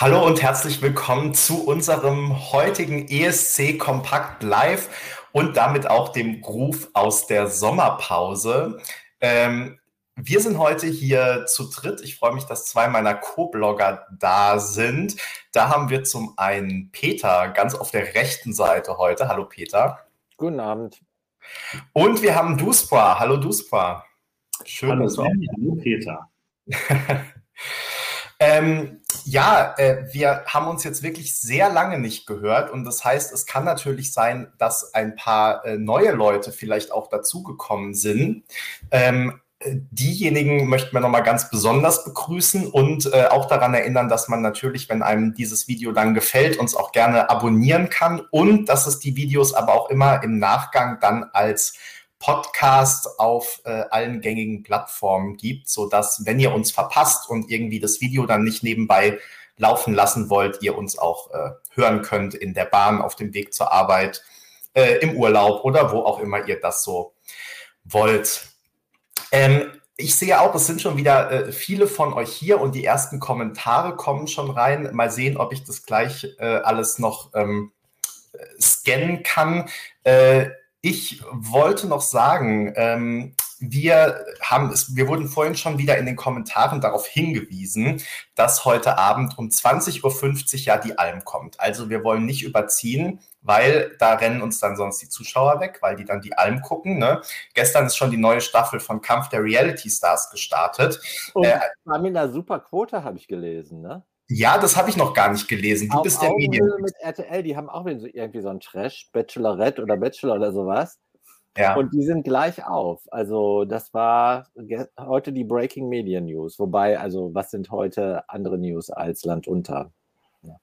Hallo und herzlich willkommen zu unserem heutigen ESC Kompakt Live und damit auch dem Ruf aus der Sommerpause. Ähm, wir sind heute hier zu dritt. Ich freue mich, dass zwei meiner Co-Blogger da sind. Da haben wir zum einen Peter ganz auf der rechten Seite heute. Hallo Peter. Guten Abend. Und wir haben Duspra. Hallo Duspra. Schön, Hallo, dass du auch Hallo Peter. ähm, ja, äh, wir haben uns jetzt wirklich sehr lange nicht gehört und das heißt, es kann natürlich sein, dass ein paar äh, neue Leute vielleicht auch dazugekommen sind. Ähm, diejenigen möchten wir nochmal ganz besonders begrüßen und äh, auch daran erinnern, dass man natürlich, wenn einem dieses Video dann gefällt, uns auch gerne abonnieren kann und dass es die Videos aber auch immer im Nachgang dann als Podcast auf äh, allen gängigen Plattformen gibt, so dass wenn ihr uns verpasst und irgendwie das Video dann nicht nebenbei laufen lassen wollt, ihr uns auch äh, hören könnt in der Bahn, auf dem Weg zur Arbeit, äh, im Urlaub oder wo auch immer ihr das so wollt. Ähm, ich sehe auch, es sind schon wieder äh, viele von euch hier und die ersten Kommentare kommen schon rein. Mal sehen, ob ich das gleich äh, alles noch ähm, scannen kann. Äh, ich wollte noch sagen, ähm, wir haben es, wir wurden vorhin schon wieder in den Kommentaren darauf hingewiesen, dass heute Abend um 20.50 Uhr ja die Alm kommt. Also wir wollen nicht überziehen, weil da rennen uns dann sonst die Zuschauer weg, weil die dann die Alm gucken. Ne? Gestern ist schon die neue Staffel von Kampf der Reality Stars gestartet. Und äh, mit einer super Quote, habe ich gelesen, ne? Ja, das habe ich noch gar nicht gelesen. Du Auf bist der Medien. mit RTL, die haben auch irgendwie so ein Trash, Bachelorette oder Bachelor oder sowas. Ja. Und die sind gleich auf. Also das war heute die Breaking Media News. Wobei, also was sind heute andere News als Land unter? Ja.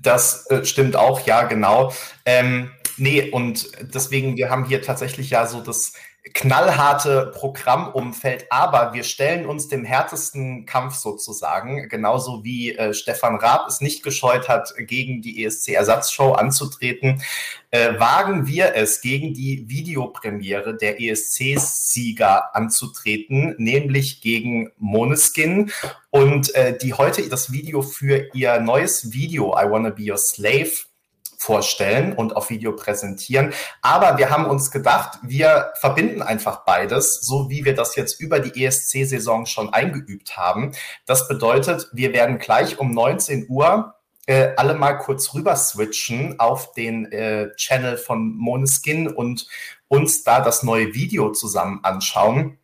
Das äh, stimmt auch, ja, genau. Ähm, nee, und deswegen, wir haben hier tatsächlich ja so das knallharte Programmumfeld, aber wir stellen uns dem härtesten Kampf sozusagen, genauso wie äh, Stefan Raab es nicht gescheut hat, gegen die ESC-Ersatzshow anzutreten, äh, wagen wir es, gegen die Videopremiere der ESC-Sieger anzutreten, nämlich gegen Moneskin und äh, die heute das Video für ihr neues Video I Wanna Be Your Slave vorstellen und auf Video präsentieren. Aber wir haben uns gedacht, wir verbinden einfach beides, so wie wir das jetzt über die ESC-Saison schon eingeübt haben. Das bedeutet, wir werden gleich um 19 Uhr äh, alle mal kurz rüber switchen auf den äh, Channel von Moneskin und uns da das neue Video zusammen anschauen.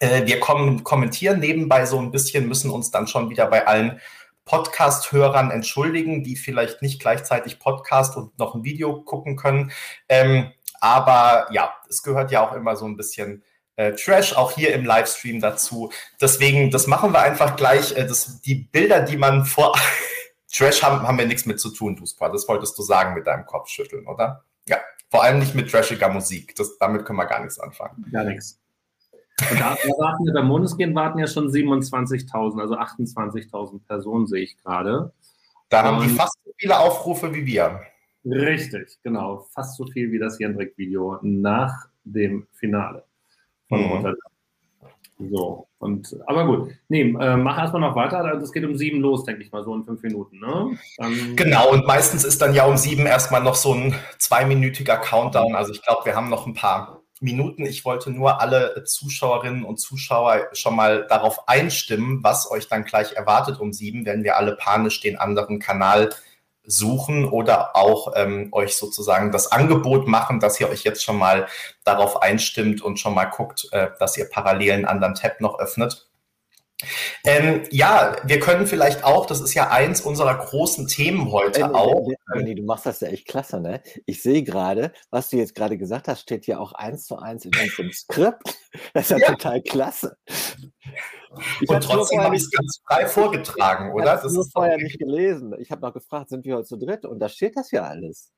Äh, wir kommen, kommentieren nebenbei so ein bisschen, müssen uns dann schon wieder bei allen Podcast-Hörern entschuldigen, die vielleicht nicht gleichzeitig Podcast und noch ein Video gucken können. Ähm, aber ja, es gehört ja auch immer so ein bisschen äh, Trash auch hier im Livestream dazu. Deswegen, das machen wir einfach gleich. Äh, das, die Bilder, die man vor Trash haben, haben wir nichts mit zu tun, Duspa. Das wolltest du sagen mit deinem Kopfschütteln, oder? Ja, vor allem nicht mit trashiger Musik. Das, damit können wir gar nichts anfangen. Gar nichts. Und da warten ja, bei Moneskin warten ja schon 27.000, also 28.000 Personen sehe ich gerade. Da haben die fast so viele Aufrufe wie wir. Richtig, genau. Fast so viel wie das Jendrik-Video nach dem Finale von mhm. Rotterdam. So, und, aber gut. Nee, äh, mach erstmal noch weiter. Also es geht um sieben los, denke ich mal, so in fünf Minuten. Ne? Dann genau, und meistens ist dann ja um sieben erstmal noch so ein zweiminütiger Countdown. Also ich glaube, wir haben noch ein paar Minuten. Ich wollte nur alle Zuschauerinnen und Zuschauer schon mal darauf einstimmen, was euch dann gleich erwartet um sieben, wenn wir alle panisch den anderen Kanal suchen oder auch ähm, euch sozusagen das Angebot machen, dass ihr euch jetzt schon mal darauf einstimmt und schon mal guckt, äh, dass ihr parallel einen anderen Tab noch öffnet. Ähm, ja, wir können vielleicht auch, das ist ja eins unserer großen Themen heute Benny, auch. Benny, du machst das ja echt klasse, ne? Ich sehe gerade, was du jetzt gerade gesagt hast, steht ja auch eins zu eins in unserem Skript. Das ist ja, ja. total klasse. Ich Und trotzdem habe ich es ganz frei vorgetragen, oder? Das ist vorher nicht gelesen. Ich habe noch gefragt, sind wir heute zu dritt? Und da steht das ja alles.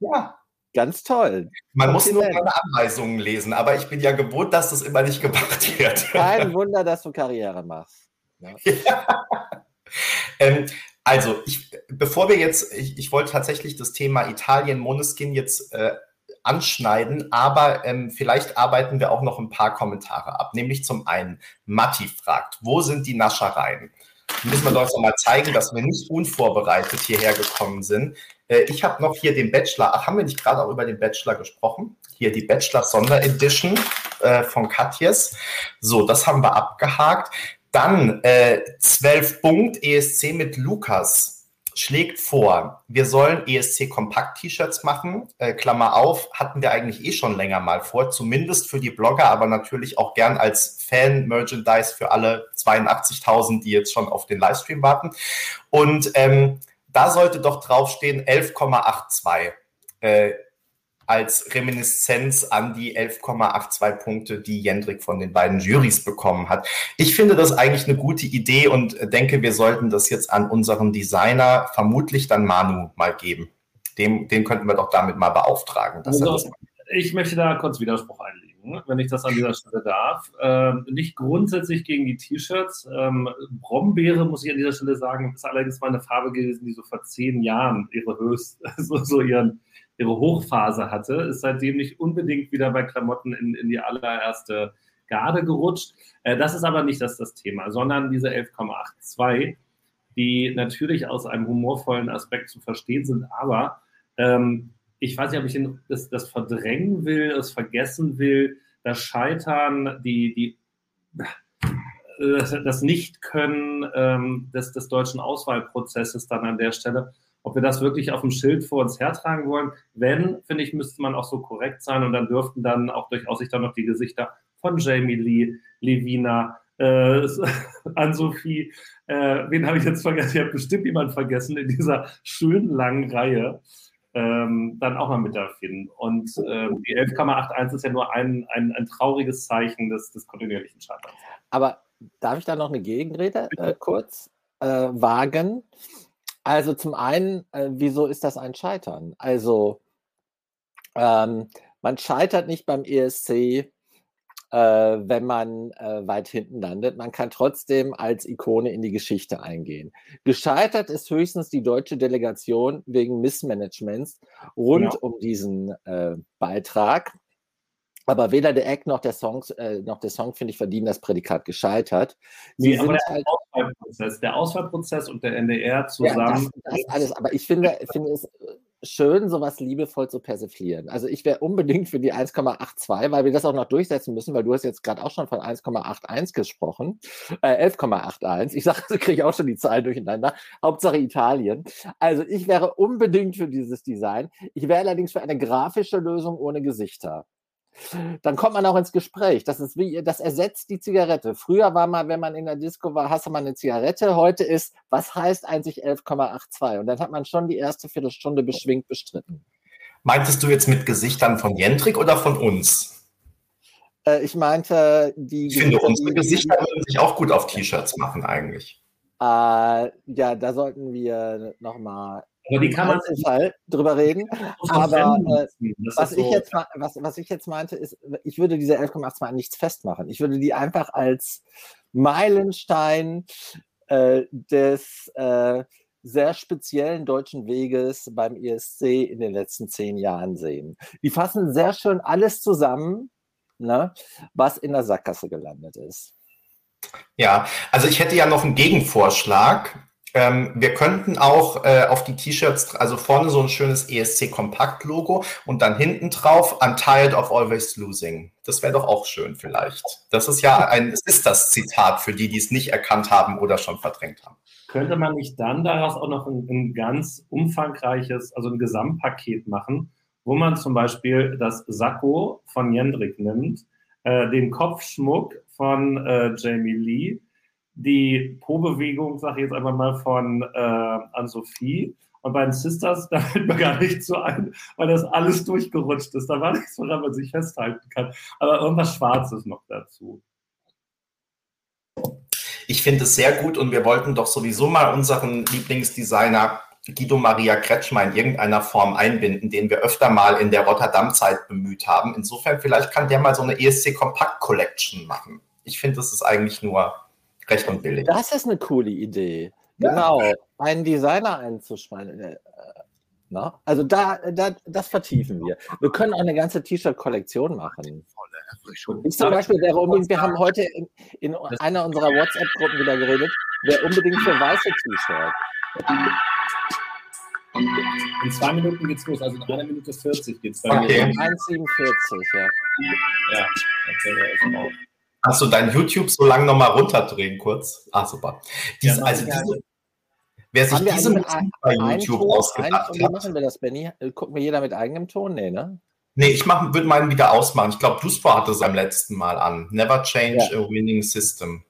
Ja, Ganz toll. Man muss nur meine Anweisungen lesen, aber ich bin ja gewohnt, dass das immer nicht gemacht wird. Kein Wunder, dass du Karriere machst. Ja. ja. ähm, also, ich, bevor wir jetzt, ich, ich, wollte tatsächlich das Thema Italien Moneskin jetzt äh, anschneiden, aber ähm, vielleicht arbeiten wir auch noch ein paar Kommentare ab. Nämlich zum einen, Matti fragt, wo sind die Naschereien? müssen wir doch mal zeigen, dass wir nicht unvorbereitet hierher gekommen sind. Äh, ich habe noch hier den Bachelor. Ach, haben wir nicht gerade auch über den Bachelor gesprochen? Hier die Bachelor Sonderedition äh, von Katjes. So, das haben wir abgehakt. Dann äh, 12 Punkt ESC mit Lukas schlägt vor, wir sollen ESC Kompakt-T-Shirts machen. Äh, Klammer auf, hatten wir eigentlich eh schon länger mal vor, zumindest für die Blogger, aber natürlich auch gern als Fan-Merchandise für alle 82.000, die jetzt schon auf den Livestream warten. Und ähm, da sollte doch draufstehen 11,82. Äh, als Reminiszenz an die 11,82 Punkte, die Jendrik von den beiden Jurys bekommen hat. Ich finde das eigentlich eine gute Idee und denke, wir sollten das jetzt an unseren Designer, vermutlich dann Manu, mal geben. Dem, den könnten wir doch damit mal beauftragen. Also, ich möchte da kurz Widerspruch einlegen, wenn ich das an dieser Stelle darf. Ähm, nicht grundsätzlich gegen die T-Shirts. Ähm, Brombeere, muss ich an dieser Stelle sagen, ist allerdings mal eine Farbe gewesen, die so vor zehn Jahren ihre höchst, so, so ihren ihre Hochphase hatte, ist seitdem nicht unbedingt wieder bei Klamotten in, in die allererste Garde gerutscht. Äh, das ist aber nicht das, das Thema, sondern diese 11,82, die natürlich aus einem humorvollen Aspekt zu verstehen sind, aber ähm, ich weiß nicht, ob ich das, das verdrängen will, es vergessen will, das Scheitern, die, die, das, das Nicht-Können ähm, des, des deutschen Auswahlprozesses dann an der Stelle ob wir das wirklich auf dem Schild vor uns hertragen wollen. Wenn, finde ich, müsste man auch so korrekt sein und dann dürften dann auch durchaus sich dann noch die Gesichter von Jamie Lee, Levina, äh, an Sophie, äh, wen habe ich jetzt vergessen? Ich habe bestimmt jemanden vergessen in dieser schönen langen Reihe. Ähm, dann auch mal mit erfinden. Und äh, die 11,81 ist ja nur ein, ein, ein trauriges Zeichen des, des kontinuierlichen Scheiterns. Aber darf ich da noch eine Gegenrede äh, kurz äh, wagen? Also zum einen, äh, wieso ist das ein Scheitern? Also ähm, man scheitert nicht beim ESC, wenn man äh, weit hinten landet. Man kann trotzdem als Ikone in die Geschichte eingehen. Gescheitert ist höchstens die deutsche Delegation wegen Missmanagements rund ja. um diesen äh, Beitrag. Aber weder der Act noch der Song, äh, noch der Song, finde ich, verdienen das Prädikat gescheitert. Sie nee, sind der halt, Auswahlprozess, der Auswahlprozess und der NDR zusammen. Ja, das, das alles, aber ich finde, finde es schön, sowas liebevoll zu persiflieren. Also ich wäre unbedingt für die 1,82, weil wir das auch noch durchsetzen müssen, weil du hast jetzt gerade auch schon von 1,81 gesprochen, äh, 11,81. Ich sage, also kriege ich auch schon die Zahlen durcheinander. Hauptsache Italien. Also ich wäre unbedingt für dieses Design. Ich wäre allerdings für eine grafische Lösung ohne Gesichter dann kommt man auch ins Gespräch. Das ist wie, das ersetzt die Zigarette. Früher war mal, wenn man in der Disco war, hast du mal eine Zigarette. Heute ist, was heißt eigentlich 11,82? Und dann hat man schon die erste Viertelstunde beschwingt bestritten. Meintest du jetzt mit Gesichtern von Jentrik oder von uns? Äh, ich meinte die. Ich finde, unsere Gesichter würden sich auch gut auf T-Shirts machen, eigentlich. Äh, ja, da sollten wir nochmal aber die kann man Fall drüber reden. Aber äh, was, so ich jetzt, was, was ich jetzt meinte, ist, ich würde diese 11,82 an nichts festmachen. Ich würde die einfach als Meilenstein äh, des äh, sehr speziellen deutschen Weges beim ESC in den letzten zehn Jahren sehen. Die fassen sehr schön alles zusammen, ne, was in der Sackgasse gelandet ist. Ja, also ich hätte ja noch einen Gegenvorschlag. Ähm, wir könnten auch äh, auf die T-Shirts, also vorne so ein schönes ESC-Kompakt-Logo und dann hinten drauf I'm tired of always losing. Das wäre doch auch schön vielleicht. Das ist ja ein, es ist das Zitat für die, die es nicht erkannt haben oder schon verdrängt haben. Könnte man nicht dann daraus auch noch ein, ein ganz umfangreiches, also ein Gesamtpaket machen, wo man zum Beispiel das Sakko von Jendrik nimmt, äh, den Kopfschmuck von äh, Jamie Lee, die Po-Bewegung, sage ich jetzt einfach mal, von äh, Ann-Sophie. Und bei den Sisters, da fällt mir gar nicht so ein, weil das alles durchgerutscht ist. Da war nichts, woran man sich festhalten kann. Aber irgendwas Schwarzes noch dazu. Ich finde es sehr gut und wir wollten doch sowieso mal unseren Lieblingsdesigner Guido Maria Kretschmer in irgendeiner Form einbinden, den wir öfter mal in der Rotterdam-Zeit bemüht haben. Insofern, vielleicht kann der mal so eine ESC Compact Collection machen. Ich finde, das ist eigentlich nur recht und billig. Das ist eine coole Idee. Ja. Genau, einen Designer einzuspannen. Äh, na? Also da, da, das vertiefen wir. Wir können auch eine ganze T-Shirt-Kollektion machen. Ich zum Beispiel wäre unbedingt, wir haben heute in, in einer unserer WhatsApp-Gruppen wieder geredet, wäre unbedingt für weiße T-Shirts. In zwei Minuten geht's los, also in einer Minute 40 geht's bei Okay. mir. 1,47, ja. Ja, okay, da ist auch. Hast du dein YouTube so lange nochmal runterdrehen kurz? Ah, super. Diese, Ja, also ja. diese, wer sich diese Musik bei YouTube Ton, ausgedacht wie hat. machen wir das, Benny? Gucken wir jeder mit eigenem Ton? Nee, ne? Nee, ich würde meinen wieder ausmachen. Ich glaube, Duspor hatte es beim letzten Mal an. Never change a winning system.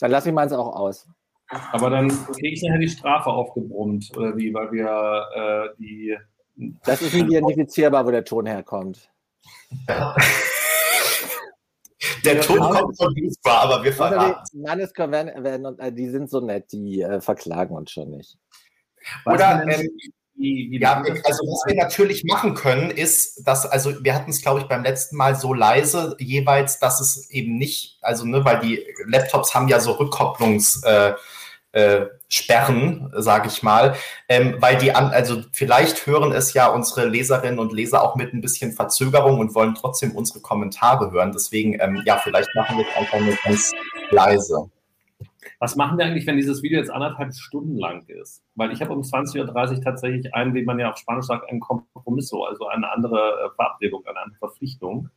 Dann lasse ich meins auch aus. Aber dann kriege ich nachher die Strafe aufgebrummt, oder wie, weil wir äh, die. Das ist nicht identifizierbar, wo der Ton herkommt. Der Ton aber- kommt von Duspor, aber wir verraten. die Mannescore werden, werden, äh, die sind so nett, die äh, verklagen uns schon nicht. Oder, ähm, wie, wie Ja, also was wir natürlich machen können, ist, dass, also wir hatten es, glaube ich, beim letzten Mal so leise jeweils, dass es eben nicht, also ne, weil die Laptops haben ja so Rückkopplungs äh, äh, Sperren, sage ich mal, ähm, weil die an, also vielleicht hören es ja unsere Leserinnen und Leser auch mit ein bisschen Verzögerung und wollen trotzdem unsere Kommentare hören. Deswegen, ähm, ja, vielleicht machen wir es einfach nur ganz leise. Was machen wir eigentlich, wenn dieses Video jetzt anderthalb Stunden lang ist? Weil ich habe um 20.30 Uhr tatsächlich einen, wie man ja auf Spanisch sagt, einen Kompromisso, also eine andere äh, Verabredung, eine andere Verpflichtung.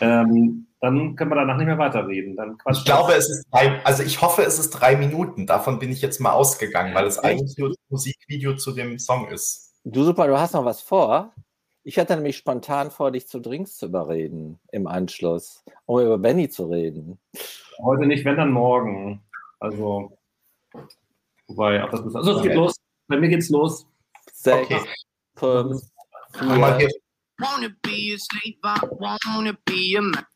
Ähm, dann können wir danach nicht mehr weiterreden. Dann Ich glaube, es ist drei, also ich hoffe, es ist drei Minuten. Davon bin ich jetzt mal ausgegangen, weil es eigentlich nur das Musikvideo zu dem Song ist. Du super, du hast noch was vor. Ich hatte nämlich spontan vor, dich zu Drinks zu überreden im Anschluss, um über Benny zu reden. heute nicht, wenn dann morgen. Also, wobei, auch das ist, also es geht Okay. los. Bei mir geht's los. Sechs, Okay. fünf, vier, Wanna be a slave, I wanna be a master.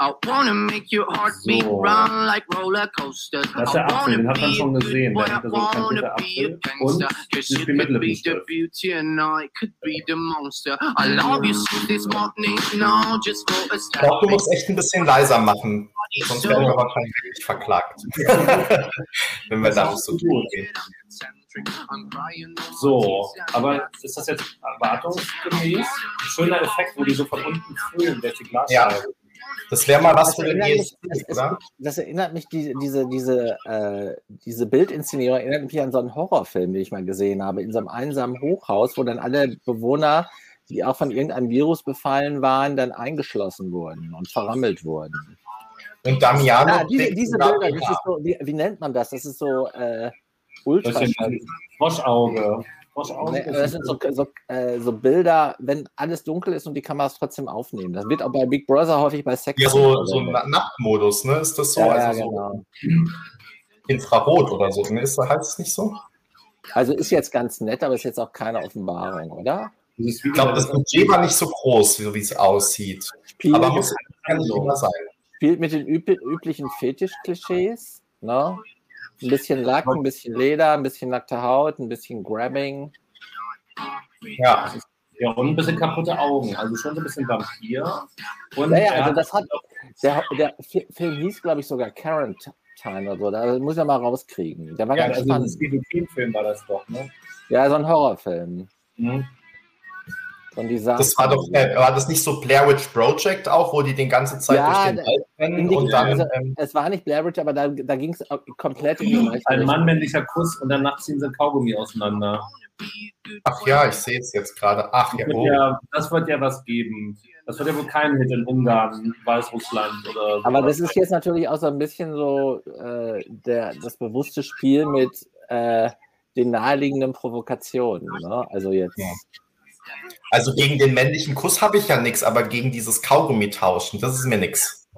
I wanna make your heartbeat So. run like roller coasters. Das ist der I Apfel, wanna den hat man be schon a gesehen. good Der I so a Apfel und gangster. Cause wir you spielen could mit be the Lippenstift. beauty and I could be the monster. I love you so this morning, no, just for a Ich glaube, du musst echt ein bisschen leiser machen, sonst werden wir wahrscheinlich verklagt. Wenn wir da so tun gehen. So, aber ist das jetzt erwartungsgemäß? Schöner Effekt, wo die so von unten fühlen, die Glasscheibe. Das wäre mal was Das für den ESC, das, oder? das erinnert mich, die, diese, diese, äh, diese Bildinszenierung erinnert mich an so einen Horrorfilm, den ich mal gesehen habe, in so einem einsamen Hochhaus, wo dann alle Bewohner, die auch von irgendeinem Virus befallen waren, dann eingeschlossen wurden und verrammelt wurden. Und Damiano. Ja, diese, denkt diese sogar, Bilder, das ist so, wie, wie nennt man das? Das ist so äh, ultra. Froschauge. Froschauge Das sind so, so, äh, so Bilder, wenn alles dunkel ist und die Kameras trotzdem aufnehmen. Das wird auch bei Big Brother häufig bei Sex. Ja, so, so ein Nachtmodus, ne? Ist das so? ja, ja, also so genau. Infrarot oder so, ne? Ist, heißt es nicht so? Also ist jetzt ganz nett, aber ist jetzt auch keine Offenbarung, oder? Ich glaube, das Budget war nicht so groß, wie es aussieht. Spielt, Aber muss kann nicht immer sein. spielt mit den üb üblichen Fetisch-Klischees. Ne? Ein bisschen Lack, ein bisschen Leder, ein bisschen nackte Haut, ein bisschen Grabbing. Ja, ja, und ein bisschen kaputte Augen. Also schon so ein bisschen Vampir. Und Ja, ja, also das hat, der, der Fi- Film hieß, glaube ich, sogar Quarantine oder so. Da muss ich mal rauskriegen. Der war ja, ganz also spannend. ein King-Film war das doch, ne? Ja, so ein Horrorfilm. Mhm. Und die das war doch, äh, war das nicht so Blair Witch Project auch, wo die die ganze Zeit Ja, durch den Wald rennen und dann, also- ähm, Es war nicht Blair Witch, aber da, da ging es komplett in die Ein Richtung. Mann, männlicher Kuss und danach ziehen sie Kaugummi auseinander. ach ja, ich sehe es jetzt gerade. Ach ja, Das wird oh. ja, das wird ja was geben. Das wird ja wohl kein Hit in Ungarn, Weißrussland oder so. Aber das ist jetzt natürlich auch so ein bisschen so äh, der, das bewusste Spiel mit äh, den naheliegenden Provokationen. Ne? Also jetzt. Ja. Also gegen den männlichen Kuss habe ich ja nichts, aber gegen dieses Kaugummi tauschen, das ist mir nichts.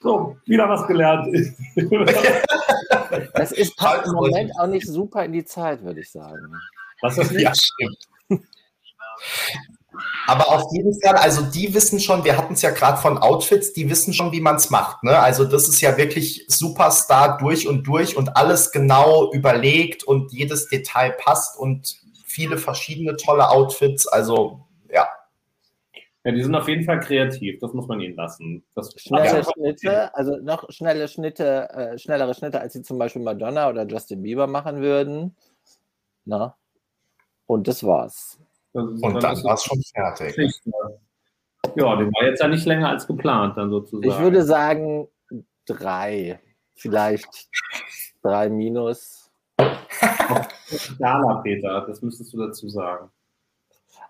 So, wieder was gelernt. Das ist passt im Moment auch nicht super in die Zeit, würde ich sagen. was ist nicht? Ja, stimmt. Aber auf jeden Fall, also die wissen schon, wir hatten es ja gerade von Outfits, die wissen schon, wie man es macht. Ne? Also das ist ja wirklich Superstar durch und durch und alles genau überlegt und jedes Detail passt und viele verschiedene tolle Outfits. Also ja, Ja, die sind auf jeden Fall kreativ, das muss man ihnen lassen. Das Schnelle Ja. Schnitte, also noch schnelle Schnitte, äh, schnellere Schnitte, als sie zum Beispiel Madonna oder Justin Bieber machen würden. Na? Und das war's. Das ist- und dann ist war es schon fertig. Geschichte. Ja, der war jetzt ja nicht länger als geplant, dann sozusagen. Ich würde sagen drei. Vielleicht drei minus. Skala, Peter, das müsstest du dazu sagen.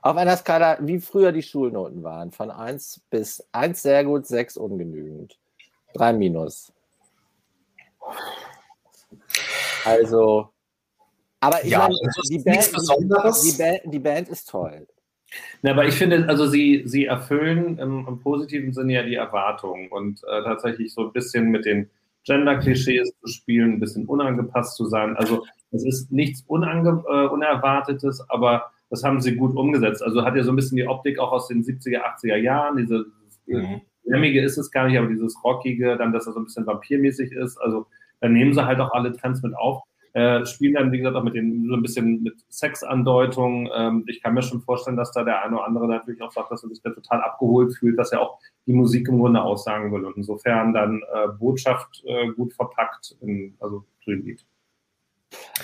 Auf einer Skala, wie früher die Schulnoten waren, von 1 bis 1 sehr gut, 6 ungenügend. 3 minus. Also, aber ich Ja, meine, also die Band, die, Band, die Band ist toll. Na, aber ich finde, also sie, sie erfüllen im, im positiven Sinne ja die Erwartungen und äh, tatsächlich so ein bisschen mit den Gender-Klischees zu spielen, ein bisschen unangepasst zu sein. Also es ist nichts Unange äh, Unerwartetes, aber das haben sie gut umgesetzt. Also hat ja so ein bisschen die Optik auch aus den 70er, 80er Jahren, diese Mhm. Ist es gar nicht, aber dieses Rockige, dann, dass er so ein bisschen vampirmäßig ist. Also dann nehmen sie halt auch alle Trends mit auf. Äh, spielen dann, wie gesagt, auch mit den, so ein bisschen mit Sexandeutungen. Ähm, ich kann mir schon vorstellen, dass da der eine oder andere natürlich auch sagt, dass er sich da total abgeholt fühlt, dass er auch die Musik im Grunde aussagen will. Und insofern dann äh, Botschaft äh, gut verpackt, in, also drin liegt.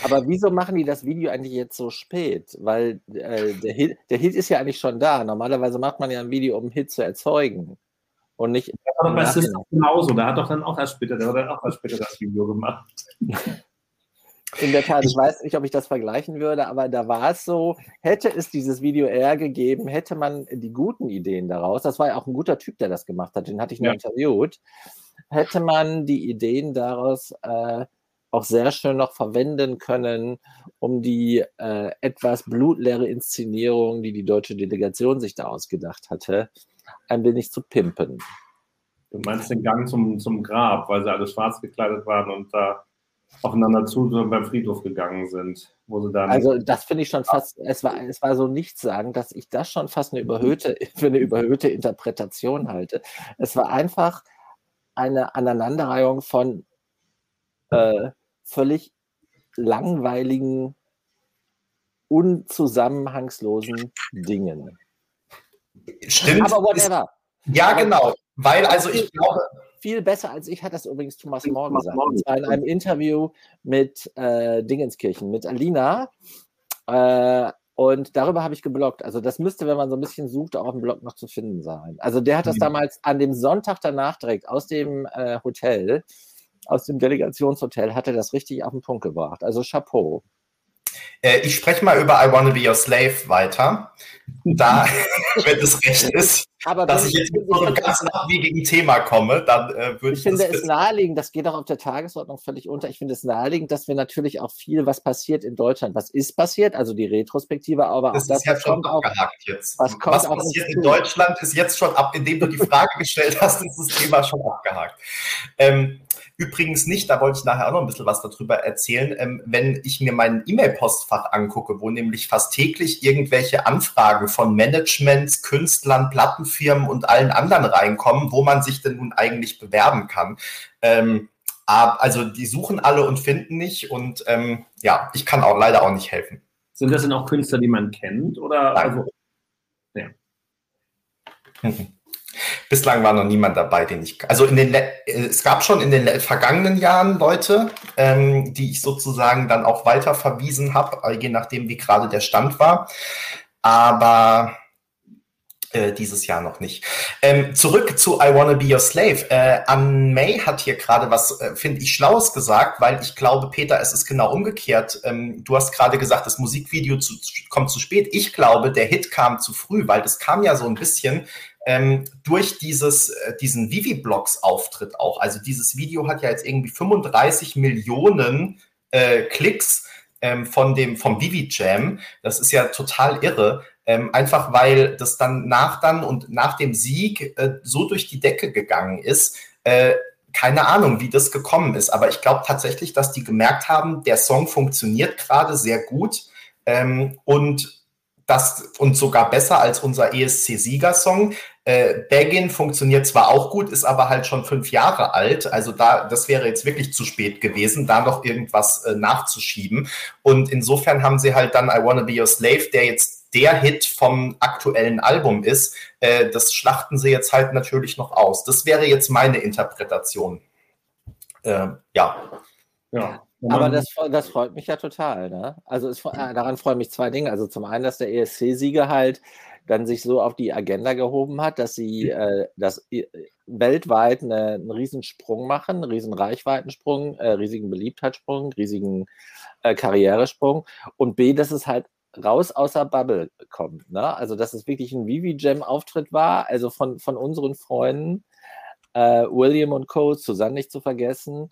Aber wieso machen die das Video eigentlich jetzt so spät? Weil äh, der, Hit, der Hit ist ja eigentlich schon da. Normalerweise macht man ja ein Video, um einen Hit zu erzeugen. Und nicht. Aber bei Ja. System genauso, da hat doch dann auch erst später, der hat dann auch erst später das Video gemacht. In der Tat, ich weiß nicht, ob ich das vergleichen würde, aber da war es so, hätte es dieses Video eher gegeben, hätte man die guten Ideen daraus, das war ja auch ein guter Typ, der das gemacht hat, den hatte ich nur Ja. interviewt, hätte man die Ideen daraus äh, auch sehr schön noch verwenden können, um die äh, etwas blutleere Inszenierung, die die deutsche Delegation sich da ausgedacht hatte, ein wenig zu pimpen. Du meinst den Gang zum, zum Grab, weil sie alle schwarz gekleidet waren und da aufeinander zu so beim Friedhof gegangen sind, wo sie dann. Also das finde ich schon fast, es war, es war so nichtssagend, dass ich das schon fast eine überhöhte, für eine überhöhte Interpretation halte. Es war einfach eine Aneinanderreihung von äh, völlig langweiligen, unzusammenhangslosen Dingen. Stimmt. Aber whatever. ja, genau. Weil, also ich glaube, Viel besser als ich hat das übrigens Thomas More Thomas gesagt. More Und zwar in einem Interview mit äh, Dingenskirchen, mit Alina. Äh, und darüber habe ich geblockt. Also das müsste, wenn man so ein bisschen sucht, auch auf dem Blog noch zu finden sein. Also der hat das Mhm. damals an dem Sonntag danach direkt aus dem äh, Hotel, aus dem Delegationshotel, hat er das richtig auf den Punkt gebracht. Also Chapeau. Äh, ich spreche mal über I Wanna Be Your Slave weiter. Da, wenn es recht ist, Aber dass ich jetzt mit so einem ganz abwegigen Thema komme, dann äh, würde Ich ich, finde das es naheliegend, das geht auch auf der Tagesordnung völlig unter. Ich finde es naheliegend, dass wir natürlich auch viel, was passiert in Deutschland, was ist passiert, also die Retrospektive, aber auch Das das, ist ja was schon kommt auch. abgehakt jetzt. was kommt Was uns passiert in? Deutschland ist jetzt schon ab, indem du die Frage gestellt hast, ist das Thema schon abgehakt. Ähm, übrigens nicht, da wollte ich nachher auch noch ein bisschen was darüber erzählen, ähm, wenn ich mir mein E-Mail-Postfach angucke, wo nämlich fast täglich irgendwelche Anfragen von Managements, Künstlern, Plattenfirmen und allen anderen reinkommen, wo man sich denn nun eigentlich bewerben kann. Ähm, also die suchen alle und finden nicht und ähm, ja, ich kann auch leider auch nicht helfen. sind das denn auch Künstler, die man kennt? Oder Nein. also, Mhm. Bislang war noch niemand dabei, den ich. Also in den äh, es gab schon in den vergangenen Jahren Leute, ähm, die ich sozusagen dann auch weiter verwiesen habe, äh, je nachdem, wie gerade der Stand war. Aber äh, dieses Jahr noch nicht. Ähm, zurück zu I Wanna Be Your Slave. Äh, Ann May hat hier gerade was, äh, finde ich, Schlaues gesagt, weil ich glaube, Peter, es ist genau umgekehrt. Ähm, du hast gerade gesagt, das Musikvideo zu, kommt zu spät. Ich glaube, der Hit kam zu früh, weil das kam ja so ein bisschen ähm, durch dieses, äh, diesen Vivi-Blogs-Auftritt auch. Also dieses Video hat ja jetzt irgendwie 35 Millionen äh, Klicks ähm, von dem, vom Vivi-Jam. Das ist ja total irre. Ähm, einfach weil das dann nach dann und nach dem Sieg äh, so durch die Decke gegangen ist. Äh, keine Ahnung, wie das gekommen ist, aber ich glaube tatsächlich, dass die gemerkt haben, der Song funktioniert gerade sehr gut ähm, und das und sogar besser als unser ESC-Siegersong. Äh, Begin funktioniert zwar auch gut, ist aber halt schon fünf Jahre alt. Also da, das wäre jetzt wirklich zu spät gewesen, da noch irgendwas äh, nachzuschieben. Und insofern haben sie halt dann I Wanna Be Your Slave, der jetzt der Hit vom aktuellen Album ist. Äh, das schlachten sie jetzt halt natürlich noch aus. Das wäre jetzt meine Interpretation. Äh, ja. ja. Aber das, das freut mich ja total. Ne? Also es, äh, daran freuen mich zwei Dinge. Also zum einen, dass der ESC-Sieger halt dann sich so auf die Agenda gehoben hat, dass sie äh, das weltweit eine, einen Riesensprung machen, einen riesen Reichweitensprung, äh, riesigen Beliebtheitssprung, riesigen äh, Karrieresprung und B, dass es halt raus aus der Bubble kommt. Ne? Also, dass es wirklich ein Vivi-Jam-Auftritt war, also von, von unseren Freunden, äh, William und Co., Susanne nicht zu vergessen.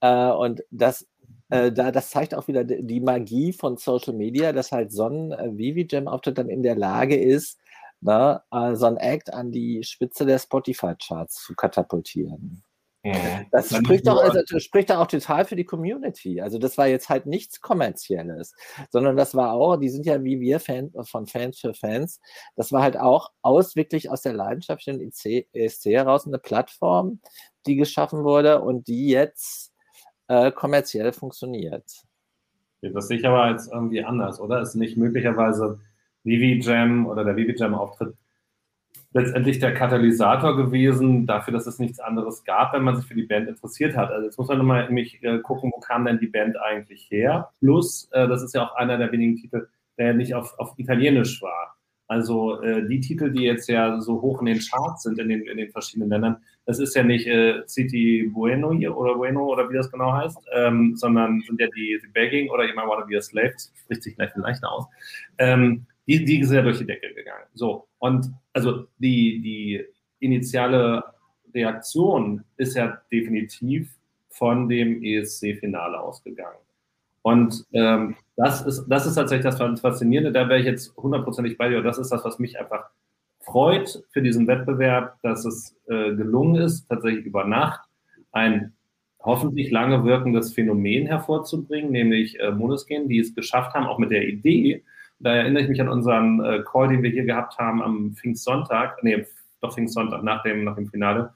Äh, und das, äh, da, das zeigt auch wieder die Magie von Social Media, dass halt so ein äh, Vivi-Jam-Auftritt dann in der Lage ist, ne, äh, so ein Act an die Spitze der Spotify-Charts zu katapultieren. Mhm. Das spricht doch, also, spricht auch total für die Community. Also das war jetzt halt nichts Kommerzielles, sondern das war auch, die sind ja wie wir Fan, von Fans für Fans, das war halt auch aus wirklich aus der Leidenschaft in ESC heraus eine Plattform, die geschaffen wurde und die jetzt äh, kommerziell funktioniert. Das sehe ich aber jetzt irgendwie anders, oder? Ist nicht möglicherweise Vivi Jam oder der Vivi Jam Auftritt letztendlich der Katalysator gewesen dafür, dass es nichts anderes gab, wenn man sich für die Band interessiert hat. Also jetzt muss man nochmal nämlich äh, gucken, wo kam denn die Band eigentlich her? Plus, äh, das ist ja auch einer der wenigen Titel, der nicht auf, auf Italienisch war. Also äh, die Titel, die jetzt ja so hoch in den Charts sind in den, in den verschiedenen Ländern, das ist ja nicht äh, City Bueno oder Bueno oder wie das genau heißt, ähm, sondern sind ja die, die Begging oder jemand Wanna Be a Slave, das spricht sich gleich vielleicht aus. Ähm, die, die ist ja durch die Decke gegangen. So, und also die, die initiale Reaktion ist ja definitiv von dem ESC-Finale ausgegangen. Und ähm, das, ist, das ist tatsächlich das Faszinierende, da wäre ich jetzt hundertprozentig bei dir. Und das ist das, was mich einfach freut für diesen Wettbewerb, dass es äh, gelungen ist, tatsächlich über Nacht ein hoffentlich lange wirkendes Phänomen hervorzubringen, nämlich äh, Monoskin, die es geschafft haben, auch mit der Idee, da erinnere ich mich an unseren äh, Call, den wir hier gehabt haben am Pfingstsonntag, nee, doch Pfingstsonntag nach dem, nach dem Finale,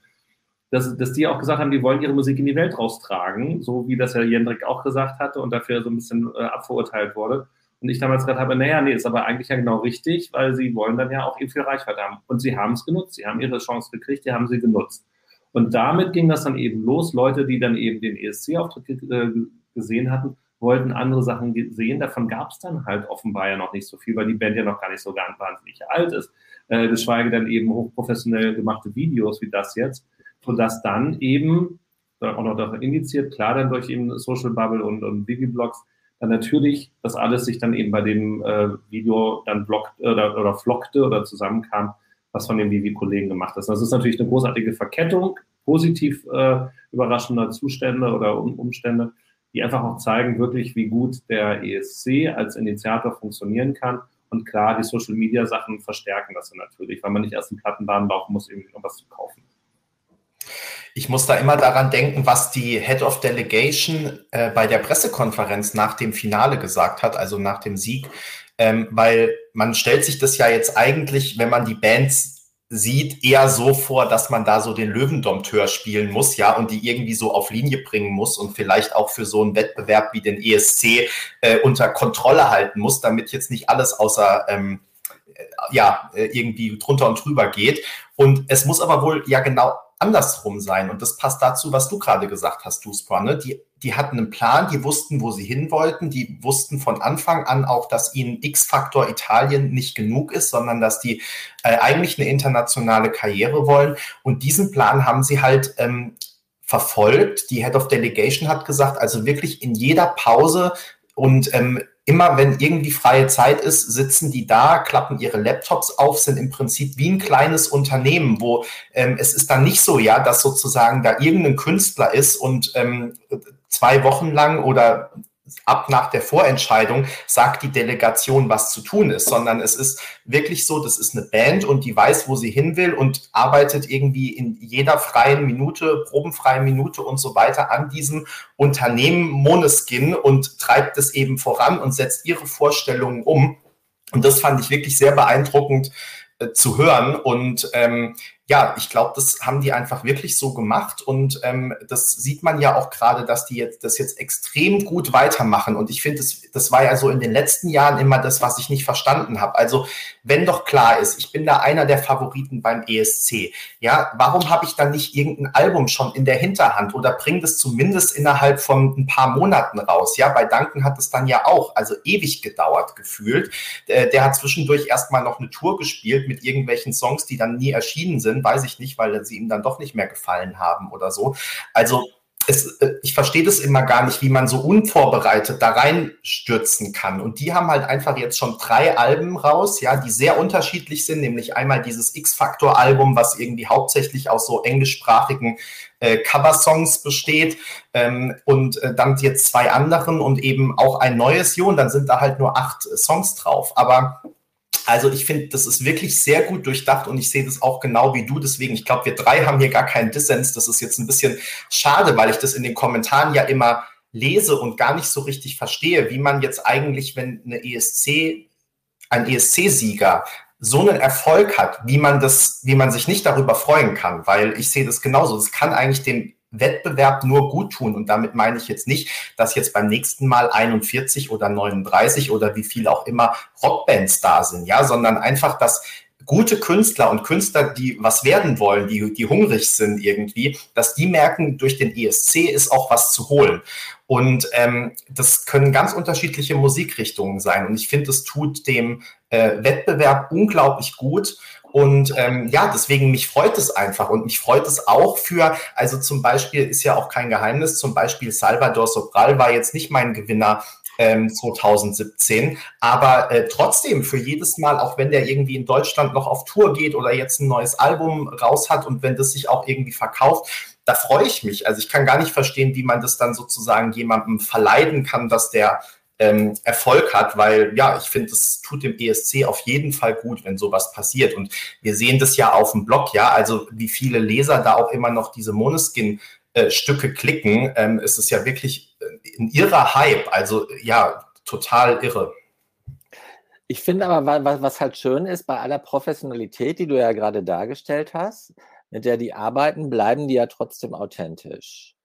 dass, dass die auch gesagt haben, die wollen ihre Musik in die Welt raustragen, so wie das ja Jendrik auch gesagt hatte und dafür so ein bisschen äh, abverurteilt wurde. Und ich damals gesagt habe, naja, nee, ist aber eigentlich ja genau richtig, weil sie wollen dann ja auch eben viel Reichweite haben. Und sie haben es genutzt, sie haben ihre Chance gekriegt, die haben sie genutzt. Und damit ging das dann eben los. Leute, die dann eben den ESC-Auftritt äh, gesehen hatten, wollten andere Sachen sehen. Davon gab es dann halt offenbar ja noch nicht so viel, weil die Band ja noch gar nicht so ganz wahnsinnig alt ist. Äh, geschweige denn eben hochprofessionell gemachte Videos wie das jetzt, sodass dann eben, auch noch davon indiziert, klar dann durch eben Social Bubble und, und Vivi-Blogs, dann natürlich das alles sich dann eben bei dem äh, Video dann blockt oder, oder flockte oder zusammenkam, was von den Vivi-Kollegen gemacht ist. Das ist natürlich eine großartige Verkettung positiv äh, überraschender Zustände oder um, Umstände die einfach auch zeigen wirklich, wie gut der ESC als Initiator funktionieren kann. Und klar, die Social Media Sachen verstärken das natürlich, weil man nicht erst einen Plattenbahn laufen muss, um was zu kaufen. Ich muss da immer daran denken, was die Head of Delegation äh, bei der Pressekonferenz nach dem Finale gesagt hat, also nach dem Sieg, ähm, weil man stellt sich das ja jetzt eigentlich, wenn man die Bands sieht eher so vor, dass man da so den Löwendompteur spielen muss, ja, und die irgendwie so auf Linie bringen muss und vielleicht auch für so einen Wettbewerb wie den ESC äh, unter Kontrolle halten muss, damit jetzt nicht alles außer ähm, äh, ja äh, irgendwie drunter und drüber geht. Und es muss aber wohl ja genau andersrum sein. Und das passt dazu, was du gerade gesagt hast, Duspra. Ne? Die, die hatten einen Plan, die wussten, wo sie hin wollten, die wussten von Anfang an auch, dass ihnen X-Faktor Italien nicht genug ist, sondern dass die äh, eigentlich eine internationale Karriere wollen. Und diesen Plan haben sie halt ähm, verfolgt. Die Head of Delegation hat gesagt, also wirklich in jeder Pause und ähm, immer wenn irgendwie freie Zeit ist, sitzen die da, klappen ihre Laptops auf, sind im Prinzip wie ein kleines Unternehmen, wo ähm, es ist dann nicht so, ja, dass sozusagen da irgendein Künstler ist und ähm, zwei Wochen lang oder ab nach der Vorentscheidung sagt die Delegation, was zu tun ist, sondern es ist wirklich so, das ist eine Band und die weiß, wo sie hin will und arbeitet irgendwie in jeder freien Minute, probenfreien Minute und so weiter an diesem Unternehmen Moneskin und treibt es eben voran und setzt ihre Vorstellungen um. Und das fand ich wirklich sehr beeindruckend äh, zu hören und ähm, ja, ich glaube, das haben die einfach wirklich so gemacht und ähm, das sieht man ja auch gerade, dass die jetzt das jetzt extrem gut weitermachen und ich finde, das, das war ja so in den letzten Jahren immer das, was ich nicht verstanden habe. Also wenn doch klar ist, ich bin da einer der Favoriten beim ESC, ja, warum habe ich dann nicht irgendein Album schon in der Hinterhand oder bringt es zumindest innerhalb von ein paar Monaten raus? Ja, bei Duncan hat es dann ja auch, also ewig gedauert gefühlt. Der, der hat zwischendurch erstmal noch eine Tour gespielt mit irgendwelchen Songs, die dann nie erschienen sind, weiß ich nicht, weil sie ihm dann doch nicht mehr gefallen haben oder so. Also es, äh, ich verstehe das immer gar nicht, wie man so unvorbereitet da reinstürzen kann. Und die haben halt einfach jetzt schon drei Alben raus, ja, die sehr unterschiedlich sind, nämlich einmal dieses X-Factor-Album, was irgendwie hauptsächlich aus so englischsprachigen äh, Coversongs besteht ähm, und äh, dann jetzt zwei anderen und eben auch ein neues Jo und dann sind da halt nur acht Songs drauf. Aber also ich finde, das ist wirklich sehr gut durchdacht und ich sehe das auch genau wie du. Deswegen, ich glaube, wir drei haben hier gar keinen Dissens. Das ist jetzt ein bisschen schade, weil ich das in den Kommentaren ja immer lese und gar nicht so richtig verstehe, wie man jetzt eigentlich, wenn eine ESC, ein ESC-Sieger so einen Erfolg hat, wie man das, wie man sich nicht darüber freuen kann, weil ich sehe das genauso. Das kann eigentlich dem Wettbewerb nur gut tun. Und damit meine ich jetzt nicht, dass jetzt beim nächsten Mal 41 oder 39 oder wie viel auch immer Rockbands da sind, ja, sondern einfach, dass gute Künstler und Künstler, die was werden wollen, die, die hungrig sind irgendwie, dass die merken, durch den ESC ist auch was zu holen. Und ähm, das können ganz unterschiedliche Musikrichtungen sein. Und ich finde, es tut dem äh, Wettbewerb unglaublich gut. Und ähm, ja, deswegen mich freut es einfach und mich freut es auch für, also zum Beispiel ist ja auch kein Geheimnis, zum Beispiel Salvador Sobral war jetzt nicht mein Gewinner 2017. Ähm, Aber äh, trotzdem für jedes Mal, auch wenn der irgendwie in Deutschland noch auf Tour geht oder jetzt ein neues Album raus hat und wenn das sich auch irgendwie verkauft, da freue ich mich. Also ich kann gar nicht verstehen, wie man das dann sozusagen jemandem verleiden kann, dass der ähm, Erfolg hat, weil ja, ich finde, es tut dem ESC auf jeden Fall gut, wenn sowas passiert. Und wir sehen das ja auf dem Blog, ja, also wie viele Leser da auch immer noch diese Monoskin äh, Stücke klicken, ähm, ist es ja wirklich äh, ein irrer Hype. Also ja, total irre. Ich finde aber, was, was halt schön ist, bei aller Professionalität, die du ja gerade dargestellt hast, mit der die arbeiten, bleiben die ja trotzdem authentisch.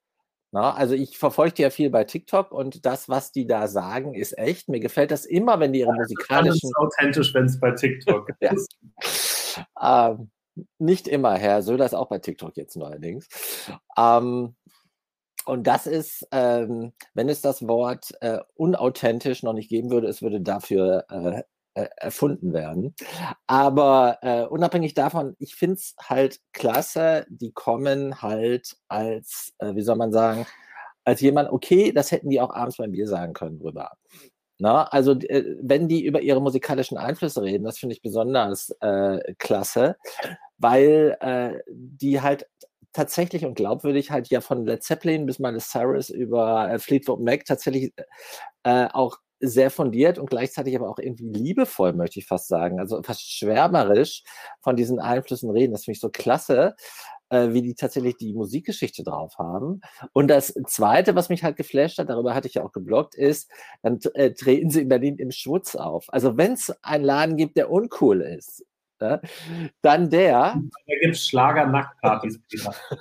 Na, also ich verfolge die ja viel bei TikTok und das, was die da sagen, ist echt. Mir gefällt das immer, wenn die ihre musikalischen. Das ist authentisch, wenn es bei TikTok ist. ähm, nicht immer, Herr Söder ist auch bei TikTok jetzt neuerdings. Ähm, und das ist, ähm, wenn es das Wort äh, unauthentisch noch nicht geben würde, es würde dafür äh, äh, erfunden werden. Aber äh, unabhängig davon, ich finde es halt klasse, die kommen halt als, äh, wie soll man sagen, als jemand, okay, das hätten die auch abends beim Bier sagen können drüber. Na, also äh, wenn die über ihre musikalischen Einflüsse reden, das finde ich besonders äh, klasse, weil äh, die halt tatsächlich und glaubwürdig halt ja von Led Zeppelin bis Miley Cyrus über äh, Fleetwood Mac tatsächlich äh, auch sehr fundiert und gleichzeitig aber auch irgendwie liebevoll, möchte ich fast sagen. Also fast schwärmerisch von diesen Einflüssen reden. Das finde ich so klasse, äh, wie die tatsächlich die Musikgeschichte drauf haben. Und das Zweite, was mich halt geflasht hat, darüber hatte ich ja auch geblockt, ist, dann äh, treten sie in Berlin im Schwutz auf. Also wenn es einen Laden gibt, der uncool ist, äh, dann der. Da gibt es Schlager-Nacktpartys,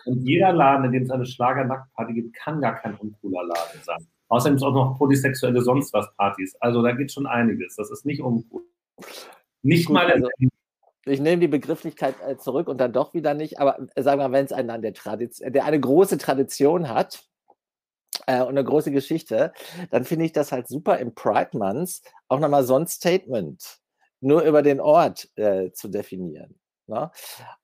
Und jeder Laden, in dem es eine Schlager-Nacktparty gibt, kann gar kein uncooler Laden sein. Außerdem ist auch noch polysexuelle sonst was Partys. Also da geht schon einiges. Das ist nicht uncool. Nicht Gut, mal. Also, ich nehme die Begrifflichkeit äh, zurück und dann doch wieder nicht. Aber äh, sagen wir, wenn es einen der, Tradition, der eine große Tradition hat äh, und eine große Geschichte, dann finde ich das halt super im Pride Month auch nochmal so ein Statement nur über den Ort äh, zu definieren. Ne?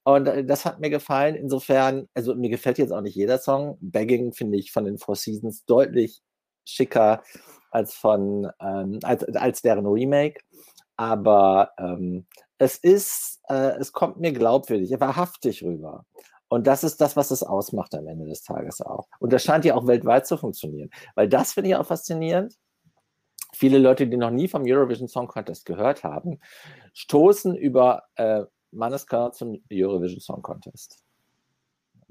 Und äh, das hat mir gefallen. Insofern, also mir gefällt jetzt auch nicht jeder Song. Begging finde ich von den Four Seasons deutlich schicker als von ähm, als, als deren Remake. Aber ähm, es ist, äh, es kommt mir glaubwürdig, wahrhaftig rüber. Und das ist das, was es ausmacht am Ende des Tages auch. Und das scheint ja auch weltweit zu funktionieren. Weil das finde ich auch faszinierend. Viele Leute, die noch nie vom Eurovision Song Contest gehört haben, stoßen über äh, Manneska zum Eurovision Song Contest.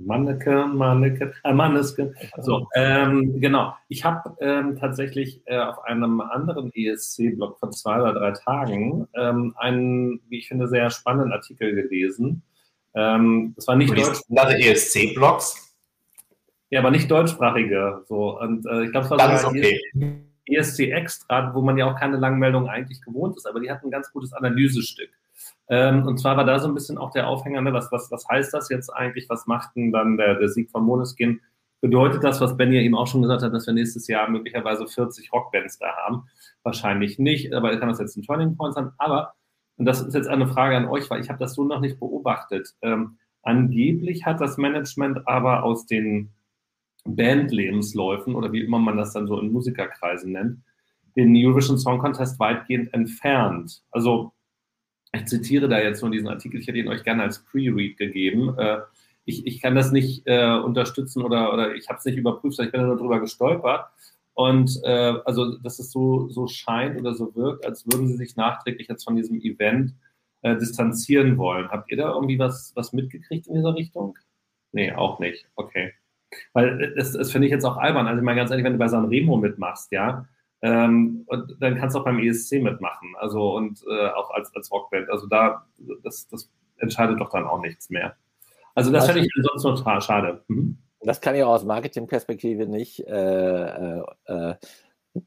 Manneken, Manneken, äh, Mannesken. So, ähm, genau. Ich habe ähm, tatsächlich äh, auf einem anderen ESC-Blog von zwei oder drei Tagen ähm, einen, wie ich finde, sehr spannenden Artikel gelesen, Ähm, das war nicht Deutsch. Andere ESC-Blogs? Ja, aber nicht deutschsprachige. So. Und äh, ich glaube, es war Dann sogar okay. ESC Extra, wo man ja auch keine Langmeldung eigentlich gewohnt ist, aber die hatten ein ganz gutes Analysestück. Ähm, und zwar war da so ein bisschen auch der Aufhänger, ne, was, was, was heißt das jetzt eigentlich, was macht denn dann der, der Sieg von Moneskin? Bedeutet das, was Benny eben auch schon gesagt hat, dass wir nächstes Jahr möglicherweise 40 Rockbands da haben? Wahrscheinlich nicht, aber kann das jetzt ein Turning Point sein. Aber, und das ist jetzt eine Frage an euch, weil ich habe das so noch nicht beobachtet. Ähm, angeblich hat das Management aber aus den Bandlebensläufen oder wie immer man das dann so in Musikerkreisen nennt, den Eurovision Song Contest weitgehend entfernt. Also ich zitiere da jetzt nur diesen Artikel, ich hätte ihn euch gerne als Pre-Read gegeben. Äh, ich, ich kann das nicht äh, unterstützen oder, oder ich habe es nicht überprüft, ich bin darüber gestolpert. Und äh, also, dass es so, so scheint oder so wirkt, als würden sie sich nachträglich jetzt von diesem Event äh, distanzieren wollen. Habt ihr da irgendwie was, was mitgekriegt in dieser Richtung? Nee, auch nicht. Okay. Weil das, das finde ich jetzt auch albern. Also mal ganz ehrlich, wenn du bei Sanremo mitmachst, ja, ähm, und dann kannst du auch beim ESC mitmachen. Also und äh, auch als, als Rockband. Also da, das, das entscheidet doch dann auch nichts mehr. Also das finde ich sonst noch schade. Mhm. Das kann ich auch aus Marketingperspektive nicht äh, äh, äh,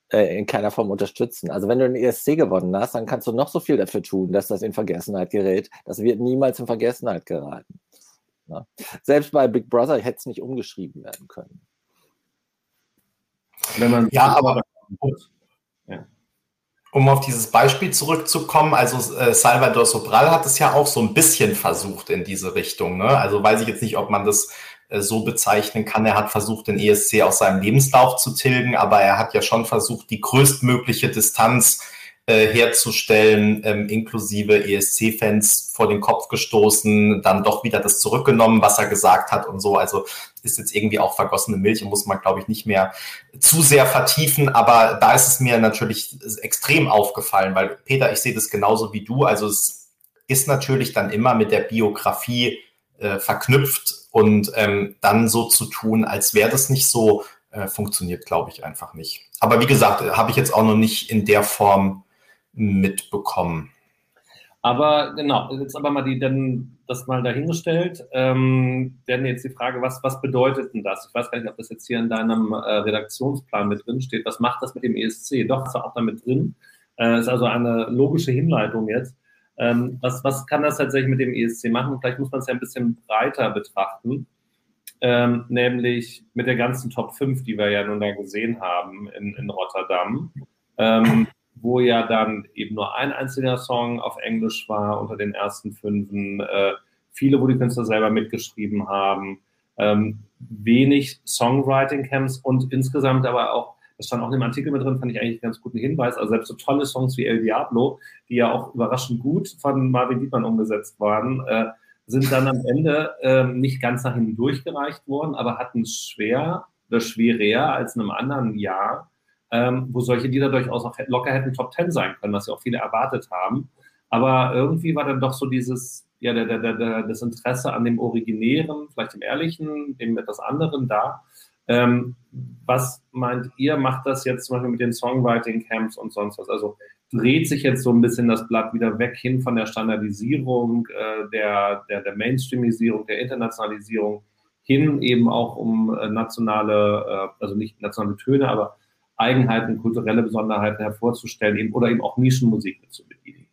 äh, in keiner Form unterstützen. Also wenn du einen ESC gewonnen hast, dann kannst du noch so viel dafür tun, dass das in Vergessenheit gerät. Das wird niemals in Vergessenheit geraten. Ja. Selbst bei Big Brother hätte es nicht umgeschrieben werden können. ja, aber ja. um auf dieses Beispiel zurückzukommen, also äh, Salvador Sobral hat es ja auch so ein bisschen versucht in diese Richtung. Ne? Also weiß ich jetzt nicht, ob man das äh, so bezeichnen kann. Er hat versucht, den ESC aus seinem Lebenslauf zu tilgen, aber er hat ja schon versucht, die größtmögliche Distanz äh, herzustellen, ähm, inklusive ESC-Fans vor den Kopf gestoßen, dann doch wieder das zurückgenommen, was er gesagt hat und so. Also ist jetzt irgendwie auch vergossene Milch und muss man, glaube ich, nicht mehr zu sehr vertiefen. Aber da ist es mir natürlich extrem aufgefallen, weil Peter, ich sehe das genauso wie du. Also es ist natürlich dann immer mit der Biografie äh, verknüpft und ähm, dann so zu tun, als wäre das nicht so, äh, funktioniert, glaube ich, einfach nicht. Aber wie gesagt, habe ich jetzt auch noch nicht in der Form mitbekommen. Aber genau, jetzt aber mal die dann das mal dahingestellt. Ähm, dann jetzt die Frage, was, was bedeutet denn das? Ich weiß gar nicht, ob das jetzt hier in deinem äh, Redaktionsplan mit drin steht. Was macht das mit dem ESC? Doch, ist auch damit drin. Äh, ist also eine logische Hinleitung jetzt. Ähm, was, was kann das tatsächlich mit dem ESC machen? Vielleicht muss man es ja ein bisschen breiter betrachten. Ähm, nämlich mit der ganzen Top 5, die wir ja nun da gesehen haben in, in Rotterdam. Ähm, wo ja dann eben nur ein einziger Song auf Englisch war unter den ersten fünfen, äh, viele, wo die Künstler selber mitgeschrieben haben, ähm, wenig Songwriting-Camps und insgesamt aber auch, das stand auch in dem Artikel mit drin, fand ich eigentlich einen ganz guten Hinweis, also selbst so tolle Songs wie El Diablo, die ja auch überraschend gut von Marvin Dietmann umgesetzt waren, äh, sind dann am Ende äh, nicht ganz nach hinten durchgereicht worden, aber hatten es schwer oder schwerer als in einem anderen Jahr ähm, wo solche Lieder durchaus auch locker hätten Top Ten sein können, was ja auch viele erwartet haben. Aber irgendwie war dann doch so dieses, ja, der, der, der, das Interesse an dem Originären, vielleicht dem Ehrlichen, dem etwas anderen da. Ähm, was meint ihr, macht das jetzt zum Beispiel mit den Songwriting-Camps und sonst was? Also dreht sich jetzt so ein bisschen das Blatt wieder weg hin von der Standardisierung, äh, der, der, der Mainstreamisierung, der Internationalisierung hin eben auch um äh, nationale, äh, also nicht nationale Töne, aber Eigenheiten, kulturelle Besonderheiten hervorzustellen eben, oder eben auch Nischenmusik mit zu bedienen?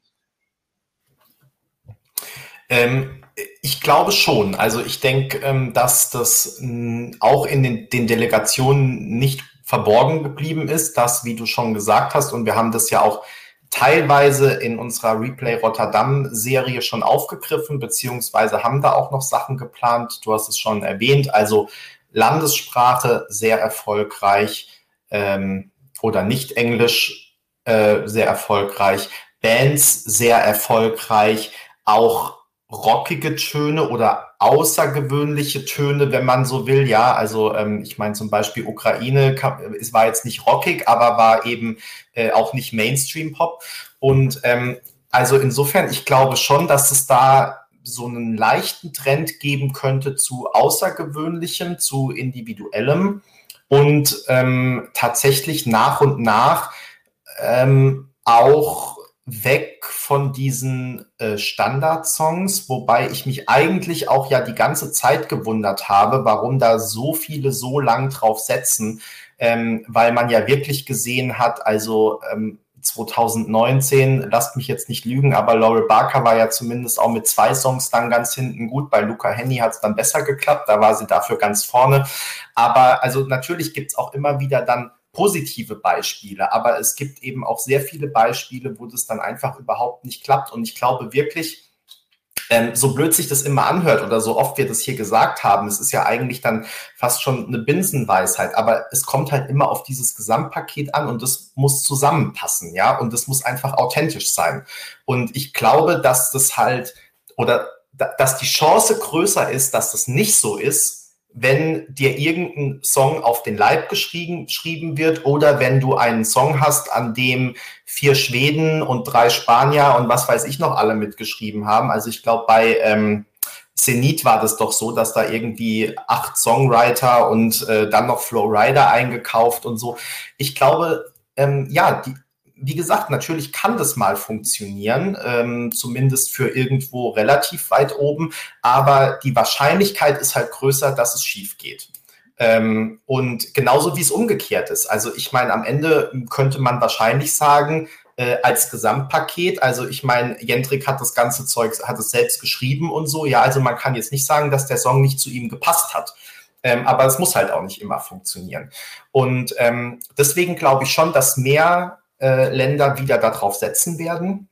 Ähm, ich glaube schon. Also ich denke, ähm, dass das mh, auch in den, den, Delegationen nicht verborgen geblieben ist, dass, wie du schon gesagt hast, und wir haben das ja auch teilweise in unserer Replay Rotterdam Serie schon aufgegriffen, beziehungsweise haben da auch noch Sachen geplant. Du hast es schon erwähnt. Also Landessprache sehr erfolgreich ähm, oder nicht Englisch äh, sehr erfolgreich, Bands sehr erfolgreich, auch rockige Töne oder außergewöhnliche Töne, wenn man so will. Ja, also ähm, ich meine zum Beispiel Ukraine, es war jetzt nicht rockig, aber war eben äh, auch nicht Mainstream-Pop. Und ähm, also insofern, ich glaube schon, dass es da so einen leichten Trend geben könnte zu außergewöhnlichem, zu individuellem und ähm, tatsächlich nach und nach ähm, auch weg von diesen äh, Standardsongs, wobei ich mich eigentlich auch ja die ganze Zeit gewundert habe, warum da so viele so lang drauf setzen, ähm, weil man ja wirklich gesehen hat, also ähm, 2019, lasst mich jetzt nicht lügen, aber Laurel Barker war ja zumindest auch mit zwei Songs dann ganz hinten gut. Bei Luca Henny hat es dann besser geklappt, da war sie dafür ganz vorne. Aber also natürlich gibt es auch immer wieder dann positive Beispiele, aber es gibt eben auch sehr viele Beispiele, wo das dann einfach überhaupt nicht klappt. Und ich glaube wirklich, ähm, so blöd sich das immer anhört oder so oft wir das hier gesagt haben, es ist ja eigentlich dann fast schon eine Binsenweisheit, aber es kommt halt immer auf dieses Gesamtpaket an und das muss zusammenpassen, ja, und das muss einfach authentisch sein. Und ich glaube, dass das halt oder dass die Chance größer ist, dass das nicht so ist, wenn dir irgendein Song auf den Leib geschrieben, geschrieben wird oder wenn du einen Song hast, an dem vier Schweden und drei Spanier und was weiß ich noch alle mitgeschrieben haben. Also ich glaube, bei ähm, Zenit war das doch so, dass da irgendwie acht Songwriter und äh, dann noch Flowrider eingekauft und so. Ich glaube, ähm, ja, die, wie gesagt, natürlich kann das mal funktionieren, ähm, zumindest für irgendwo relativ weit oben, aber die Wahrscheinlichkeit ist halt größer, dass es schief geht. Ähm, und genauso wie es umgekehrt ist. Also ich meine, am Ende könnte man wahrscheinlich sagen, äh, als Gesamtpaket, also ich meine, Jendrik hat das ganze Zeug, hat es selbst geschrieben und so, ja, also man kann jetzt nicht sagen, dass der Song nicht zu ihm gepasst hat. Ähm, aber es muss halt auch nicht immer funktionieren. Und ähm, deswegen glaube ich schon, dass mehr äh, Länder wieder darauf setzen werden.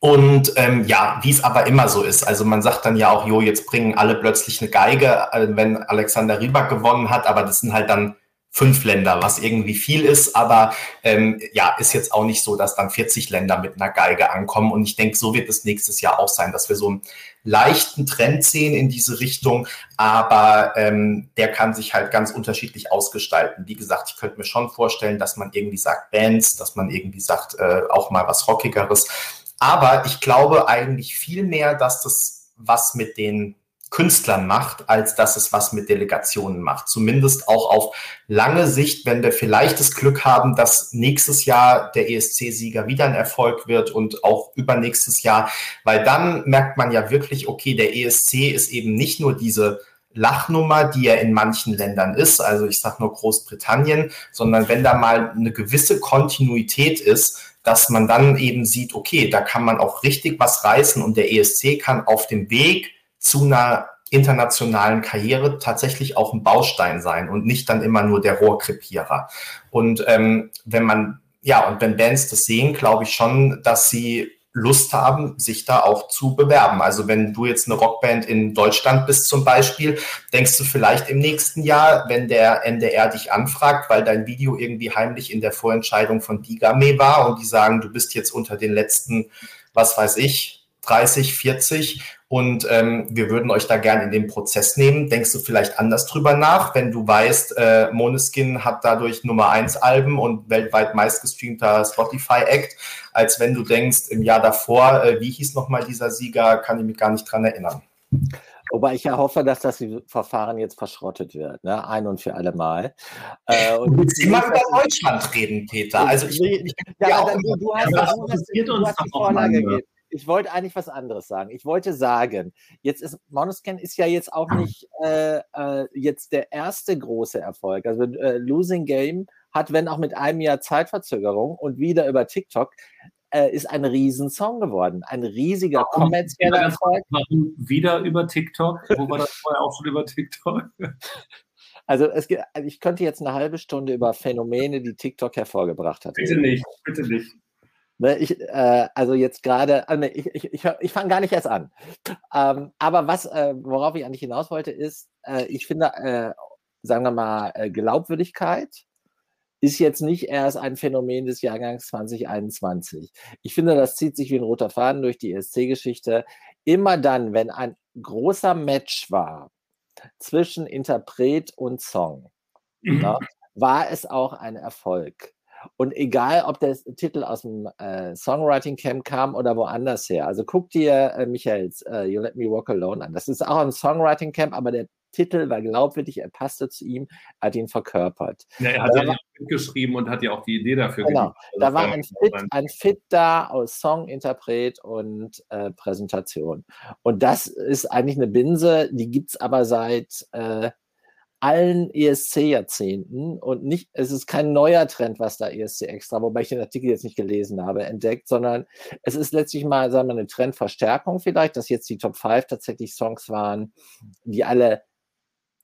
Und ähm, ja, wie es aber immer so ist. Also man sagt dann ja auch, jo, jetzt bringen alle plötzlich eine Geige, äh, wenn Alexander Rybak gewonnen hat, aber das sind halt dann fünf Länder, was irgendwie viel ist, aber ähm, ja, ist jetzt auch nicht so, dass dann 40 Länder mit einer Geige ankommen. Und ich denke, so wird es nächstes Jahr auch sein, dass wir so einen leichten Trend sehen in diese Richtung, aber ähm, der kann sich halt ganz unterschiedlich ausgestalten. Wie gesagt, ich könnte mir schon vorstellen, dass man irgendwie sagt Bands, dass man irgendwie sagt äh, auch mal was Rockigeres. Aber ich glaube eigentlich viel mehr, dass das was mit den Künstlern macht, als dass es was mit Delegationen macht. Zumindest auch auf lange Sicht, wenn wir vielleicht das Glück haben, dass nächstes Jahr der ESC-Sieger wieder ein Erfolg wird und auch übernächstes Jahr, weil dann merkt man ja wirklich, okay, der ESC ist eben nicht nur diese Lachnummer, die er in manchen Ländern ist, also ich sage nur Großbritannien, sondern wenn da mal eine gewisse Kontinuität ist, dass man dann eben sieht, okay, da kann man auch richtig was reißen und der ESC kann auf dem Weg zu einer internationalen Karriere tatsächlich auch ein Baustein sein und nicht dann immer nur der Rohrkrepierer. Und ähm, wenn man, ja, und wenn Bands das sehen, glaube ich schon, dass sie Lust haben, sich da auch zu bewerben. Also wenn du jetzt eine Rockband in Deutschland bist zum Beispiel, denkst du vielleicht im nächsten Jahr, wenn der NDR dich anfragt, weil dein Video irgendwie heimlich in der Vorentscheidung von Digame war und die sagen, du bist jetzt unter den letzten, was weiß ich, 30, 40 und ähm, wir würden euch da gerne in den Prozess nehmen. Denkst du vielleicht anders drüber nach, wenn du weißt, äh, Moneskin hat dadurch Nummer 1 Alben und weltweit meistgestreamter Spotify-Act, als wenn du denkst, im Jahr davor, äh, wie hieß nochmal dieser Sieger, kann ich mich gar nicht dran erinnern. Wobei ich ja hoffe, dass das Verfahren jetzt verschrottet wird, ne? ein und für alle Mal. Äh, und du willst immer über Deutschland reden, Peter. Also ich, ich, ich ja, ja, du, du, hast, ja, du, hast, du hast die Vorlage gegeben ich wollte eigentlich was anderes sagen. Ich wollte sagen, jetzt ist Monoscan ist ja jetzt auch nicht äh, äh, jetzt der erste große Erfolg. Also äh, Losing Game hat, wenn auch mit einem Jahr Zeitverzögerung und wieder über TikTok, äh, ist ein Riesensong geworden. Ein riesiger kommerzieller Erfolg. Warum wieder über TikTok? Wo war das vorher auch schon über TikTok? Also, es, also ich könnte jetzt eine halbe Stunde über Phänomene, die TikTok hervorgebracht hat. Bitte nicht, bitte nicht. Ne, ich, äh, also jetzt gerade, äh, ich, ich, ich, ich fange gar nicht erst an. Ähm, aber was, äh, worauf ich eigentlich hinaus wollte, ist, äh, ich finde, äh, sagen wir mal, äh, Glaubwürdigkeit ist jetzt nicht erst ein Phänomen des Jahrgangs 2021. Ich finde, das zieht sich wie ein roter Faden durch die ESC-Geschichte. Immer dann, wenn ein großer Match war zwischen Interpret und Song, mhm. ja, war es auch ein Erfolg. Und egal, ob der Titel aus dem äh, Songwriting Camp kam oder woanders her. Also guck dir äh, Michaels äh, You Let Me Walk Alone an. Das ist auch ein Songwriting Camp, aber der Titel war glaubwürdig, er passte zu ihm, er hat ihn verkörpert. Ja, er hat ja mitgeschrieben und hat ja auch die Idee dafür. Genau, also da war ein Fit, ein Fit da aus Song, Interpret und äh, Präsentation. Und das ist eigentlich eine Binse, die gibt es aber seit äh, allen ESC-Jahrzehnten und nicht, es ist kein neuer Trend, was da ESC extra, wobei ich den Artikel jetzt nicht gelesen habe, entdeckt, sondern es ist letztlich mal, sagen wir, eine Trendverstärkung vielleicht, dass jetzt die Top 5 tatsächlich Songs waren, die alle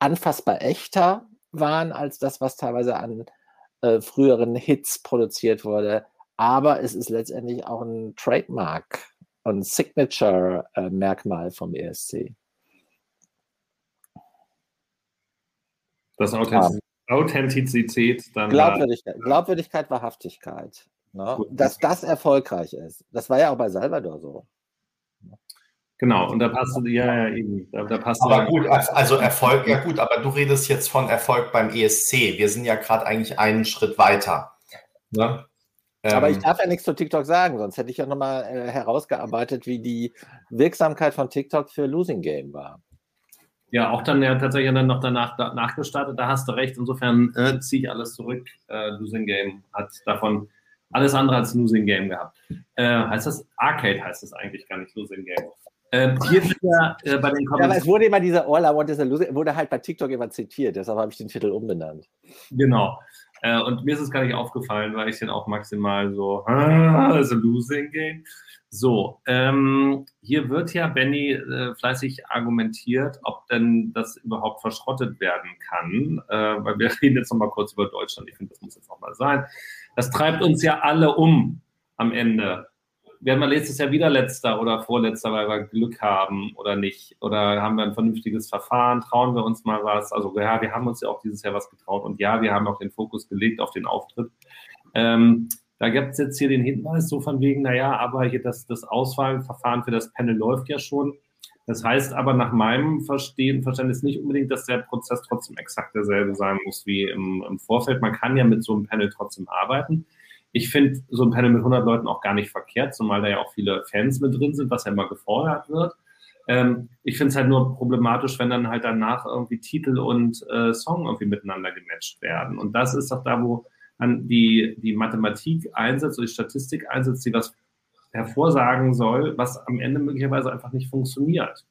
anfassbar echter waren als das, was teilweise an äh, früheren Hits produziert wurde. Aber es ist letztendlich auch ein Trademark und Signature-Merkmal äh, vom ESC. Das Authentiz Authentizität dann. Glaubwürdigkeit, Glaubwürdigkeit Wahrhaftigkeit. Ne? Dass das erfolgreich ist. Das war ja auch bei Salvador so. Genau, und da passt du, ja, ja, eben. Da, da passt aber gut, also Erfolg, ja gut, aber du redest jetzt von Erfolg beim ESC. Wir sind ja gerade eigentlich einen Schritt weiter. Ne? Aber ich ähm. darf ja nichts zu TikTok sagen, sonst hätte ich ja nochmal äh, herausgearbeitet, wie die Wirksamkeit von TikTok für Losing Game war. Ja, auch dann ja tatsächlich dann noch danach da, nachgestartet, da hast du recht. Insofern äh, ziehe ich alles zurück. Äh, Losing Game hat davon alles andere als Losing Game gehabt. Äh, heißt das Arcade heißt das eigentlich gar nicht Losing Game. Ähm, hier wieder äh, bei den Comments. Ja, aber es wurde immer dieser All I Want is a Losing, wurde halt bei TikTok immer zitiert, deshalb habe ich den Titel umbenannt. Genau. Äh, und mir ist es gar nicht aufgefallen, weil ich den auch maximal so, ah, also Losing Game. So, ähm, hier wird ja, Benny, äh, fleißig argumentiert, ob denn das überhaupt verschrottet werden kann, äh, weil wir reden jetzt nochmal kurz über Deutschland. Ich finde, das muss jetzt nochmal sein. Das treibt uns ja alle um am Ende. Werden wir letztes Jahr wieder letzter oder vorletzter, weil wir Glück haben oder nicht? Oder haben wir ein vernünftiges Verfahren? Trauen wir uns mal was? Also ja, wir haben uns ja auch dieses Jahr was getraut und ja, wir haben auch den Fokus gelegt auf den Auftritt. Ähm, da gibt es jetzt hier den Hinweis, so von wegen, naja, aber hier das, das Auswahlverfahren für das Panel läuft ja schon. Das heißt aber nach meinem Verstehen, Verständnis nicht unbedingt, dass der Prozess trotzdem exakt derselbe sein muss wie im, im Vorfeld. Man kann ja mit so einem Panel trotzdem arbeiten. Ich finde so ein Panel mit 100 Leuten auch gar nicht verkehrt, zumal da ja auch viele Fans mit drin sind, was ja immer gefordert wird. Ähm, ich finde es halt nur problematisch, wenn dann halt danach irgendwie Titel und äh, Song irgendwie miteinander gematcht werden. Und das ist doch da, wo an die, die Mathematik einsetzt oder die Statistik einsetzt, die was hervorsagen soll, was am Ende möglicherweise einfach nicht funktioniert.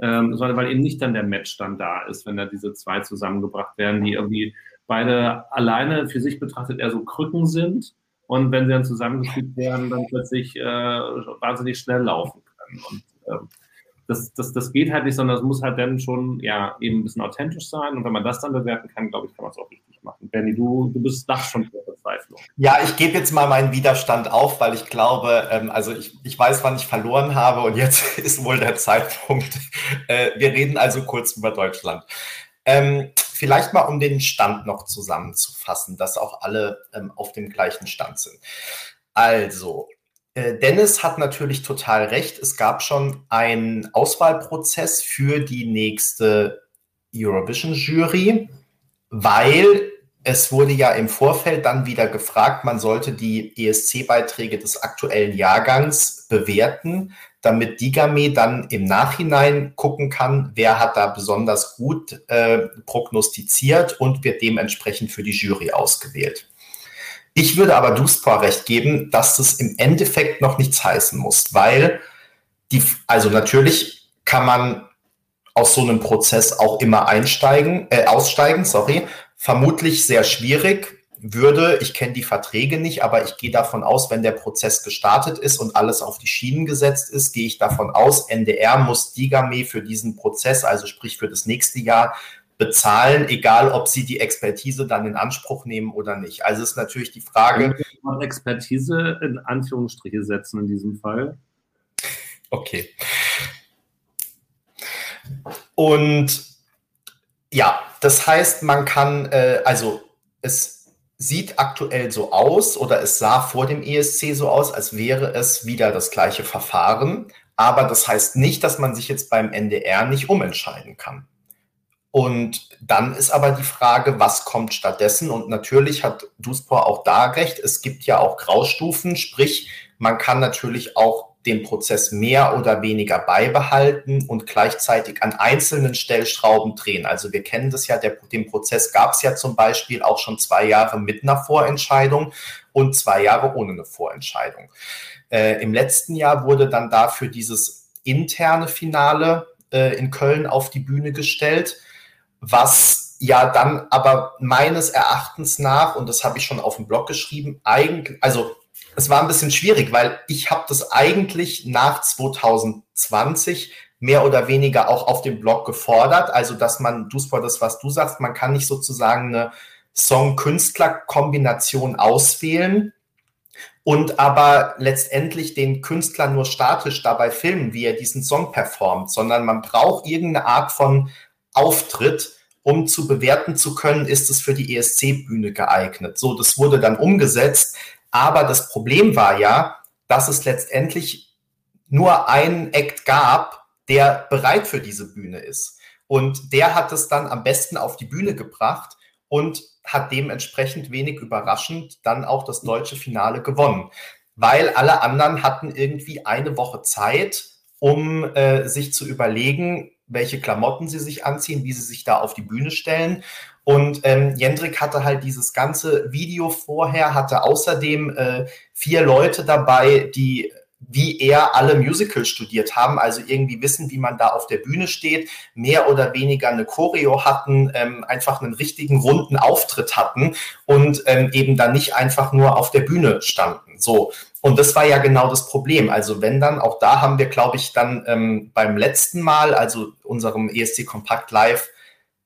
Ähm, sondern weil eben nicht dann der Match dann da ist, wenn da diese zwei zusammengebracht werden, die irgendwie beide alleine für sich betrachtet eher so Krücken sind und wenn sie dann zusammengefügt werden, dann plötzlich äh, wahnsinnig schnell laufen können. Und ähm, das, das, das geht halt nicht, sondern es muss halt dann schon ja eben ein bisschen authentisch sein. Und wenn man das dann bewerten kann, glaube ich, kann man es auch richtig. Benny, du, du bist das schon für Verzweiflung. Ja, ich gebe jetzt mal meinen Widerstand auf, weil ich glaube, ähm, also ich, ich weiß, wann ich verloren habe und jetzt ist wohl der Zeitpunkt. Äh, wir reden also kurz über Deutschland. Ähm, vielleicht mal, um den Stand noch zusammenzufassen, dass auch alle ähm, auf dem gleichen Stand sind. Also, äh, Dennis hat natürlich total recht. Es gab schon einen Auswahlprozess für die nächste Eurovision-Jury, weil es wurde ja im Vorfeld dann wieder gefragt, man sollte die ESC-Beiträge des aktuellen Jahrgangs bewerten, damit Digame dann im Nachhinein gucken kann, wer hat da besonders gut äh, prognostiziert und wird dementsprechend für die Jury ausgewählt. Ich würde aber Duspor recht geben, dass das im Endeffekt noch nichts heißen muss, weil die, also natürlich kann man aus so einem Prozess auch immer einsteigen, äh, aussteigen, sorry. Vermutlich sehr schwierig würde, ich kenne die Verträge nicht, aber ich gehe davon aus, wenn der Prozess gestartet ist und alles auf die Schienen gesetzt ist, gehe ich davon aus, NDR muss Digame für diesen Prozess, also sprich für das nächste Jahr, bezahlen, egal ob sie die Expertise dann in Anspruch nehmen oder nicht. Also ist natürlich die Frage. Expertise in Anführungsstriche setzen in diesem Fall. Okay. Und ja, das heißt, man kann, äh, also es sieht aktuell so aus oder es sah vor dem ESC so aus, als wäre es wieder das gleiche Verfahren. Aber das heißt nicht, dass man sich jetzt beim NDR nicht umentscheiden kann. Und dann ist aber die Frage, was kommt stattdessen? Und natürlich hat Duspor auch da recht. Es gibt ja auch Graustufen, sprich, man kann natürlich auch den Prozess mehr oder weniger beibehalten und gleichzeitig an einzelnen Stellschrauben drehen. Also wir kennen das ja, der, den Prozess gab es ja zum Beispiel auch schon zwei Jahre mit einer Vorentscheidung und zwei Jahre ohne eine Vorentscheidung. Äh, Im letzten Jahr wurde dann dafür dieses interne Finale äh, in Köln auf die Bühne gestellt, was ja dann aber meines Erachtens nach, und das habe ich schon auf dem Blog geschrieben, eigentlich, also es war ein bisschen schwierig, weil ich habe das eigentlich nach 2020 mehr oder weniger auch auf dem Blog gefordert. Also, dass man, du das, was du sagst, man kann nicht sozusagen eine Song-Künstler-Kombination auswählen und aber letztendlich den Künstler nur statisch dabei filmen, wie er diesen Song performt, sondern man braucht irgendeine Art von Auftritt, um zu bewerten zu können, ist es für die ESC-Bühne geeignet. So, das wurde dann umgesetzt. Aber das Problem war ja, dass es letztendlich nur einen Act gab, der bereit für diese Bühne ist. Und der hat es dann am besten auf die Bühne gebracht und hat dementsprechend wenig überraschend dann auch das deutsche Finale gewonnen. Weil alle anderen hatten irgendwie eine Woche Zeit, um äh, sich zu überlegen, welche Klamotten sie sich anziehen, wie sie sich da auf die Bühne stellen. Und ähm, Jendrik hatte halt dieses ganze Video vorher, hatte außerdem äh, vier Leute dabei, die wie er alle Musical studiert haben, also irgendwie wissen, wie man da auf der Bühne steht, mehr oder weniger eine Choreo hatten, ähm, einfach einen richtigen runden Auftritt hatten und ähm, eben dann nicht einfach nur auf der Bühne standen. So. Und das war ja genau das Problem. Also wenn dann, auch da haben wir, glaube ich, dann ähm, beim letzten Mal, also unserem ESC Kompakt Live,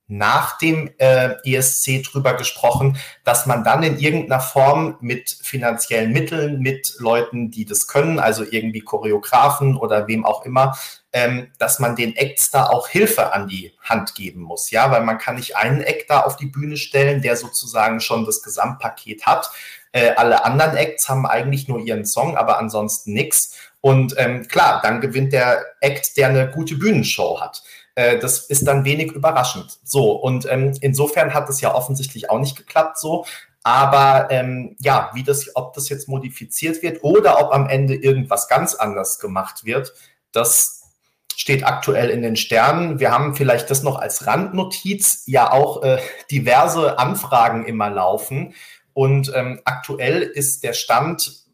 nach dem äh, ESC drüber gesprochen, dass man dann in irgendeiner Form mit finanziellen Mitteln, mit Leuten, die das können, also irgendwie Choreografen oder wem auch immer, ähm, dass man den Acts da auch Hilfe an die Hand geben muss, ja, weil man kann nicht einen Act da auf die Bühne stellen, der sozusagen schon das Gesamtpaket hat. Äh, alle anderen Acts haben eigentlich nur ihren Song, aber ansonsten nichts. Und ähm, klar, dann gewinnt der Act, der eine gute Bühnenshow hat. Äh, das ist dann wenig überraschend. So, und ähm, insofern hat es ja offensichtlich auch nicht geklappt so. Aber ähm, ja, wie das, ob das jetzt modifiziert wird oder ob am Ende irgendwas ganz anders gemacht wird, das steht aktuell in den Sternen. Wir haben vielleicht das noch als Randnotiz, ja auch äh, diverse Anfragen immer laufen. Und ähm, aktuell ist der Stand,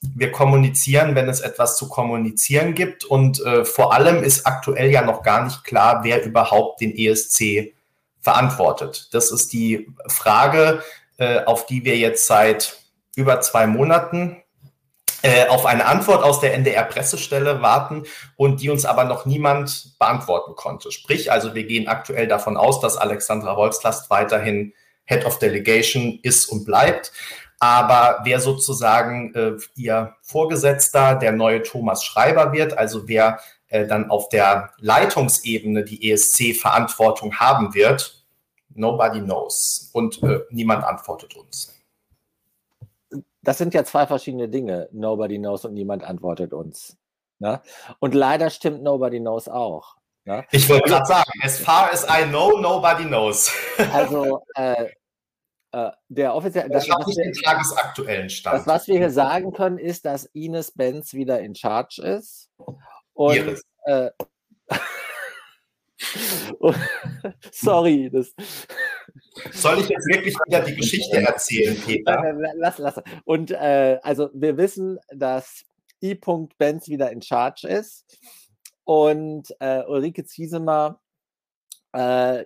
wir kommunizieren, wenn es etwas zu kommunizieren gibt. Und äh, vor allem ist aktuell ja noch gar nicht klar, wer überhaupt den ESC verantwortet. Das ist die Frage, äh, auf die wir jetzt seit über zwei Monaten äh, auf eine Antwort aus der NDR-Pressestelle warten und die uns aber noch niemand beantworten konnte. Sprich, also wir gehen aktuell davon aus, dass Alexandra Wolfslast weiterhin Head of Delegation ist und bleibt. Aber wer sozusagen äh, ihr Vorgesetzter, der neue Thomas Schreiber wird, also wer äh, dann auf der Leitungsebene die ESC-Verantwortung haben wird, nobody knows. Und äh, niemand antwortet uns. Das sind ja zwei verschiedene Dinge. Nobody knows und niemand antwortet uns. Ne? Und leider stimmt Nobody knows auch. Ne? Ich wollte gerade sagen, as far as I know, nobody knows. Also äh, äh, der offizielle. Das, das, wir, den tagesaktuellen Stand. Das, was wir hier sagen können, ist, dass Ines Benz wieder in Charge ist. Und, äh, sorry, das. Soll ich jetzt wirklich wieder die Geschichte erzählen, Peter? Lass, lass. Und äh, also wir wissen, dass I. Benz wieder in Charge ist und äh, Ulrike Ziesemer äh,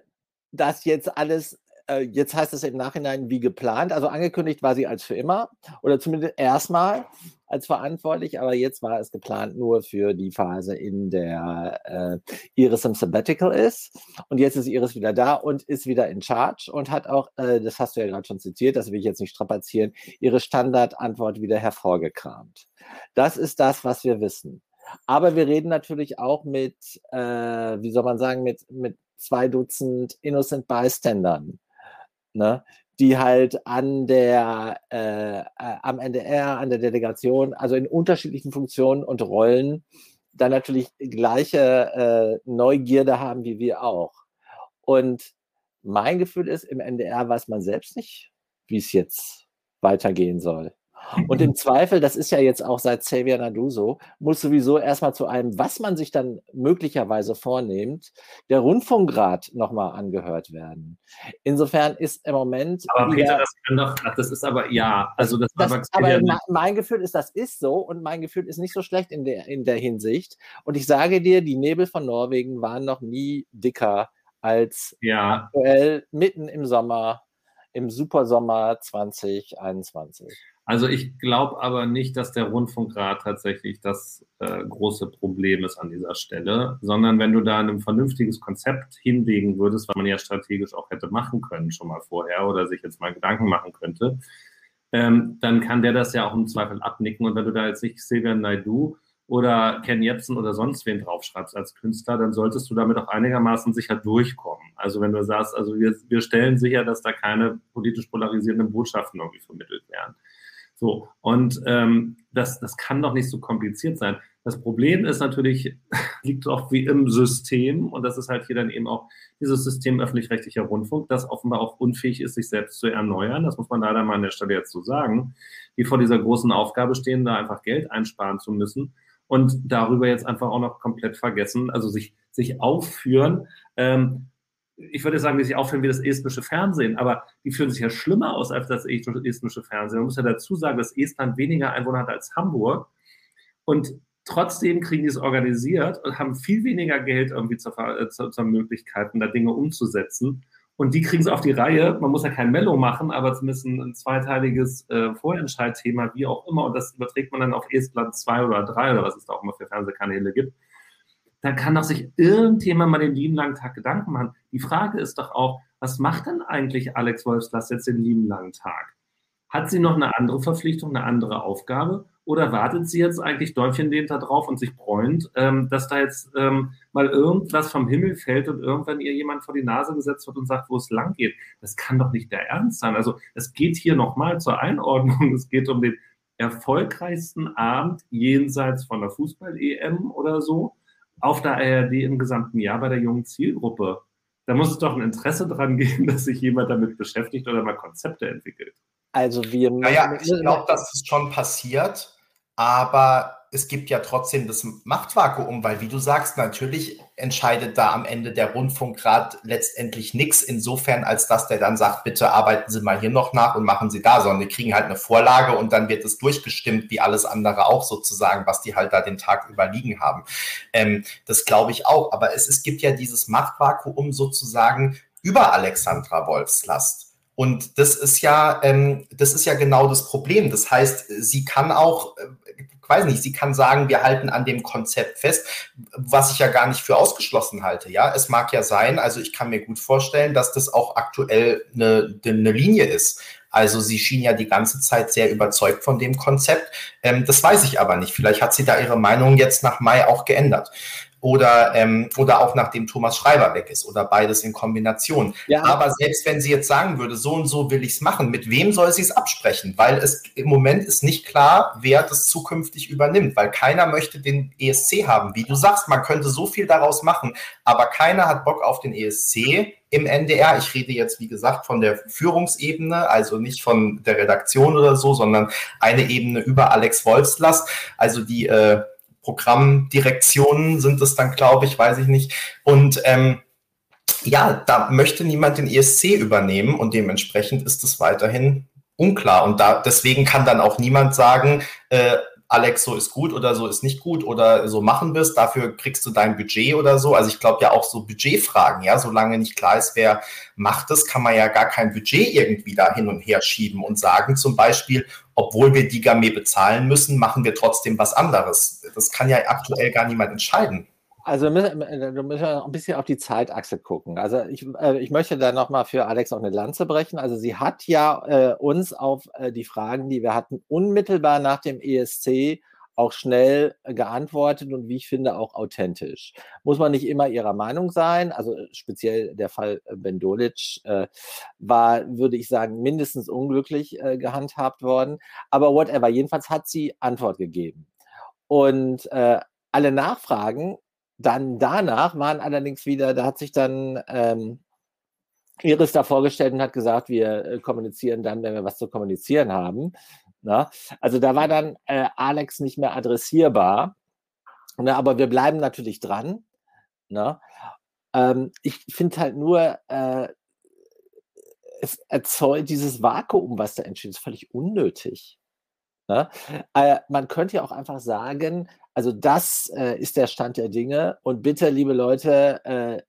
das jetzt alles äh, jetzt heißt es im Nachhinein wie geplant. Also angekündigt war sie als für immer oder zumindest erstmal als verantwortlich, aber jetzt war es geplant nur für die Phase, in der äh, Iris im Sabbatical ist. Und jetzt ist Iris wieder da und ist wieder in Charge und hat auch, äh, das hast du ja gerade schon zitiert, das will ich jetzt nicht strapazieren, ihre Standardantwort wieder hervorgekramt. Das ist das, was wir wissen. Aber wir reden natürlich auch mit, äh, wie soll man sagen, mit, mit zwei Dutzend Innocent Bystandern ne, die halt an der, äh, äh am NDR, an der Delegation, also in unterschiedlichen Funktionen und Rollen, dann natürlich gleiche äh, Neugierde haben wie wir auch. Und mein Gefühl ist, im NDR weiß man selbst nicht, wie es jetzt weitergehen soll. Und im Zweifel, das ist ja jetzt auch seit Xavier Nadu so, muss sowieso erstmal zu einem, was man sich dann möglicherweise vornimmt, der Rundfunkrat nochmal angehört werden. Insofern ist im Moment. Aber Peter, das kann doch, das ist aber, ja, also das, das aber, aber mein Gefühl ist, das ist so und mein Gefühl ist nicht so schlecht in der, in der Hinsicht. Und ich sage dir, die Nebel von Norwegen waren noch nie dicker als ja. aktuell mitten im Sommer, im Supersommer 2021. Also ich glaube aber nicht, dass der Rundfunkrat tatsächlich das äh, große Problem ist an dieser Stelle, sondern wenn du da ein vernünftiges Konzept hinlegen würdest, was man ja strategisch auch hätte machen können schon mal vorher oder sich jetzt mal Gedanken machen könnte, ähm, dann kann der das ja auch im Zweifel abnicken. Und wenn du da jetzt nicht Silvia Naidu oder Ken Jebsen oder sonst wen draufschreibst als Künstler, dann solltest du damit auch einigermaßen sicher durchkommen. Also wenn du sagst, also wir, wir stellen sicher, dass da keine politisch polarisierenden Botschaften irgendwie vermittelt werden. So, und ähm, das, das kann doch nicht so kompliziert sein. Das Problem ist natürlich, liegt auch wie im System, und das ist halt hier dann eben auch dieses System öffentlich-rechtlicher Rundfunk, das offenbar auch unfähig ist, sich selbst zu erneuern. Das muss man leider mal an der Stelle jetzt so sagen, die vor dieser großen Aufgabe stehen, da einfach Geld einsparen zu müssen und darüber jetzt einfach auch noch komplett vergessen, also sich, sich aufführen, ähm, ich würde sagen, die sich aufführen wie das estnische Fernsehen, aber die führen sich ja schlimmer aus als das estnische Fernsehen. Man muss ja dazu sagen, dass Estland weniger Einwohner hat als Hamburg und trotzdem kriegen die es organisiert und haben viel weniger Geld irgendwie zur, äh, zur, zur Möglichkeiten, da Dinge umzusetzen. Und die kriegen es auf die Reihe. Man muss ja kein Mello machen, aber zumindest ein, ein zweiteiliges äh, Vorentscheidthema, wie auch immer. Und das überträgt man dann auf Estland 2 oder 3 oder was es da auch immer für Fernsehkanäle gibt dann kann doch sich irgendjemand mal den lieben langen Tag Gedanken machen. Die Frage ist doch auch, was macht denn eigentlich Alex Wolfsglas jetzt den lieben langen Tag? Hat sie noch eine andere Verpflichtung, eine andere Aufgabe? Oder wartet sie jetzt eigentlich Däumchen da drauf und sich bräunt, ähm, dass da jetzt ähm, mal irgendwas vom Himmel fällt und irgendwann ihr jemand vor die Nase gesetzt wird und sagt, wo es lang geht? Das kann doch nicht der Ernst sein. Also es geht hier nochmal zur Einordnung. Es geht um den erfolgreichsten Abend jenseits von der Fußball-EM oder so auf der ARD im gesamten Jahr bei der jungen Zielgruppe. Da muss es doch ein Interesse dran geben, dass sich jemand damit beschäftigt oder mal Konzepte entwickelt. Also wir. Naja, ich glaube, dass es schon passiert, aber es gibt ja trotzdem das Machtvakuum, weil wie du sagst, natürlich entscheidet da am Ende der Rundfunkrat letztendlich nichts, insofern als dass der dann sagt, bitte arbeiten Sie mal hier noch nach und machen Sie da, sondern die kriegen halt eine Vorlage und dann wird es durchgestimmt, wie alles andere auch sozusagen, was die halt da den Tag überliegen haben. Ähm, das glaube ich auch, aber es, es gibt ja dieses Machtvakuum sozusagen über Alexandra Wolfslast. Und das ist ja, ähm, das ist ja genau das Problem. Das heißt, sie kann auch, äh, weiß nicht, sie kann sagen, wir halten an dem Konzept fest, was ich ja gar nicht für ausgeschlossen halte. Ja, es mag ja sein, also ich kann mir gut vorstellen, dass das auch aktuell eine, eine Linie ist. Also sie schien ja die ganze Zeit sehr überzeugt von dem Konzept. Ähm, das weiß ich aber nicht. Vielleicht hat sie da ihre Meinung jetzt nach Mai auch geändert oder, ähm, oder auch nachdem Thomas Schreiber weg ist oder beides in Kombination. Ja. Aber selbst wenn sie jetzt sagen würde, so und so will ich es machen, mit wem soll sie es absprechen? Weil es im Moment ist nicht klar, wer das zukünftig übernimmt, weil keiner möchte den ESC haben. Wie du sagst, man könnte so viel daraus machen, aber keiner hat Bock auf den ESC im NDR. Ich rede jetzt, wie gesagt, von der Führungsebene, also nicht von der Redaktion oder so, sondern eine Ebene über Alex Wolfslast, also die äh, Programmdirektionen sind es dann, glaube ich, weiß ich nicht. Und ähm, ja, da möchte niemand den ESC übernehmen und dementsprechend ist es weiterhin unklar. Und da deswegen kann dann auch niemand sagen, äh, Alex, so ist gut oder so ist nicht gut oder so machen wir es, dafür kriegst du dein Budget oder so. Also ich glaube ja auch so Budgetfragen, ja, solange nicht klar ist, wer macht es, kann man ja gar kein Budget irgendwie da hin und her schieben und sagen zum Beispiel, obwohl wir die Gamé bezahlen müssen, machen wir trotzdem was anderes. Das kann ja aktuell gar niemand entscheiden. Also müssen, müssen wir ein bisschen auf die Zeitachse gucken. Also ich, äh, ich möchte da nochmal für Alex auch eine Lanze brechen. Also sie hat ja äh, uns auf äh, die Fragen, die wir hatten, unmittelbar nach dem ESC auch schnell geantwortet und wie ich finde auch authentisch. Muss man nicht immer ihrer Meinung sein, also speziell der Fall äh, Ben Dolic äh, war, würde ich sagen, mindestens unglücklich äh, gehandhabt worden. Aber whatever, jedenfalls hat sie Antwort gegeben. Und äh, alle Nachfragen dann danach waren allerdings wieder, da hat sich dann ähm, Iris da vorgestellt und hat gesagt, wir äh, kommunizieren dann, wenn wir was zu kommunizieren haben. Na? Also da war dann äh, Alex nicht mehr adressierbar. Na, aber wir bleiben natürlich dran. Na? Ähm, ich finde halt nur, äh, es erzeugt dieses Vakuum, was da entsteht, ist völlig unnötig. Ne? Äh, man könnte ja auch einfach sagen, also das äh, ist der Stand der Dinge und bitte, liebe Leute, äh,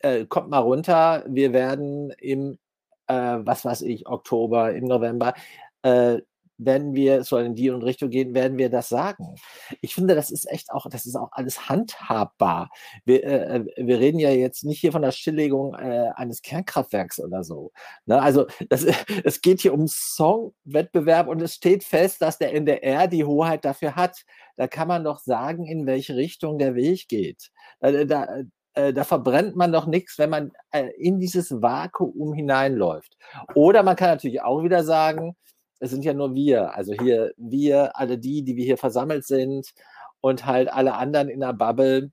äh kommt mal runter. Wir werden im, äh, was weiß ich, Oktober, im November äh, wenn wir, soll in die und Richtung gehen, werden wir das sagen. Ich finde, das ist echt auch, das ist auch alles handhabbar. Wir, äh, wir reden ja jetzt nicht hier von der Stilllegung äh, eines Kernkraftwerks oder so. Ne? Also das, es geht hier um Songwettbewerb und es steht fest, dass der NDR die Hoheit dafür hat. Da kann man doch sagen, in welche Richtung der Weg geht. Da, da, äh, da verbrennt man doch nichts, wenn man äh, in dieses Vakuum hineinläuft. Oder man kann natürlich auch wieder sagen, es sind ja nur wir, also hier wir, alle die, die wir hier versammelt sind und halt alle anderen in der Bubble,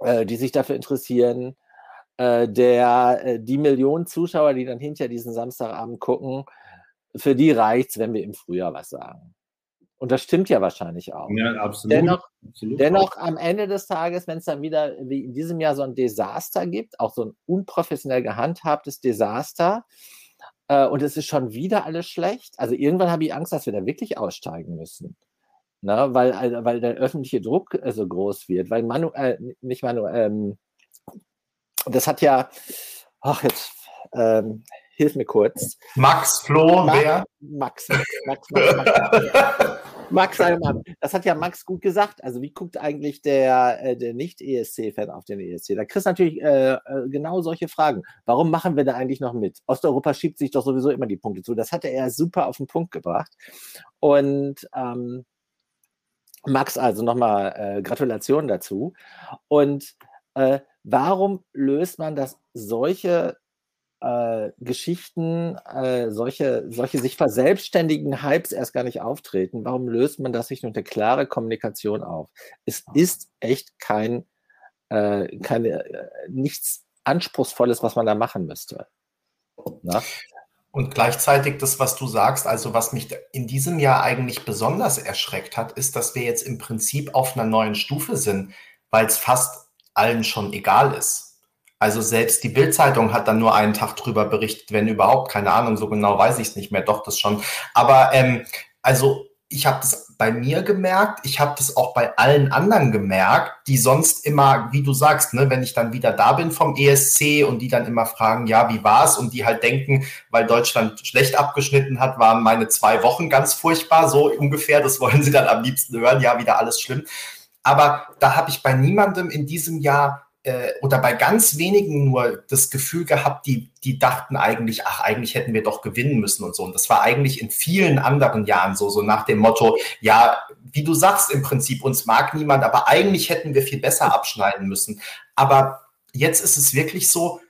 äh, die sich dafür interessieren, äh, der, äh, die Millionen Zuschauer, die dann hinterher diesen Samstagabend gucken, für die reicht es, wenn wir im Frühjahr was sagen. Und das stimmt ja wahrscheinlich auch. Ja, absolut. Dennoch, absolut dennoch am Ende des Tages, wenn es dann wieder wie in diesem Jahr so ein Desaster gibt, auch so ein unprofessionell gehandhabtes Desaster, äh, und es ist schon wieder alles schlecht. Also irgendwann habe ich Angst, dass wir da wirklich aussteigen müssen. Na, ne? weil, also, weil der öffentliche Druck äh, so groß wird. Weil Manu, äh, nicht Manu, ähm, das hat ja, ach jetzt, ähm, hilf mir kurz. Max, Flo, Max, wer? Max, Max, Max, Max, Max. Max Heilmann, das hat ja Max gut gesagt. Also wie guckt eigentlich der, äh, der Nicht-ESC-Fan auf den ESC? Da kriegst du natürlich äh, äh, genau solche Fragen. Warum machen wir da eigentlich noch mit? Osteuropa schiebt sich doch sowieso immer die Punkte zu. Das hat er super auf den Punkt gebracht. Und ähm, Max, also nochmal äh, Gratulation dazu. Und äh, warum löst man das solche äh, Geschichten, äh, solche, solche sich verselbstständigen Hypes erst gar nicht auftreten, warum löst man das nicht durch eine klare Kommunikation auf? Es ist echt kein, äh, keine, äh, nichts Anspruchsvolles, was man da machen müsste. Na? Und gleichzeitig das, was du sagst, also was mich in diesem Jahr eigentlich besonders erschreckt hat, ist, dass wir jetzt im Prinzip auf einer neuen Stufe sind, weil es fast allen schon egal ist. Also selbst die Bildzeitung hat dann nur einen Tag drüber berichtet, wenn überhaupt, keine Ahnung, so genau weiß ich es nicht mehr, doch das schon. Aber ähm, also ich habe das bei mir gemerkt, ich habe das auch bei allen anderen gemerkt, die sonst immer, wie du sagst, ne, wenn ich dann wieder da bin vom ESC und die dann immer fragen, ja, wie war's? Und die halt denken, weil Deutschland schlecht abgeschnitten hat, waren meine zwei Wochen ganz furchtbar, so ungefähr. Das wollen sie dann am liebsten hören, ja, wieder alles schlimm. Aber da habe ich bei niemandem in diesem Jahr äh, oder bei ganz wenigen nur das Gefühl gehabt, die, die dachten eigentlich, ach, eigentlich hätten wir doch gewinnen müssen und so. Und das war eigentlich in vielen anderen Jahren so, so nach dem Motto, ja, wie du sagst im Prinzip, uns mag niemand, aber eigentlich hätten wir viel besser abschneiden müssen. Aber jetzt ist es wirklich so,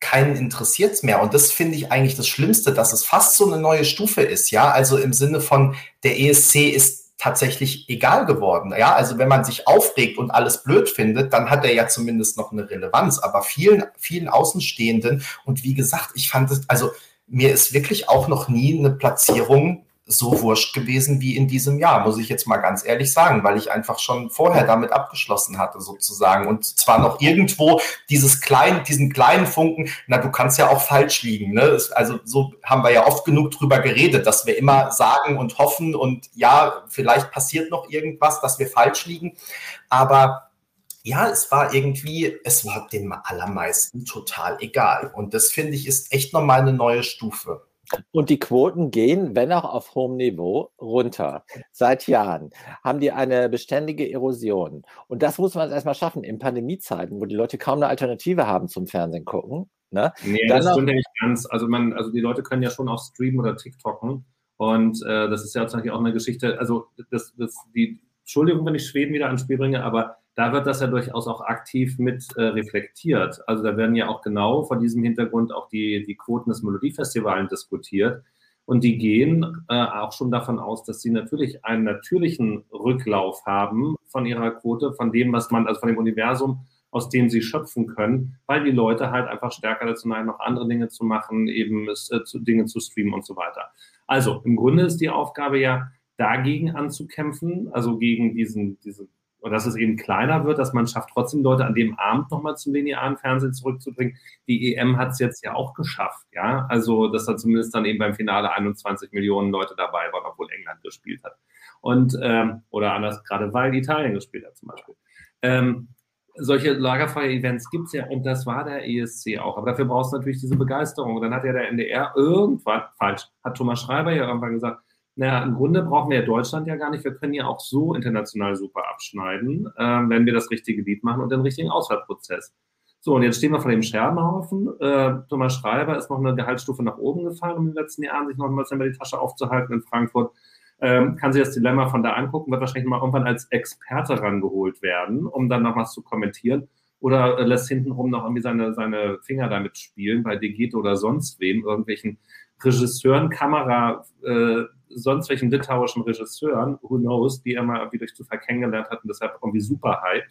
keinen interessiert es mehr. Und das finde ich eigentlich das Schlimmste, dass es fast so eine neue Stufe ist, ja. Also im Sinne von, der ESC ist tatsächlich egal geworden. Ja, also wenn man sich aufregt und alles blöd findet, dann hat er ja zumindest noch eine Relevanz. Aber vielen, vielen Außenstehenden und wie gesagt, ich fand es, also mir ist wirklich auch noch nie eine Platzierung so wurscht gewesen wie in diesem Jahr, muss ich jetzt mal ganz ehrlich sagen, weil ich einfach schon vorher damit abgeschlossen hatte, sozusagen. Und zwar noch irgendwo dieses kleinen, diesen kleinen Funken, na, du kannst ja auch falsch liegen. Ne? Also so haben wir ja oft genug drüber geredet, dass wir immer sagen und hoffen und ja, vielleicht passiert noch irgendwas, dass wir falsch liegen. Aber ja, es war irgendwie, es war dem allermeisten total egal. Und das finde ich ist echt nochmal eine neue Stufe. Und die Quoten gehen, wenn auch auf hohem Niveau, runter. Seit Jahren haben die eine beständige Erosion. Und das muss man erstmal schaffen in Pandemiezeiten, wo die Leute kaum eine Alternative haben zum Fernsehen gucken. Ne? Nee, Dann das stimmt ja nicht ganz. Also, man, also die Leute können ja schon auch streamen oder TikToken. Und äh, das ist ja tatsächlich auch eine Geschichte. Also das, das, die Entschuldigung, wenn ich Schweden wieder ans Spiel bringe, aber da wird das ja durchaus auch aktiv mit äh, reflektiert. Also da werden ja auch genau vor diesem Hintergrund auch die, die Quoten des Melodiefestivals diskutiert. Und die gehen äh, auch schon davon aus, dass sie natürlich einen natürlichen Rücklauf haben von ihrer Quote, von dem, was man, also von dem Universum, aus dem sie schöpfen können, weil die Leute halt einfach stärker dazu neigen, noch andere Dinge zu machen, eben äh, zu, Dinge zu streamen und so weiter. Also im Grunde ist die Aufgabe ja, dagegen anzukämpfen, also gegen diesen, diesen und dass es eben kleiner wird, dass man schafft, trotzdem Leute an dem Abend nochmal zum linearen Fernsehen zurückzubringen. Die EM hat es jetzt ja auch geschafft, ja. Also, dass da zumindest dann eben beim Finale 21 Millionen Leute dabei waren, obwohl England gespielt hat. Und, ähm, oder anders, gerade weil Italien gespielt hat zum Beispiel. Ähm, solche Lagerfeuer-Events gibt es ja und das war der ESC auch. Aber dafür brauchst du natürlich diese Begeisterung. Und dann hat ja der NDR irgendwann, falsch, hat Thomas Schreiber ja irgendwann gesagt, naja, im Grunde brauchen wir ja Deutschland ja gar nicht. Wir können ja auch so international super abschneiden, äh, wenn wir das richtige Lied machen und den richtigen Auswahlprozess. So, und jetzt stehen wir vor dem Scherbenhaufen. Äh, Thomas Schreiber ist noch eine Gehaltsstufe nach oben gefallen, um in den letzten Jahren sich noch mal die Tasche aufzuhalten in Frankfurt. Ähm, kann sich das Dilemma von da angucken, wird wahrscheinlich mal irgendwann als Experte rangeholt werden, um dann noch was zu kommentieren. Oder äh, lässt hintenrum noch irgendwie seine, seine Finger damit spielen, bei Digito oder sonst wem, irgendwelchen Regisseuren, Kamera, äh, sonst welchen litauischen Regisseuren, who knows, die er mal irgendwie durch Zufall kennengelernt hat und deshalb irgendwie super hyped.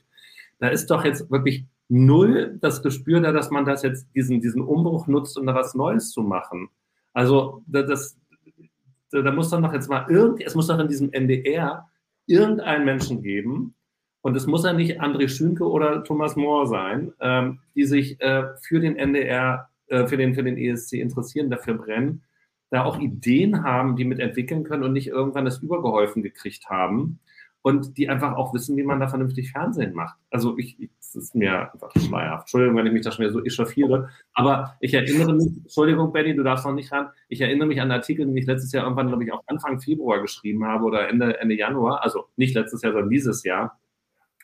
Da ist doch jetzt wirklich null das Gespür da, dass man das jetzt, diesen, diesen Umbruch nutzt, um da was Neues zu machen. Also, das, da, muss dann doch jetzt mal irgendwie, es muss doch in diesem NDR irgendeinen Menschen geben, und es muss ja nicht André Schünke oder Thomas Mohr sein, ähm, die sich äh, für den NDR, äh, für, den, für den ESC interessieren, dafür brennen da auch Ideen haben, die mitentwickeln können und nicht irgendwann das übergeholfen gekriegt haben und die einfach auch wissen, wie man da vernünftig Fernsehen macht. Also ich, ich ist mir einfach schleierhaft. Entschuldigung, wenn ich mich da schon wieder so echauffiere, aber ich erinnere mich, Entschuldigung, Benny, du darfst noch nicht ran, ich erinnere mich an einen Artikel, den ich letztes Jahr irgendwann, glaube ich, auch Anfang Februar geschrieben habe oder Ende, Ende Januar, also nicht letztes Jahr, sondern dieses Jahr,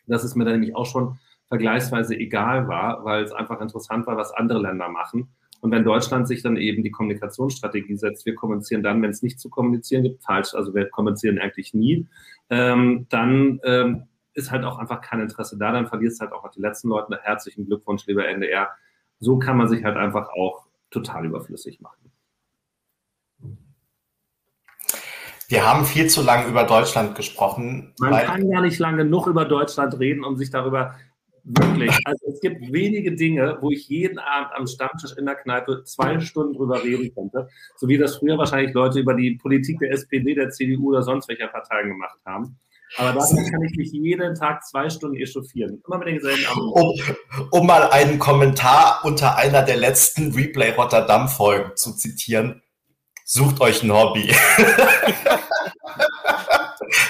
dass es mir dann nämlich auch schon vergleichsweise egal war, weil es einfach interessant war, was andere Länder machen und wenn Deutschland sich dann eben die Kommunikationsstrategie setzt, wir kommunizieren dann, wenn es nicht zu kommunizieren gibt, falsch, also wir kommunizieren eigentlich nie, ähm, dann ähm, ist halt auch einfach kein Interesse da, dann verlierst halt auch die letzten Leute. Herzlichen Glückwunsch, lieber NDR. So kann man sich halt einfach auch total überflüssig machen. Wir haben viel zu lange über Deutschland gesprochen. Man kann gar nicht lange genug über Deutschland reden, um sich darüber Wirklich. Also es gibt wenige Dinge, wo ich jeden Abend am Stammtisch in der Kneipe zwei Stunden drüber reden könnte. So wie das früher wahrscheinlich Leute über die Politik der SPD, der CDU oder sonst welcher Parteien gemacht haben. Aber dazu kann ich mich jeden Tag zwei Stunden echauffieren. Immer mit denselben um, um mal einen Kommentar unter einer der letzten Replay Rotterdam-Folgen zu zitieren. Sucht euch ein Hobby.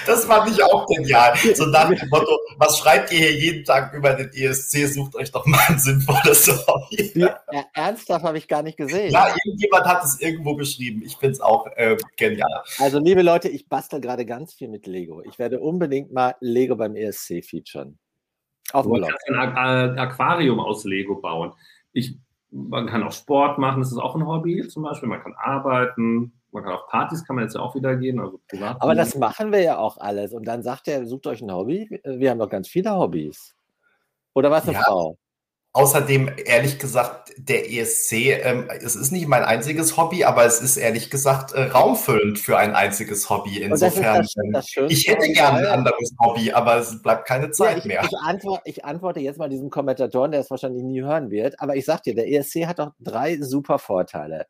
Das fand ich auch genial. So nach dem Motto, was schreibt ihr hier jeden Tag über den ESC? Sucht euch doch mal ein sinnvolles Hobby. Ja, ernsthaft habe ich gar nicht gesehen. Ja, irgendjemand hat es irgendwo geschrieben. Ich finde es auch äh, genial. Also, liebe Leute, ich bastel gerade ganz viel mit Lego. Ich werde unbedingt mal Lego beim ESC featuren. Auf du kannst ein Aquarium aus Lego bauen. Ich, man kann auch Sport machen, das ist auch ein Hobby zum Beispiel. Man kann arbeiten, man kann auf Partys kann man jetzt ja auch wieder gehen. Also privat Aber das machen wir ja auch alles. Und dann sagt er, sucht euch ein Hobby. Wir haben doch ganz viele Hobbys. Oder was eine ja. Frau? Außerdem, ehrlich gesagt, der ESC, ähm, es ist nicht mein einziges Hobby, aber es ist ehrlich gesagt äh, raumfüllend für ein einziges Hobby. Insofern, das das, das ich hätte gerne ein anderes Hobby, aber es bleibt keine Zeit ja, ich, mehr. Ich antworte, ich antworte jetzt mal diesem Kommentatoren, der es wahrscheinlich nie hören wird, aber ich sag dir, der ESC hat doch drei super Vorteile.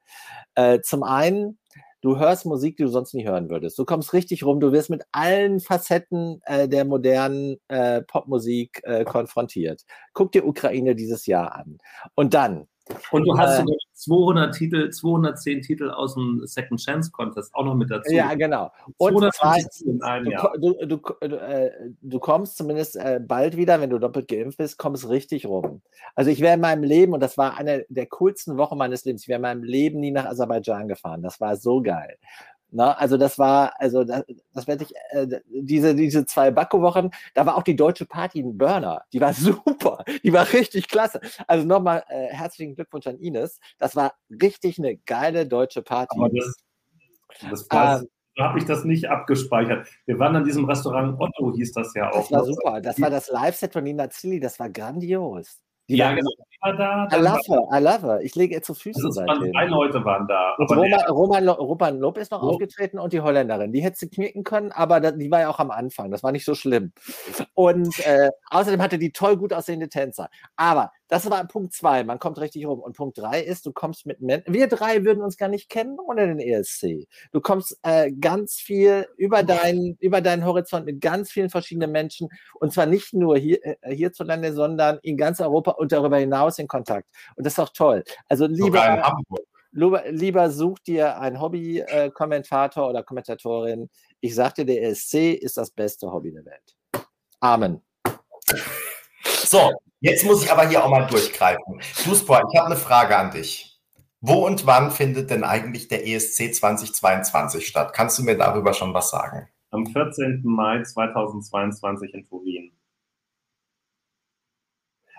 Äh, zum einen, Du hörst Musik, die du sonst nicht hören würdest. Du kommst richtig rum, du wirst mit allen Facetten äh, der modernen äh, Popmusik äh, konfrontiert. Guck dir Ukraine dieses Jahr an. Und dann, und du hast äh, sogar 200 Titel, 210 Titel aus dem Second Chance Contest auch noch mit dazu. Ja, genau. Und zwar, du, du, du, äh, du, kommst zumindest äh, bald wieder, wenn du doppelt geimpft bist, kommst richtig rum. Also ich wäre in meinem Leben, und das war eine der coolsten Wochen meines Lebens, ich wäre in meinem Leben nie nach Aserbaidschan gefahren. Das war so geil. Na, ne? also das war, also das, das werde ich, äh, diese, diese zwei Bakko-Wochen, da war auch die deutsche Party ein Burner. Die war super, die war richtig klasse. Also nochmal äh, herzlichen Glückwunsch an Ines. Das war richtig eine geile deutsche Party. Aber das, das war, ähm, so habe ich das nicht abgespeichert. Wir waren an diesem Restaurant Otto, hieß das ja auch. Das war super. Das war das Live-Set von Nina Zilli, das war grandios. Die ja, genau. Da, I love her, I love her. Ich lege ihr zu Füßen also seitdem. Drei Leute waren da. Und Roman, Roman, Roman Lob ist noch oh. aufgetreten und die Holländerin. Die hätte sie knicken können, aber die war ja auch am Anfang. Das war nicht so schlimm. Und äh, außerdem hatte die toll gut aussehende Tänzer. Aber Das war Punkt zwei, man kommt richtig rum. Und Punkt drei ist, du kommst mit Menschen. Wir drei würden uns gar nicht kennen ohne den ESC. Du kommst äh, ganz viel über deinen, über deinen Horizont mit ganz vielen verschiedenen Menschen und zwar nicht nur hier, äh, hierzulande, sondern in ganz Europa und darüber hinaus in Kontakt. Und das ist auch toll. Also lieber, lieber, lieber such dir einen Hobby-Kommentator oder Kommentatorin. Ich sagte, der ESC ist das beste Hobby der Welt. Amen. So, jetzt muss ich aber hier auch mal durchgreifen. Duspor, ich habe eine Frage an dich. Wo und wann findet denn eigentlich der ESC 2022 statt? Kannst du mir darüber schon was sagen? Am 14. Mai 2022 in Turin.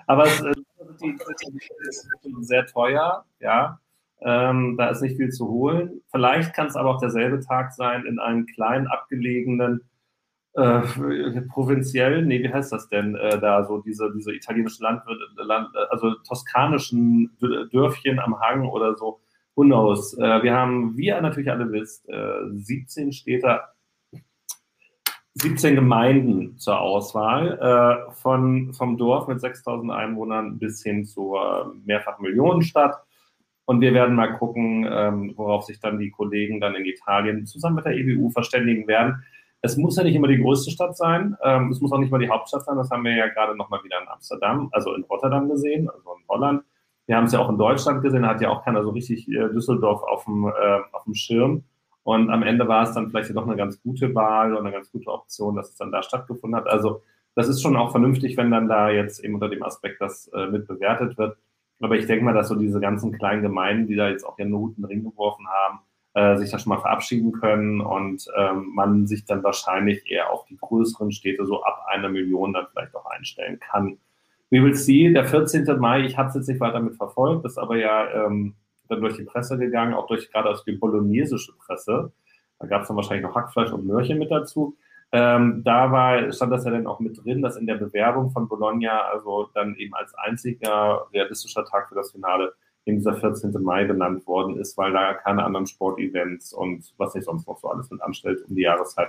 Aber es äh, ist sehr teuer, ja. Ähm, da ist nicht viel zu holen. Vielleicht kann es aber auch derselbe Tag sein in einem kleinen, abgelegenen äh, provinziell, nee, wie heißt das denn äh, da, so diese, diese italienischen Land, Land, also toskanischen Dörfchen am Hang oder so, who knows. Äh, wir haben, wie ihr natürlich alle wisst, 17 äh, Städte, 17 Gemeinden zur Auswahl, äh, von, vom Dorf mit 6000 Einwohnern bis hin zur Mehrfachmillionenstadt. Und wir werden mal gucken, ähm, worauf sich dann die Kollegen dann in Italien zusammen mit der EBU verständigen werden. Es muss ja nicht immer die größte Stadt sein. Ähm, es muss auch nicht mal die Hauptstadt sein. Das haben wir ja gerade nochmal wieder in Amsterdam, also in Rotterdam gesehen, also in Holland. Wir haben es ja auch in Deutschland gesehen. Da hat ja auch keiner so richtig äh, Düsseldorf auf dem, äh, auf dem Schirm. Und am Ende war es dann vielleicht doch eine ganz gute Wahl und eine ganz gute Option, dass es dann da stattgefunden hat. Also das ist schon auch vernünftig, wenn dann da jetzt eben unter dem Aspekt das äh, mit bewertet wird. Aber ich denke mal, dass so diese ganzen kleinen Gemeinden, die da jetzt auch ihren guten Ring geworfen haben, äh, sich da schon mal verabschieden können und ähm, man sich dann wahrscheinlich eher auf die größeren Städte so ab einer Million dann vielleicht auch einstellen kann. We will see, der 14. Mai, ich habe es jetzt nicht weiter mit verfolgt, ist aber ja ähm, dann durch die Presse gegangen, auch durch gerade aus die bolognesische Presse. Da gab es dann wahrscheinlich noch Hackfleisch und Möhrchen mit dazu. Ähm, da war, stand das ja dann auch mit drin, dass in der Bewerbung von Bologna also dann eben als einziger realistischer Tag für das Finale eben dieser 14. Mai benannt worden ist, weil da keine anderen Sportevents und was sich sonst noch so alles mit anstellt um die Jahreszeit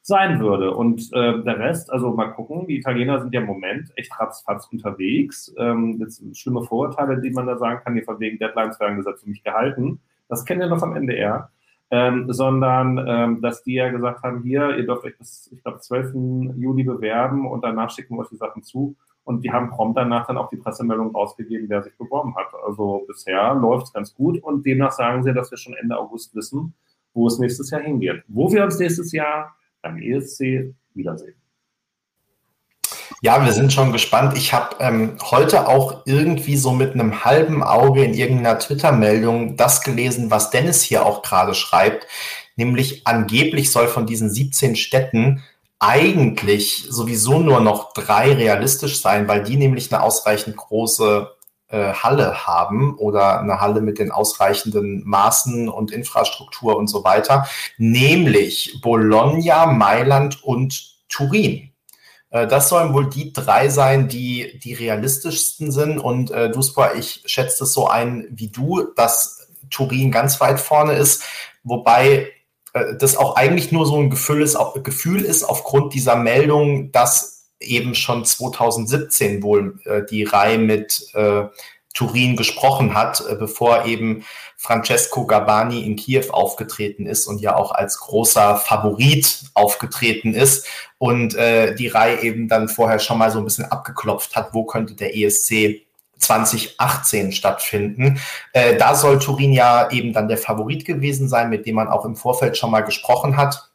sein würde. Und äh, der Rest, also mal gucken, die Italiener sind ja im Moment echt ratzfatz unterwegs. Ähm, jetzt schlimme Vorurteile, die man da sagen kann, die von wegen Deadlines werden gesetzt und nicht gehalten. Das kennen wir noch am eher. Ähm, sondern ähm, dass die ja gesagt haben, hier, ihr dürft euch bis, ich glaube, 12. Juli bewerben und danach schicken wir euch die Sachen zu. Und die haben prompt danach dann auch die Pressemeldung rausgegeben, wer sich beworben hat. Also bisher läuft es ganz gut und demnach sagen sie, dass wir schon Ende August wissen, wo es nächstes Jahr hingeht. Wo wir uns nächstes Jahr beim ESC wiedersehen. Ja, wir sind schon gespannt. Ich habe ähm, heute auch irgendwie so mit einem halben Auge in irgendeiner Twitter-Meldung das gelesen, was Dennis hier auch gerade schreibt. Nämlich angeblich soll von diesen 17 Städten eigentlich sowieso nur noch drei realistisch sein, weil die nämlich eine ausreichend große äh, Halle haben oder eine Halle mit den ausreichenden Maßen und Infrastruktur und so weiter, nämlich Bologna, Mailand und Turin. Äh, das sollen wohl die drei sein, die die realistischsten sind. Und äh, Duspor, ich schätze es so ein wie du, dass Turin ganz weit vorne ist, wobei das auch eigentlich nur so ein Gefühl ist, Gefühl ist aufgrund dieser Meldung, dass eben schon 2017 wohl äh, die Reihe mit äh, Turin gesprochen hat, äh, bevor eben Francesco Gabani in Kiew aufgetreten ist und ja auch als großer Favorit aufgetreten ist und äh, die Reihe eben dann vorher schon mal so ein bisschen abgeklopft hat, wo könnte der ESC 2018 stattfinden. Äh, da soll Turin ja eben dann der Favorit gewesen sein, mit dem man auch im Vorfeld schon mal gesprochen hat.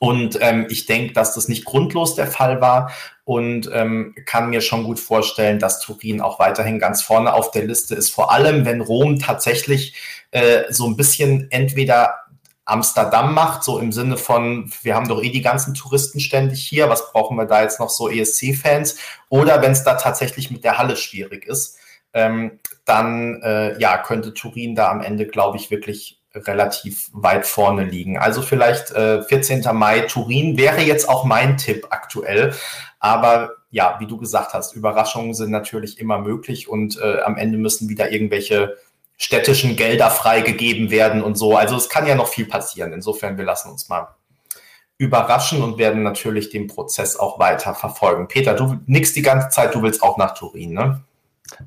Und ähm, ich denke, dass das nicht grundlos der Fall war und ähm, kann mir schon gut vorstellen, dass Turin auch weiterhin ganz vorne auf der Liste ist. Vor allem, wenn Rom tatsächlich äh, so ein bisschen entweder Amsterdam macht, so im Sinne von, wir haben doch eh die ganzen Touristen ständig hier, was brauchen wir da jetzt noch so ESC-Fans? Oder wenn es da tatsächlich mit der Halle schwierig ist, ähm, dann äh, ja, könnte Turin da am Ende, glaube ich, wirklich relativ weit vorne liegen. Also vielleicht äh, 14. Mai Turin wäre jetzt auch mein Tipp aktuell. Aber ja, wie du gesagt hast, Überraschungen sind natürlich immer möglich und äh, am Ende müssen wieder irgendwelche städtischen Gelder freigegeben werden und so. Also es kann ja noch viel passieren. Insofern, wir lassen uns mal überraschen und werden natürlich den Prozess auch weiter verfolgen. Peter, du nix die ganze Zeit, du willst auch nach Turin, ne?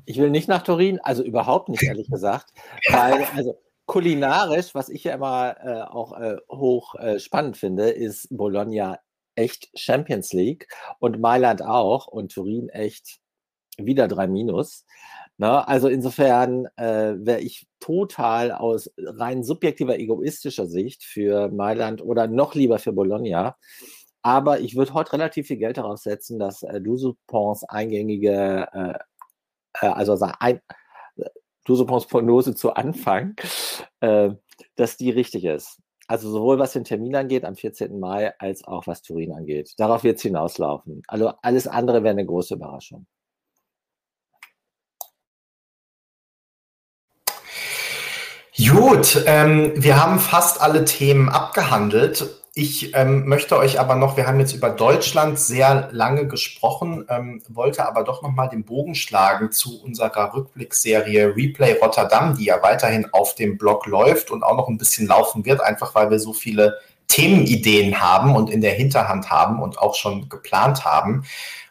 Ich will nicht nach Turin, also überhaupt nicht, ehrlich gesagt. Weil, also kulinarisch, was ich ja immer äh, auch äh, hoch äh, spannend finde, ist Bologna echt Champions League und Mailand auch und Turin echt wieder drei Minus. Ne? Also insofern äh, wäre ich total aus rein subjektiver, egoistischer Sicht für Mailand oder noch lieber für Bologna. Aber ich würde heute relativ viel Geld darauf setzen, dass äh, Dusupons eingängige, äh, äh, also ein, Dusupons Prognose zu Anfang, äh, dass die richtig ist. Also sowohl was den Termin angeht am 14. Mai, als auch was Turin angeht. Darauf wird es hinauslaufen. Also alles andere wäre eine große Überraschung. Gut, ähm, wir haben fast alle Themen abgehandelt. Ich ähm, möchte euch aber noch, wir haben jetzt über Deutschland sehr lange gesprochen, ähm, wollte aber doch nochmal den Bogen schlagen zu unserer Rückblickserie Replay Rotterdam, die ja weiterhin auf dem Blog läuft und auch noch ein bisschen laufen wird, einfach weil wir so viele Themenideen haben und in der Hinterhand haben und auch schon geplant haben.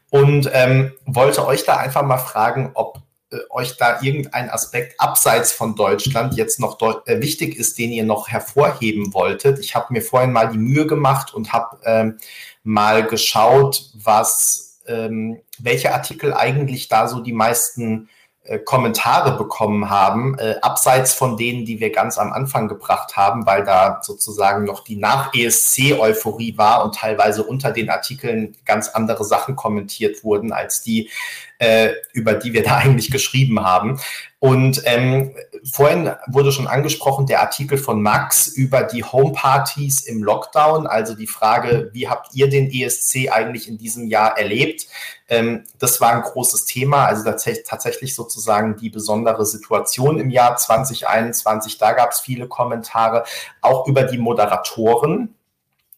Und ähm, wollte euch da einfach mal fragen, ob euch da irgendein Aspekt abseits von Deutschland jetzt noch äh, wichtig ist, den ihr noch hervorheben wolltet. Ich habe mir vorhin mal die Mühe gemacht und habe ähm, mal geschaut, was ähm, welche Artikel eigentlich da so die meisten äh, Kommentare bekommen haben, äh, abseits von denen, die wir ganz am Anfang gebracht haben, weil da sozusagen noch die Nach-ESC-Euphorie war und teilweise unter den Artikeln ganz andere Sachen kommentiert wurden als die, äh, über die wir da eigentlich geschrieben haben. Und ähm, vorhin wurde schon angesprochen der Artikel von Max über die Homepartys im Lockdown, also die Frage, wie habt ihr den ESC eigentlich in diesem Jahr erlebt? Ähm, das war ein großes Thema, also tatsächlich sozusagen die besondere Situation im Jahr 2021. Da gab es viele Kommentare, auch über die Moderatoren.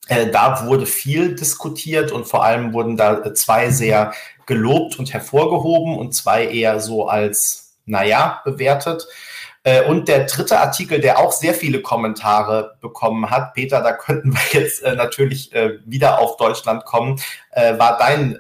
Äh, da wurde viel diskutiert und vor allem wurden da zwei sehr gelobt und hervorgehoben und zwei eher so als, naja, bewertet. Äh, und der dritte Artikel, der auch sehr viele Kommentare bekommen hat, Peter, da könnten wir jetzt äh, natürlich äh, wieder auf Deutschland kommen, war dein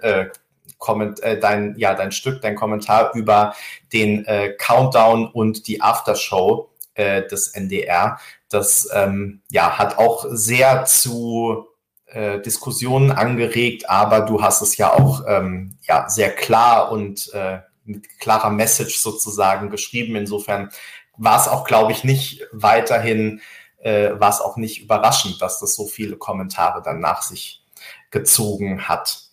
dein, ja, dein Stück, dein Kommentar über den Countdown und die Aftershow des NDR. Das ähm, ja, hat auch sehr zu äh, Diskussionen angeregt, aber du hast es ja auch ähm, ja, sehr klar und äh, mit klarer Message sozusagen geschrieben. Insofern war es auch, glaube ich, nicht weiterhin, äh, war es auch nicht überraschend, dass das so viele Kommentare dann nach sich gezogen hat.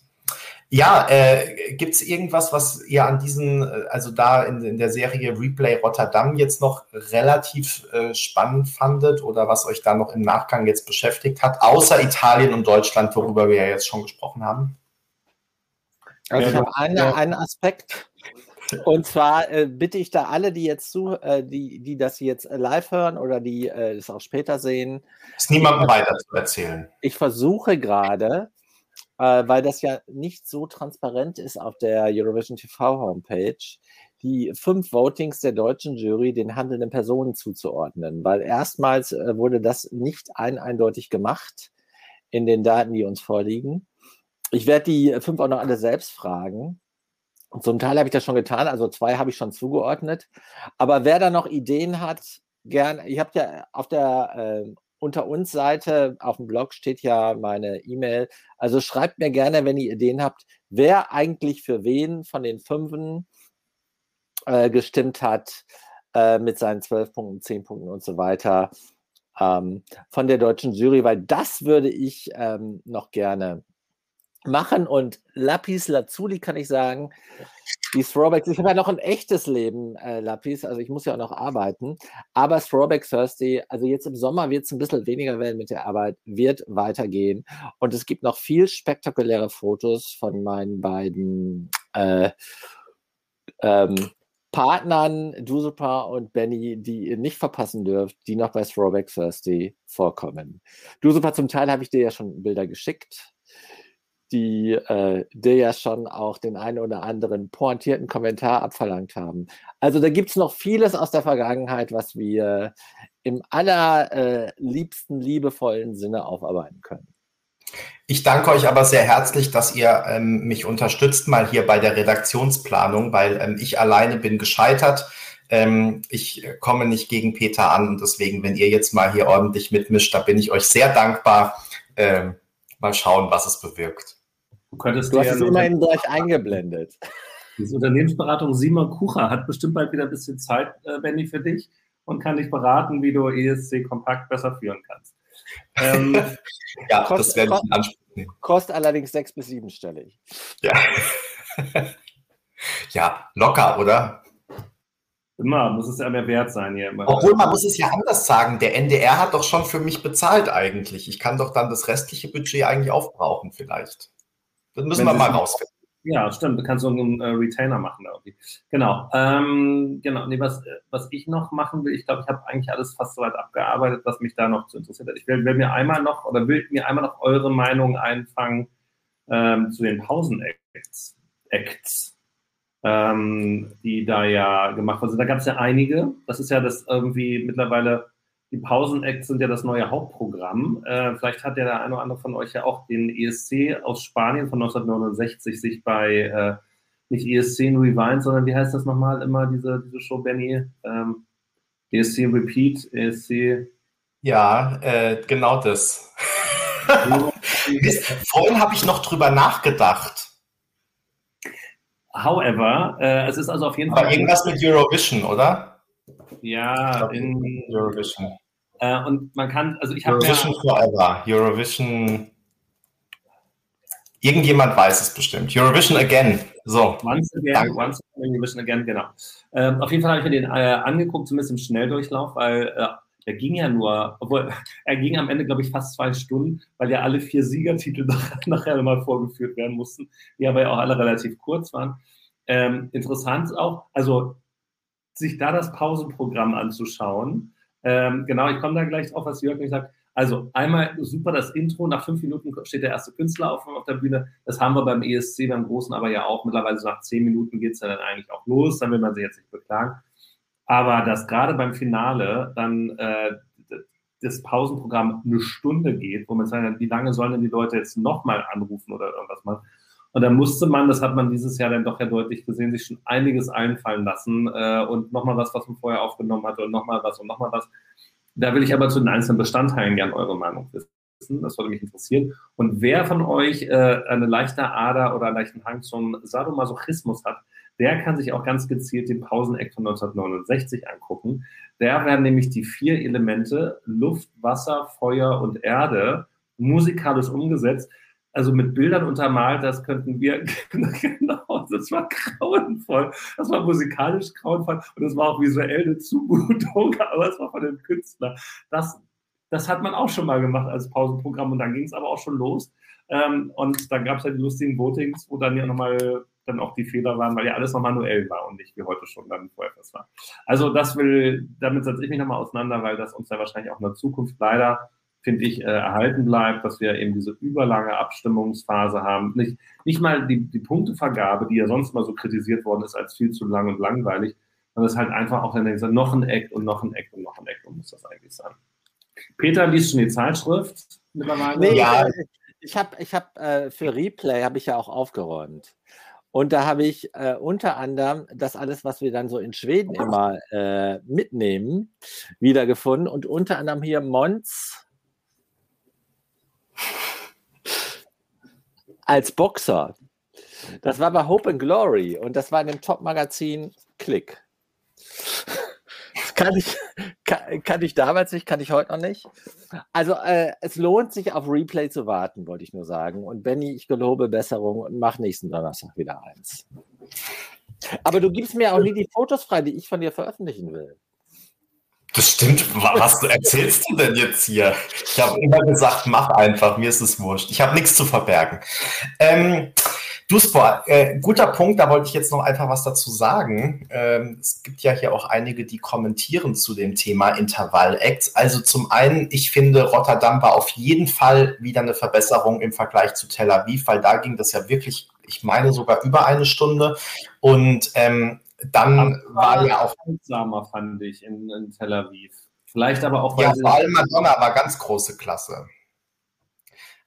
Ja, äh, gibt es irgendwas, was ihr an diesen, äh, also da in, in, der Serie Replay Rotterdam jetzt noch relativ äh, spannend fandet oder was euch da noch im Nachgang jetzt beschäftigt hat, außer Italien und Deutschland, worüber wir ja jetzt schon gesprochen haben? Also ich habe einen, einen Aspekt, und zwar äh, bitte ich da alle, die jetzt zu, äh, die, die das jetzt live hören oder die äh, das auch später sehen. Ist niemandem weiter zu erzählen. Ich versuche gerade, äh, weil das ja nicht so transparent ist auf der Eurovision TV Homepage, die fünf Votings der deutschen Jury den handelnden Personen zuzuordnen, weil erstmals äh, wurde das nicht ein eindeutig gemacht in den Daten, die uns vorliegen. Ich werde die fünf auch noch alle selbst fragen. Und zum Teil habe ich das schon getan, also zwei habe ich schon zugeordnet. Aber wer da noch Ideen hat, gern, ich habe ja auf der äh, unter uns Seite auf dem Blog steht ja meine E-Mail. Also schreibt mir gerne, wenn ihr Ideen habt, wer eigentlich für wen von den Fünfen äh, gestimmt hat äh, mit seinen zwölf Punkten, zehn Punkten und so weiter ähm, von der deutschen Jury, weil das würde ich ähm, noch gerne machen. Und Lapis Lazuli kann ich sagen, die Throwbacks, ich habe ja noch ein echtes Leben, äh, Lapis, also ich muss ja auch noch arbeiten. Aber Throwback Thursday, also jetzt im Sommer wird es ein bisschen weniger werden mit der Arbeit, wird weitergehen. Und es gibt noch viel spektakuläre Fotos von meinen beiden äh, ähm, Partnern, Dusupa und Benny, die ihr nicht verpassen dürft, die noch bei Throwback Thursday vorkommen. Dusupa, zum Teil habe ich dir ja schon Bilder geschickt die äh, dir ja schon auch den einen oder anderen pointierten Kommentar abverlangt haben. Also da gibt es noch vieles aus der Vergangenheit, was wir im allerliebsten, äh, liebevollen Sinne aufarbeiten können. Ich danke euch aber sehr herzlich, dass ihr ähm, mich unterstützt mal hier bei der Redaktionsplanung, weil ähm, ich alleine bin gescheitert. Ähm, ich komme nicht gegen Peter an und deswegen, wenn ihr jetzt mal hier ordentlich mitmischt, da bin ich euch sehr dankbar. Ähm, mal schauen, was es bewirkt. Du, könntest du hast es immerhin gleich eingeblendet. Diese Unternehmensberatung Simon Kucher hat bestimmt bald wieder ein bisschen Zeit, äh, Benny, für dich und kann dich beraten, wie du ESC kompakt besser führen kannst. Ähm, ja, kost, das werde ich in Anspruch nehmen. Kostet allerdings sechs- bis siebenstellig. Ja. ja, locker, oder? Immer, muss es ja mehr wert sein hier. Immer. Obwohl, man muss es ja anders sagen. Der NDR hat doch schon für mich bezahlt eigentlich. Ich kann doch dann das restliche Budget eigentlich aufbrauchen vielleicht. Das müssen Wenn wir mal rausfinden. Ja, stimmt. Du kannst so einen äh, Retainer machen da irgendwie. Genau. Ähm, genau. Nee, was, was ich noch machen will, ich glaube, ich habe eigentlich alles fast soweit abgearbeitet, was mich da noch zu interessiert hat. Ich will, will mir einmal noch oder will mir einmal noch eure Meinung einfangen ähm, zu den Pausen-Acts. Acts ähm, die da ja gemacht wurden. Da gab es ja einige. Das ist ja das irgendwie mittlerweile, die Pausen-Acts sind ja das neue Hauptprogramm. Äh, vielleicht hat ja der eine oder andere von euch ja auch den ESC aus Spanien von 1969 sich bei, äh, nicht ESC Rewind, sondern wie heißt das nochmal immer, diese, diese Show, Benny? Ähm, ESC Repeat, ESC. Ja, äh, genau das. Vorhin habe ich noch drüber nachgedacht. However, äh, es ist also auf jeden Aber Fall. irgendwas mit Eurovision, oder? Ja, in Eurovision. Äh, und man kann, also ich habe. Eurovision ja, Forever. Eurovision. Irgendjemand weiß es bestimmt. Eurovision Again. So. Once again, once again, Eurovision Again, genau. Ähm, auf jeden Fall habe ich mir den äh, angeguckt, zumindest im Schnelldurchlauf, weil äh, der ging ja nur, obwohl er ging am Ende, glaube ich, fast zwei Stunden, weil ja alle vier Siegertitel nachher mal vorgeführt werden mussten, die aber ja auch alle relativ kurz waren. Ähm, interessant auch, also sich da das Pausenprogramm anzuschauen. Ähm, genau, ich komme da gleich drauf, was Jörg gesagt also einmal super das Intro, nach fünf Minuten steht der erste Künstler auf, auf der Bühne. Das haben wir beim ESC, beim Großen aber ja auch. Mittlerweile so nach zehn Minuten geht es ja dann eigentlich auch los, dann will man sich jetzt nicht beklagen. Aber dass gerade beim Finale dann äh, das Pausenprogramm eine Stunde geht, wo man sagt, wie lange sollen denn die Leute jetzt nochmal anrufen oder irgendwas machen? Und da musste man, das hat man dieses Jahr dann doch ja deutlich gesehen, sich schon einiges einfallen lassen äh, und nochmal was, was man vorher aufgenommen hatte und nochmal was und nochmal was. Da will ich aber zu den einzelnen Bestandteilen gerne eure Meinung wissen. Das würde mich interessieren. Und wer von euch äh, eine leichte Ader oder einen leichten Hang zum Sadomasochismus hat, der kann sich auch ganz gezielt den Pauseneck von 1969 angucken. Da werden nämlich die vier Elemente Luft, Wasser, Feuer und Erde musikalisch umgesetzt. Also mit Bildern untermalt, das könnten wir, genau, das war grauenvoll. Das war musikalisch grauenvoll und das war auch visuell eine Zumutung, aber es war von dem Künstler. Das, das hat man auch schon mal gemacht als Pausenprogramm und dann ging es aber auch schon los. Ähm, und dann gab es ja die lustigen Votings, wo dann ja nochmal dann auch die Fehler waren, weil ja alles noch manuell war und nicht wie heute schon dann vorher das war. Also das will, damit setze ich mich nochmal auseinander, weil das uns ja wahrscheinlich auch in der Zukunft leider, finde ich, äh, erhalten bleibt, dass wir eben diese überlange Abstimmungsphase haben. Nicht, nicht mal die, die Punktevergabe, die ja sonst mal so kritisiert worden ist als viel zu lang und langweilig, sondern es ist halt einfach auch dann noch ein Act und noch ein Act und noch ein Act und muss das eigentlich sein. Peter liest schon die Zeitschrift mittlerweile. Nee, ja. Ich habe ich hab, äh, für Replay habe ich ja auch aufgeräumt. Und da habe ich äh, unter anderem das alles, was wir dann so in Schweden immer äh, mitnehmen, wiedergefunden. Und unter anderem hier Mons als Boxer. Das war bei Hope and Glory und das war in dem Top-Magazin Click. Das kann ich, kann, kann, ich damals nicht, kann ich heute noch nicht. Also äh, es lohnt sich auf Replay zu warten, wollte ich nur sagen. Und Benny, ich gelobe Besserung und mach nächsten Donnerstag wieder eins. Aber du gibst mir auch nie die Fotos frei, die ich von dir veröffentlichen will. Das stimmt. Was erzählst du denn jetzt hier? Ich habe immer gesagt, mach einfach, mir ist es wurscht. Ich habe nichts zu verbergen. Ähm, Du, Sport, äh, guter Punkt, da wollte ich jetzt noch einfach was dazu sagen. Ähm, es gibt ja hier auch einige, die kommentieren zu dem Thema Intervall-Acts. Also zum einen, ich finde, Rotterdam war auf jeden Fall wieder eine Verbesserung im Vergleich zu Tel Aviv, weil da ging das ja wirklich, ich meine sogar über eine Stunde. Und ähm, dann war, war ja auch. Langsamer, fand ich, in, in Tel Aviv. Vielleicht aber auch. Ja, vor allem Madonna war ganz große Klasse.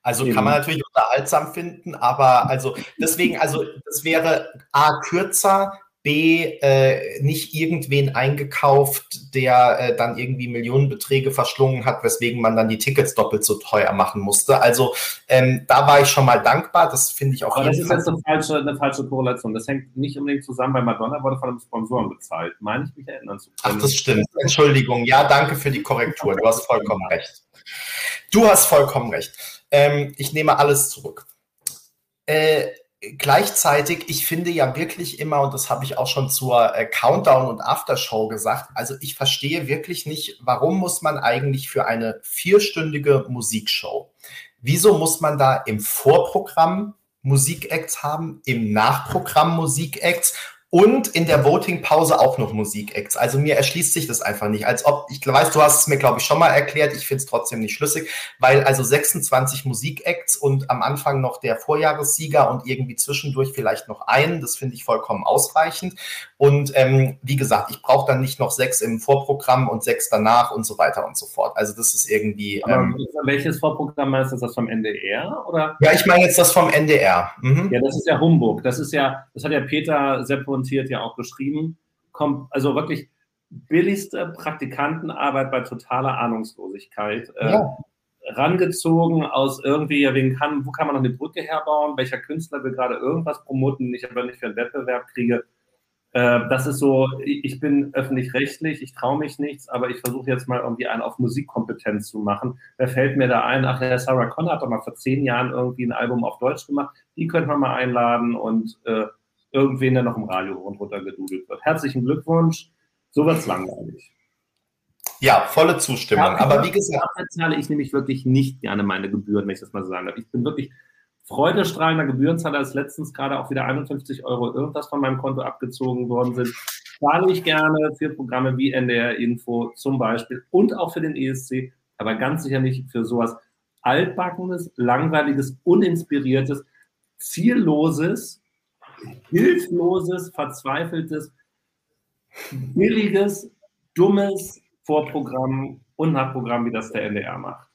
Also kann man natürlich unterhaltsam finden, aber also deswegen, also das wäre A kürzer, B, äh, nicht irgendwen eingekauft, der äh, dann irgendwie Millionenbeträge verschlungen hat, weswegen man dann die Tickets doppelt so teuer machen musste. Also ähm, da war ich schon mal dankbar. Das finde ich auch. Aber das ist jetzt eine falsche, eine falsche Korrelation. Das hängt nicht unbedingt zusammen. Bei Madonna wurde von einem Sponsoren bezahlt. Meine ich mich erinnern zu können. Ach, das stimmt. Entschuldigung. Ja, danke für die Korrektur. Du hast vollkommen recht. Du hast vollkommen recht. Ähm, ich nehme alles zurück. Äh, gleichzeitig, ich finde ja wirklich immer, und das habe ich auch schon zur äh, Countdown und Aftershow gesagt, also ich verstehe wirklich nicht, warum muss man eigentlich für eine vierstündige Musikshow, wieso muss man da im Vorprogramm Musikacts haben, im Nachprogramm Musikacts und in der Voting-Pause auch noch Musikacts. Also mir erschließt sich das einfach nicht. Als ob, ich weiß, du hast es mir, glaube ich, schon mal erklärt, ich finde es trotzdem nicht schlüssig, weil also 26 Musikacts und am Anfang noch der Vorjahressieger und irgendwie zwischendurch vielleicht noch einen, das finde ich vollkommen ausreichend. Und ähm, wie gesagt, ich brauche dann nicht noch sechs im Vorprogramm und sechs danach und so weiter und so fort. Also das ist irgendwie. Ähm, welches Vorprogramm meinst du? Das vom NDR? Oder? Ja, ich meine jetzt das vom NDR. Mhm. Ja, das ist ja Humbug. Das ist ja, das hat ja Peter Seppo differenziert ja auch geschrieben. Kommt also wirklich billigste Praktikantenarbeit bei totaler Ahnungslosigkeit. Äh, ja. Rangezogen aus irgendwie, wen kann, wo kann man noch eine Brücke herbauen, welcher Künstler will gerade irgendwas promoten, den ich aber nicht für einen Wettbewerb kriege. Äh, das ist so, ich bin öffentlich-rechtlich, ich traue mich nichts, aber ich versuche jetzt mal irgendwie einen auf Musikkompetenz zu machen. Wer fällt mir da ein? Ach, der Sarah Connor hat doch mal vor zehn Jahren irgendwie ein Album auf Deutsch gemacht. Die könnte man mal einladen und äh, irgendwen, der noch im Radio hoch und runter gedudelt wird. Herzlichen Glückwunsch. So wird es langweilig. Ja, volle Zustimmung. Ja, aber wie gesagt. Dafür zahle ich nämlich wirklich nicht gerne meine Gebühren, wenn ich das mal so sagen darf. Ich bin wirklich freudestrahlender Gebührenzahler, als letztens gerade auch wieder 51 Euro irgendwas von meinem Konto abgezogen worden sind. Zahle ich gerne für Programme wie NDR Info zum Beispiel und auch für den ESC, aber ganz sicher nicht für sowas altbackenes, langweiliges, uninspiriertes, zielloses hilfloses, verzweifeltes, billiges, dummes Vorprogramm und Nachprogramm, wie das der NDR macht.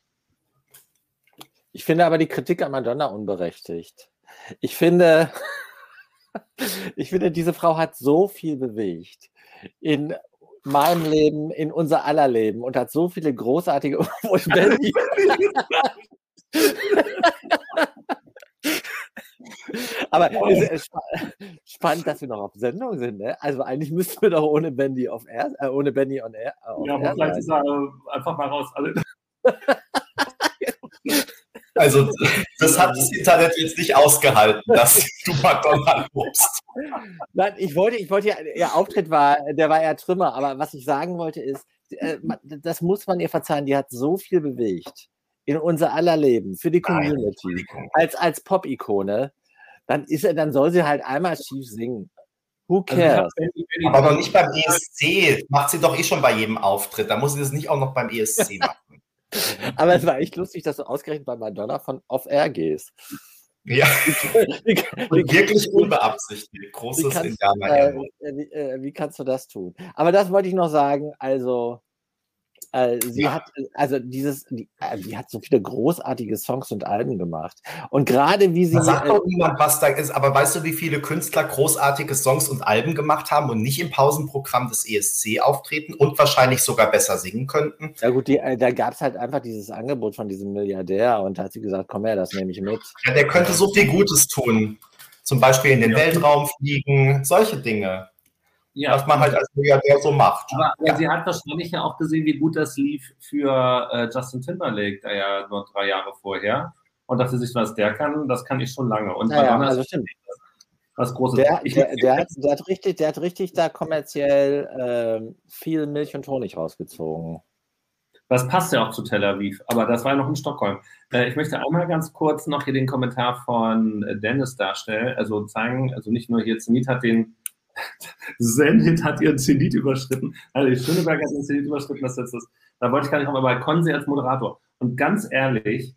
Ich finde aber die Kritik an Madonna unberechtigt. Ich finde, ich finde, diese Frau hat so viel bewegt in meinem Leben, in unser aller Leben und hat so viele großartige. Aber ist spannend, dass wir noch auf Sendung sind. Ne? Also eigentlich müssten wir doch ohne Bendy auf Air, äh, ohne Bendy on Air. Äh, ja, aber vielleicht ist er äh, einfach mal raus. Alle. Also, das hat das Internet jetzt nicht ausgehalten, dass du Madonna lobst. Nein, ich wollte, ich wollte ja, ihr Auftritt war, der war eher Trümmer, aber was ich sagen wollte ist, äh, das muss man ihr verzeihen, die hat so viel bewegt in unser aller Leben, für die Community, Nein, als, als Pop-Ikone dann ist er, dann soll sie halt einmal schief singen. Who also cares? Also aber doch nicht beim ESC. Macht sie doch eh schon bei jedem Auftritt. Da muss sie das nicht auch noch beim ESC machen. Aber es war echt lustig, dass du ausgerechnet bei Madonna von Off-Air gehst. Ja, wie, wie, wirklich unbeabsichtigt. Großes Indianer. Äh, wie, äh, wie kannst du das tun? Aber das wollte ich noch sagen. Also, äh, sie ja. hat, also dieses, die, äh, die, hat so viele großartige Songs und Alben gemacht. Und gerade wie sie. Da sagt doch äh, niemand, was da ist, aber weißt du, wie viele Künstler großartige Songs und Alben gemacht haben und nicht im Pausenprogramm des ESC auftreten und wahrscheinlich sogar besser singen könnten? Ja, gut, die, da gab es halt einfach dieses Angebot von diesem Milliardär und da hat sie gesagt, komm her, das nehme ich mit. Ja, der könnte so viel Gutes tun. Zum Beispiel in den ja. Weltraum fliegen, solche Dinge ja. was man halt als Milliardär so macht. Aber ja. sie hat wahrscheinlich ja auch gesehen, wie gut das lief für äh, Justin Timberlake, der ja nur drei Jahre vorher. Und dass sie sich, was der kann, das kann ich schon lange. Und ja, ja, also stimmt. Was Großes. Der, der, der, hat, der, hat, richtig, der hat richtig da kommerziell äh, viel Milch und Honig rausgezogen. Das passt ja auch zu Tel Aviv, aber das war ja noch in Stockholm. Äh, ich möchte einmal ganz kurz noch hier den Kommentar von Dennis darstellen, also zeigen, also nicht nur hier Zenit hat den Zenit hat ihren Zenit überschritten. Also Schöneberg hat ihren Zenit überschritten. Das ist das. Da wollte ich gar nicht kommen, aber Konzi als Moderator. Und ganz ehrlich,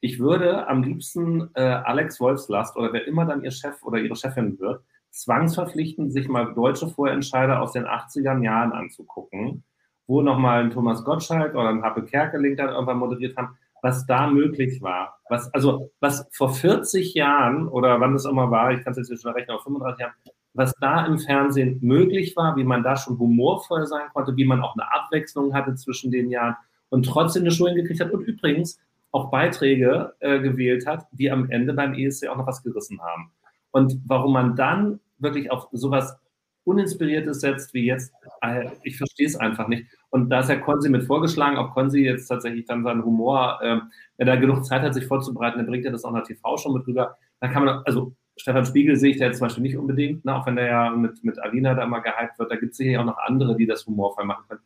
ich würde am liebsten äh, Alex Wolfslast oder wer immer dann ihr Chef oder ihre Chefin wird, zwangsverpflichten, sich mal deutsche Vorentscheider aus den 80er Jahren anzugucken, wo nochmal ein Thomas Gottschalk oder ein Happe Kerkeling dann irgendwann moderiert haben, was da möglich war. Was, also, was vor 40 Jahren oder wann es immer war, ich kann es jetzt schon rechnen, auf 35 Jahren, was da im Fernsehen möglich war, wie man da schon humorvoll sein konnte, wie man auch eine Abwechslung hatte zwischen den Jahren und trotzdem eine Show hingekriegt hat und übrigens auch Beiträge äh, gewählt hat, die am Ende beim ESC auch noch was gerissen haben. Und warum man dann wirklich auf sowas Uninspiriertes setzt wie jetzt, äh, ich verstehe es einfach nicht. Und da ist ja Konzi mit vorgeschlagen, ob Konzi jetzt tatsächlich dann seinen Humor, äh, wenn er genug Zeit hat, sich vorzubereiten, dann bringt er das auch in der TV-Show mit rüber. Da kann man, also Stefan Spiegel sehe ich da jetzt zum Beispiel nicht unbedingt, ne, auch wenn der ja mit, mit Alina da immer gehypt wird. Da gibt es sicher auch noch andere, die das humorvoll machen können.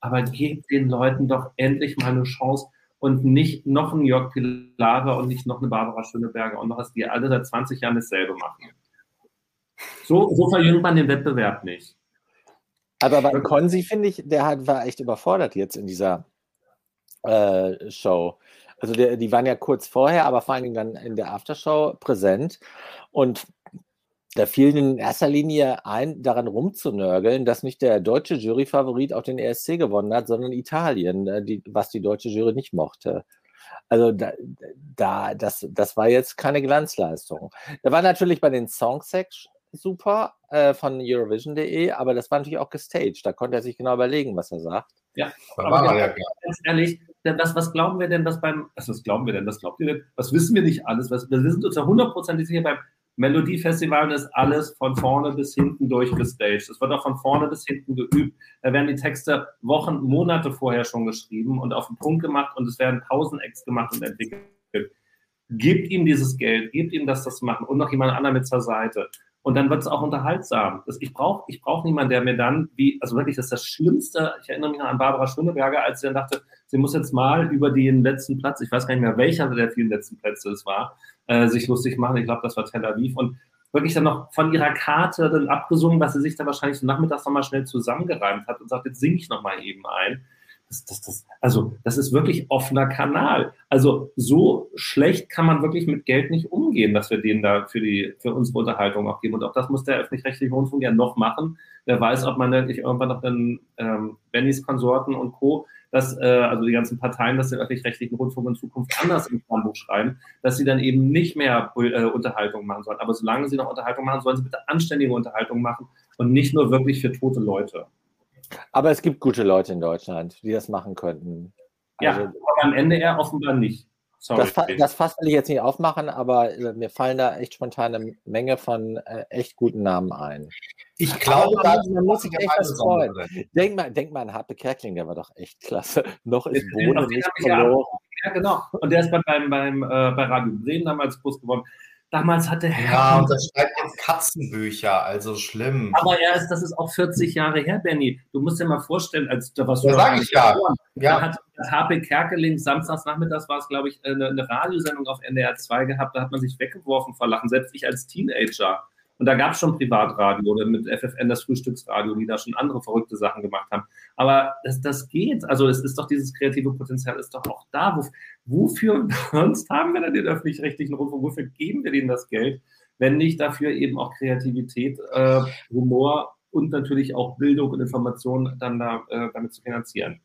Aber gebt den Leuten doch endlich mal eine Chance und nicht noch ein Jörg Pilawa und nicht noch eine Barbara Schöneberger und noch was, die alle seit 20 Jahren dasselbe machen. So, so verjüngt man den Wettbewerb nicht. Aber bei Konzi, finde ich, der hat, war echt überfordert jetzt in dieser äh, Show. Also der, die waren ja kurz vorher, aber vor allen Dingen dann in der Aftershow präsent. Und da fiel in erster Linie ein, daran rumzunörgeln, dass nicht der deutsche Juryfavorit auch den ESC gewonnen hat, sondern Italien, äh, die, was die deutsche Jury nicht mochte. Also da, da das, das war jetzt keine Glanzleistung. Da war natürlich bei den Songsex super äh, von Eurovision.de, aber das war natürlich auch gestaged. Da konnte er sich genau überlegen, was er sagt. Ja, aber ja, ganz ehrlich, was, was glauben wir denn, was beim, also was glauben wir denn, was glaubt ihr denn, was wissen wir nicht alles? Was, wir sind uns ja hundertprozentig sicher beim Melodiefestival ist alles von vorne bis hinten durchgestaged. Es wird auch von vorne bis hinten geübt. Da werden die Texte Wochen, Monate vorher schon geschrieben und auf den Punkt gemacht und es werden tausend Acts gemacht und entwickelt. Gebt ihm dieses Geld, gebt ihm das, das zu machen und noch jemand anderen mit zur Seite. Und dann wird es auch unterhaltsam. Das, ich brauche ich brauch niemanden, der mir dann, wie, also wirklich, das ist das Schlimmste. Ich erinnere mich noch an Barbara Schöneberger, als sie dann dachte, sie muss jetzt mal über den letzten Platz, ich weiß gar nicht mehr, welcher der vielen letzten Plätze es war, äh, sich lustig machen. Ich glaube, das war Tel Aviv. Und wirklich dann noch von ihrer Karte dann abgesungen, was sie sich dann wahrscheinlich nachmittags nochmal schnell zusammengereimt hat und sagt, jetzt singe ich nochmal eben ein. Das, das, das, also, das ist wirklich offener Kanal. Also, so schlecht kann man wirklich mit Geld nicht umgehen, dass wir denen da für, die, für unsere Unterhaltung auch geben. Und auch das muss der öffentlich-rechtliche Rundfunk ja noch machen. Wer weiß, ob man nicht irgendwann noch den ähm, Bennys Konsorten und Co., dass, äh, also die ganzen Parteien, dass den öffentlich-rechtlichen Rundfunk in Zukunft anders im Planbuch schreiben, dass sie dann eben nicht mehr äh, Unterhaltung machen sollen. Aber solange sie noch Unterhaltung machen, sollen sie bitte anständige Unterhaltung machen und nicht nur wirklich für tote Leute. Aber es gibt gute Leute in Deutschland, die das machen könnten. Also, ja, aber am Ende eher offenbar nicht. Sorry. Das, das Fass will ich jetzt nicht aufmachen, aber äh, mir fallen da echt spontan eine Menge von äh, echt guten Namen ein. Ich glaube, da man muss sich echt was freuen. Denk mal, denk mal an Harpe Kerkling, der war doch echt klasse. Noch ist Bohne nicht verloren. Ja, genau. Und der ist beim, beim, äh, bei Radio Bremen damals groß geworden. Damals hatte Herr. Ja, und das schreibt jetzt Katzenbücher, also schlimm. Aber er ist, das ist auch 40 Jahre her, Benny. Du musst dir mal vorstellen, als da was du. Ja, sag ich ja. ja. hat HP Kerkeling samstags nachmittags war es, glaube ich, eine, eine Radiosendung auf NDR 2 gehabt. Da hat man sich weggeworfen vor Lachen, selbst ich als Teenager. Und da gab es schon Privatradio oder mit FFN das Frühstücksradio, die da schon andere verrückte Sachen gemacht haben. Aber das, das geht. Also es ist doch dieses kreative Potenzial ist doch auch da. Wo, wofür sonst haben wir dann den öffentlich-rechtlichen Rundfunk? Wofür geben wir denen das Geld, wenn nicht dafür eben auch Kreativität, äh, Humor und natürlich auch Bildung und Information dann da, äh, damit zu finanzieren?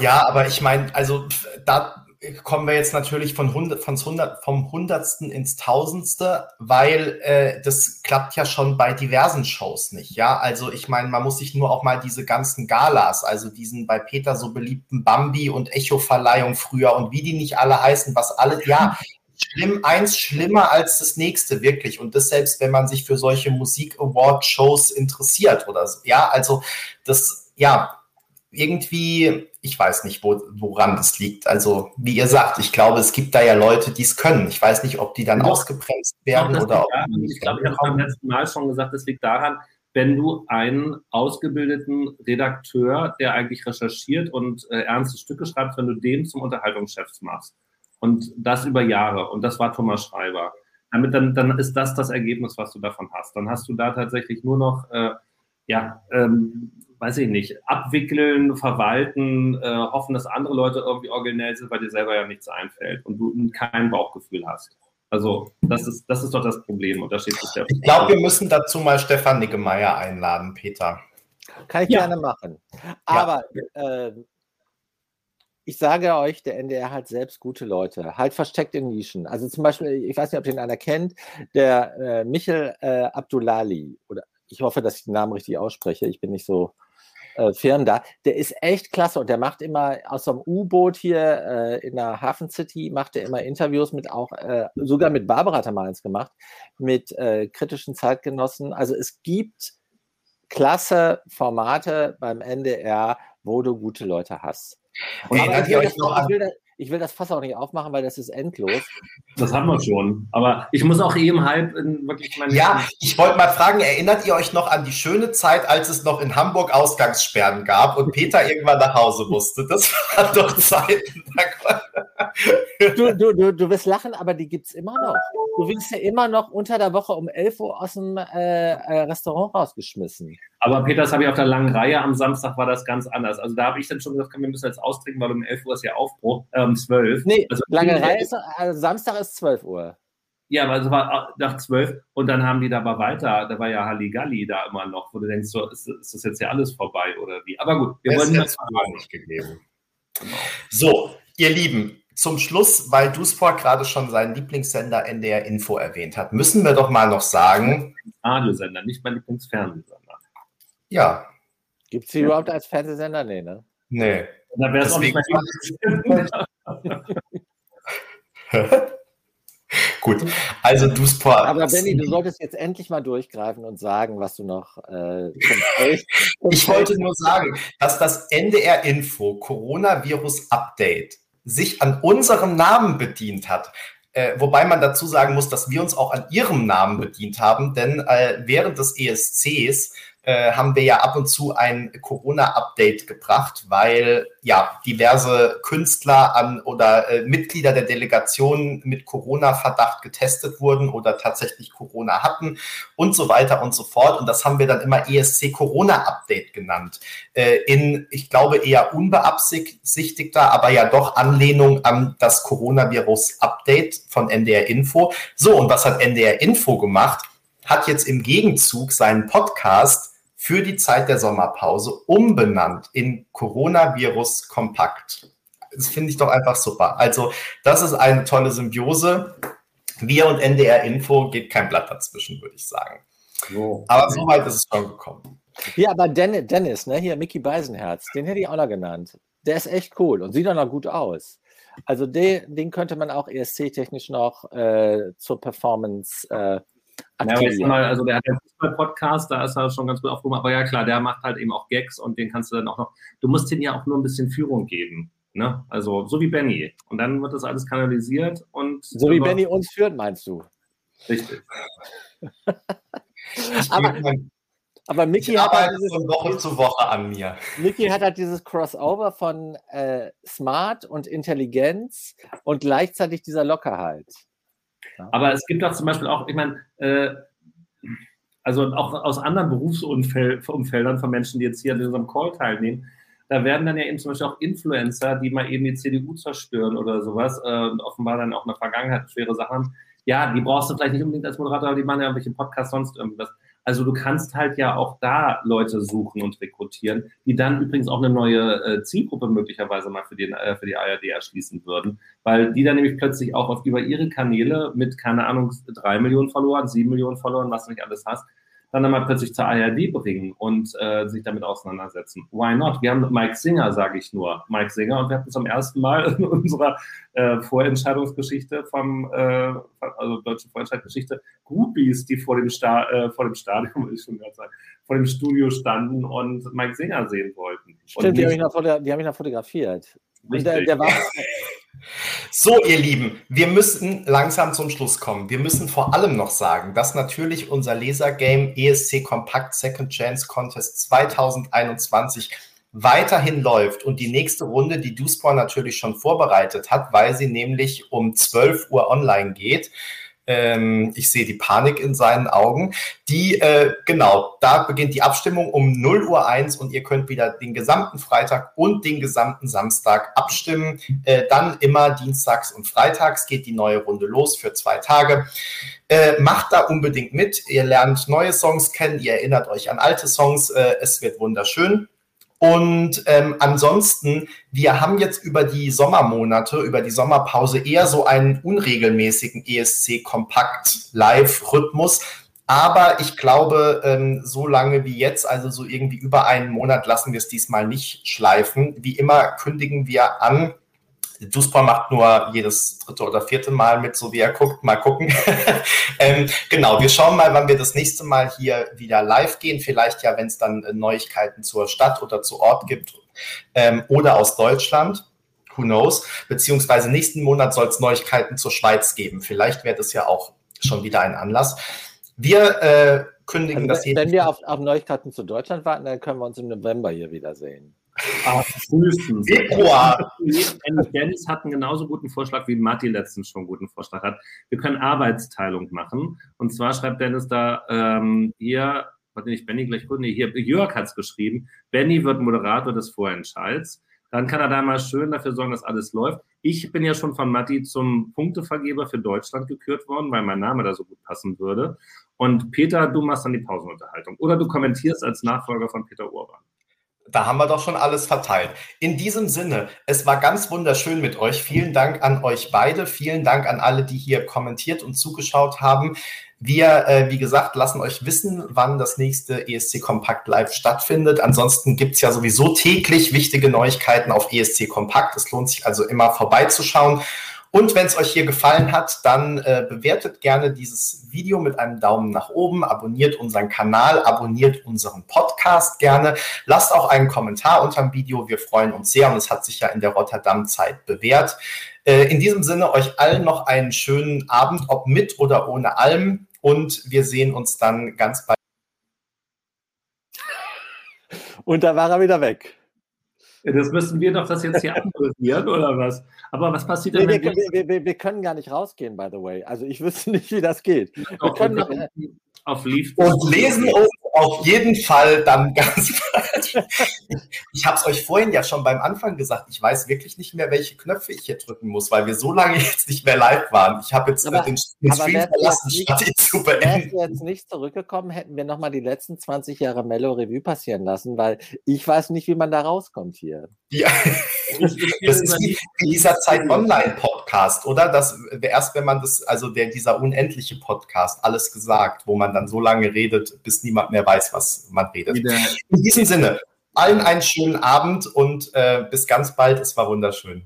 Ja, aber ich meine, also da kommen wir jetzt natürlich von 100, von 100, vom Hundertsten ins Tausendste, weil äh, das klappt ja schon bei diversen Shows nicht. Ja, also ich meine, man muss sich nur auch mal diese ganzen Galas, also diesen bei Peter so beliebten Bambi und Echo-Verleihung früher und wie die nicht alle heißen, was alle, ja, schlimm, eins schlimmer als das nächste, wirklich. Und das selbst, wenn man sich für solche Musik-Award-Shows interessiert oder so. Ja, also das, ja, irgendwie, ich weiß nicht, wo, woran das liegt. Also, wie ihr sagt, ich glaube, es gibt da ja Leute, die es können. Ich weiß nicht, ob die dann Doch. ausgebremst werden Doch, oder ob. Daran, ich glaube, ich habe beim letzten Mal schon gesagt, es liegt daran, wenn du einen ausgebildeten Redakteur, der eigentlich recherchiert und äh, ernste Stücke schreibt, wenn du den zum Unterhaltungschef machst. Und das über Jahre. Und das war Thomas Schreiber. Damit dann, dann ist das das Ergebnis, was du davon hast. Dann hast du da tatsächlich nur noch, äh, ja, ähm, weiß ich nicht, abwickeln, verwalten, äh, hoffen, dass andere Leute irgendwie originell sind, weil dir selber ja nichts einfällt und du kein Bauchgefühl hast. Also das ist, das ist doch das Problem. Und da steht sich der ich glaube, wir müssen dazu mal Stefan Niggemeier einladen, Peter. Kann ich ja. gerne machen. Aber ja. äh, ich sage euch, der NDR hat selbst gute Leute, halt versteckt in Nischen. Also zum Beispiel, ich weiß nicht, ob den einer kennt, der äh, Michel äh, Abdullali, oder ich hoffe, dass ich den Namen richtig ausspreche, ich bin nicht so äh, firm da, der ist echt klasse und der macht immer aus so einem U-Boot hier äh, in der Hafen City, macht er immer Interviews mit auch, äh, sogar mit Barbara hat er mal eins gemacht, mit äh, kritischen Zeitgenossen. Also es gibt klasse Formate beim NDR, wo du gute Leute hast. Und ich, das, noch ich, an- will das, ich will das Fass auch nicht aufmachen, weil das ist endlos. Das haben wir schon. Aber ich muss auch eben halb in wirklich meine. Ja, ich wollte mal fragen, erinnert ihr euch noch an die schöne Zeit, als es noch in Hamburg Ausgangssperren gab und Peter irgendwann nach Hause musste? Das waren doch Zeiten. Du, du, du, du wirst lachen, aber die gibt es immer noch. Du wirst ja immer noch unter der Woche um 11 Uhr aus dem äh, äh, Restaurant rausgeschmissen. Aber Peter, das habe ich auf der langen Reihe. Am Samstag war das ganz anders. Also da habe ich dann schon gesagt, wir müssen jetzt austrinken, weil um 11 Uhr ist ja Aufbruch, äh, um 12. Nee, Also, lange Reihe ist, also Samstag ist 12 Uhr. Ja, aber es war nach 12 und dann haben die da aber weiter, da war ja Halligalli da immer noch, wo du denkst, so, ist, ist das jetzt ja alles vorbei oder wie? Aber gut, wir Es wollen jetzt gar nicht gegeben. So, ihr Lieben, zum Schluss, weil Dusport gerade schon seinen Lieblingssender NDR Info erwähnt hat, müssen wir doch mal noch sagen, Radiosender, nicht mein Lieblingsfernsehsender. ja, Gibt es die überhaupt als Fernsehsender? Nee, ne? nee. Da wäre es auch nicht mein. Gut, also Dusport. Aber Benny, du solltest jetzt endlich mal durchgreifen und sagen, was du noch äh, Ich wollte nur sagen, dass das NDR Info Coronavirus Update sich an unserem Namen bedient hat. Äh, wobei man dazu sagen muss, dass wir uns auch an ihrem Namen bedient haben, denn äh, während des ESCs äh, haben wir ja ab und zu ein Corona-Update gebracht, weil ja diverse Künstler an oder äh, Mitglieder der Delegation mit Corona-Verdacht getestet wurden oder tatsächlich Corona hatten und so weiter und so fort. Und das haben wir dann immer ESC Corona Update genannt. Äh, in, ich glaube, eher unbeabsichtigter, aber ja doch Anlehnung an das Coronavirus Update von NDR Info. So, und was hat NDR Info gemacht? Hat jetzt im Gegenzug seinen Podcast für die Zeit der Sommerpause umbenannt in Coronavirus Kompakt. Das finde ich doch einfach super. Also, das ist eine tolle Symbiose. Wir und NDR Info geht kein Blatt dazwischen, würde ich sagen. So. Aber so weit ist es schon gekommen. Ja, aber Dennis, ne, hier Mickey Beisenherz, den hätte ich auch noch genannt. Der ist echt cool und sieht auch noch gut aus. Also den, den könnte man auch ESC-technisch noch äh, zur Performance äh, Ja, aktivieren. mal, also der hat ja Fußball-Podcast, da ist er schon ganz gut aufgehoben, aber ja klar, der macht halt eben auch Gags und den kannst du dann auch noch, du musst den ja auch nur ein bisschen Führung geben, ne? Also so wie Benny. Und dann wird das alles kanalisiert und so wie Benny uns führt, meinst du? Richtig. Aber, aber Mickey, Ich hat halt dieses, von Woche zu Woche an mir. Mickey hat halt dieses Crossover von äh, Smart und Intelligenz und gleichzeitig dieser Lockerheit. Aber es gibt auch zum Beispiel auch, ich meine, äh, also auch aus anderen Berufsumfeldern von Menschen, die jetzt hier an unserem Call teilnehmen, da werden dann ja eben zum Beispiel auch Influencer, die mal eben die CDU zerstören oder sowas äh, und offenbar dann auch in der Vergangenheit schwere Sachen haben. Ja, die brauchst du vielleicht nicht unbedingt als Moderator, aber die machen ja irgendwelche Podcasts, sonst irgendwas. Also du kannst halt ja auch da Leute suchen und rekrutieren, die dann übrigens auch eine neue äh, Zielgruppe möglicherweise mal für, den, äh, für die ARD erschließen würden, weil die dann nämlich plötzlich auch auf, über ihre Kanäle mit, keine Ahnung, drei Millionen Followern, sieben Millionen Followern, was du nicht alles hast, dann einmal plötzlich zur ARD bringen und äh, sich damit auseinandersetzen. Why not? Wir haben Mike Singer, sage ich nur. Mike Singer und wir hatten zum ersten Mal in unserer äh, Vorentscheidungsgeschichte vom, äh, also deutschen Vorentscheidungsgeschichte, Groupies, die vor dem, Sta äh, vor dem Stadion, will ich schon gerade sagen, vor dem Studio standen und Mike Singer sehen wollten. Stimmt, die habe ich, nicht, noch die hab ich noch fotografiert. Der, der war, So, ihr Lieben, wir müssen langsam zum Schluss kommen. Wir müssen vor allem noch sagen, dass natürlich unser Lasergame ESC Compact Second Chance Contest 2021 weiterhin läuft und die nächste Runde, die Duspor natürlich schon vorbereitet hat, weil sie nämlich um 12 Uhr online geht. Ähm, ich sehe die Panik in seinen Augen. Die, äh, genau, da beginnt die Abstimmung um 0 Uhr 1 und ihr könnt wieder den gesamten Freitag und den gesamten Samstag abstimmen. Äh, dann immer dienstags und freitags geht die neue Runde los für zwei Tage. Äh, macht da unbedingt mit. Ihr lernt neue Songs kennen, ihr erinnert euch an alte Songs. Äh, es wird wunderschön. Und ähm, ansonsten, wir haben jetzt über die Sommermonate, über die Sommerpause eher so einen unregelmäßigen ESC-Kompakt-Live-Rhythmus. Aber ich glaube, ähm, so lange wie jetzt, also so irgendwie über einen Monat, lassen wir es diesmal nicht schleifen. Wie immer kündigen wir an, Duspor macht nur jedes dritte oder vierte Mal mit, so wie er guckt. Mal gucken. ähm, genau, wir schauen mal, wann wir das nächste Mal hier wieder live gehen. Vielleicht ja, wenn es dann äh, Neuigkeiten zur Stadt oder zu Ort gibt ähm, oder aus Deutschland. Who knows? Beziehungsweise nächsten Monat soll es Neuigkeiten zur Schweiz geben. Vielleicht wäre das ja auch schon wieder ein Anlass. Wir äh, kündigen also, das Wenn wir auf, auf Neuigkeiten zu Deutschland warten, dann können wir uns im November hier wiedersehen. Ah, frühestens. Februar. Dennis hat einen genauso guten Vorschlag, wie Matti letztens schon einen guten Vorschlag hat. Wir können Arbeitsteilung machen. Und zwar schreibt Dennis da ähm, hier, warte nicht, Benny gleich gut, nee, hier, Jörg hat es geschrieben, Benny wird Moderator des Vorentscheids. Dann kann er da mal schön dafür sorgen, dass alles läuft. Ich bin ja schon von Matti zum Punktevergeber für Deutschland gekürt worden, weil mein Name da so gut passen würde. Und Peter, du machst dann die Pausenunterhaltung. Oder du kommentierst als Nachfolger von Peter Urban. Da haben wir doch schon alles verteilt. In diesem Sinne, es war ganz wunderschön mit euch. Vielen Dank an euch beide. Vielen Dank an alle, die hier kommentiert und zugeschaut haben. Wir, äh, wie gesagt, lassen euch wissen, wann das nächste ESC Kompakt Live stattfindet. Ansonsten gibt's ja sowieso täglich wichtige Neuigkeiten auf ESC Kompakt. Es lohnt sich also immer vorbeizuschauen. Und wenn es euch hier gefallen hat, dann äh, bewertet gerne dieses Video mit einem Daumen nach oben, abonniert unseren Kanal, abonniert unseren Podcast gerne, lasst auch einen Kommentar unter dem Video. Wir freuen uns sehr und es hat sich ja in der Rotterdam-Zeit bewährt. Äh, in diesem Sinne euch allen noch einen schönen Abend, ob mit oder ohne Alm. Und wir sehen uns dann ganz bald. Und da war er wieder weg. Das müssen wir doch das jetzt hier analysieren, oder was? Aber was passiert denn, Nee, wir, wir, wir, wir können gar nicht rausgehen, by the way. Also ich wüsste nicht, wie das geht. Wir Doch, können wir auf Leaf Und lesen uns auf jeden Fall dann ganz bald. Ich habe es euch vorhin ja schon beim Anfang gesagt. Ich weiß wirklich nicht mehr, welche Knöpfe ich hier drücken muss, weil wir so lange jetzt nicht mehr live waren. Ich habe jetzt Aber- den, den aber Stream verlassen, jetzt statt ihn zu beenden. du jetzt nicht zurückgekommen, hätten wir nochmal die letzten 20 Jahre Mellow Revue passieren lassen, weil ich weiß nicht, wie man da rauskommt hier. Ja. Ich, ich Das ist wie, dieser Zeit Online-Podcast, oder? Das erst wenn man das, also der, dieser unendliche Podcast, alles gesagt, wo man dann so lange redet, bis niemand mehr weiß, was man redet. In diesem Sinne, allen einen schönen Abend und äh, bis ganz bald. Es war wunderschön.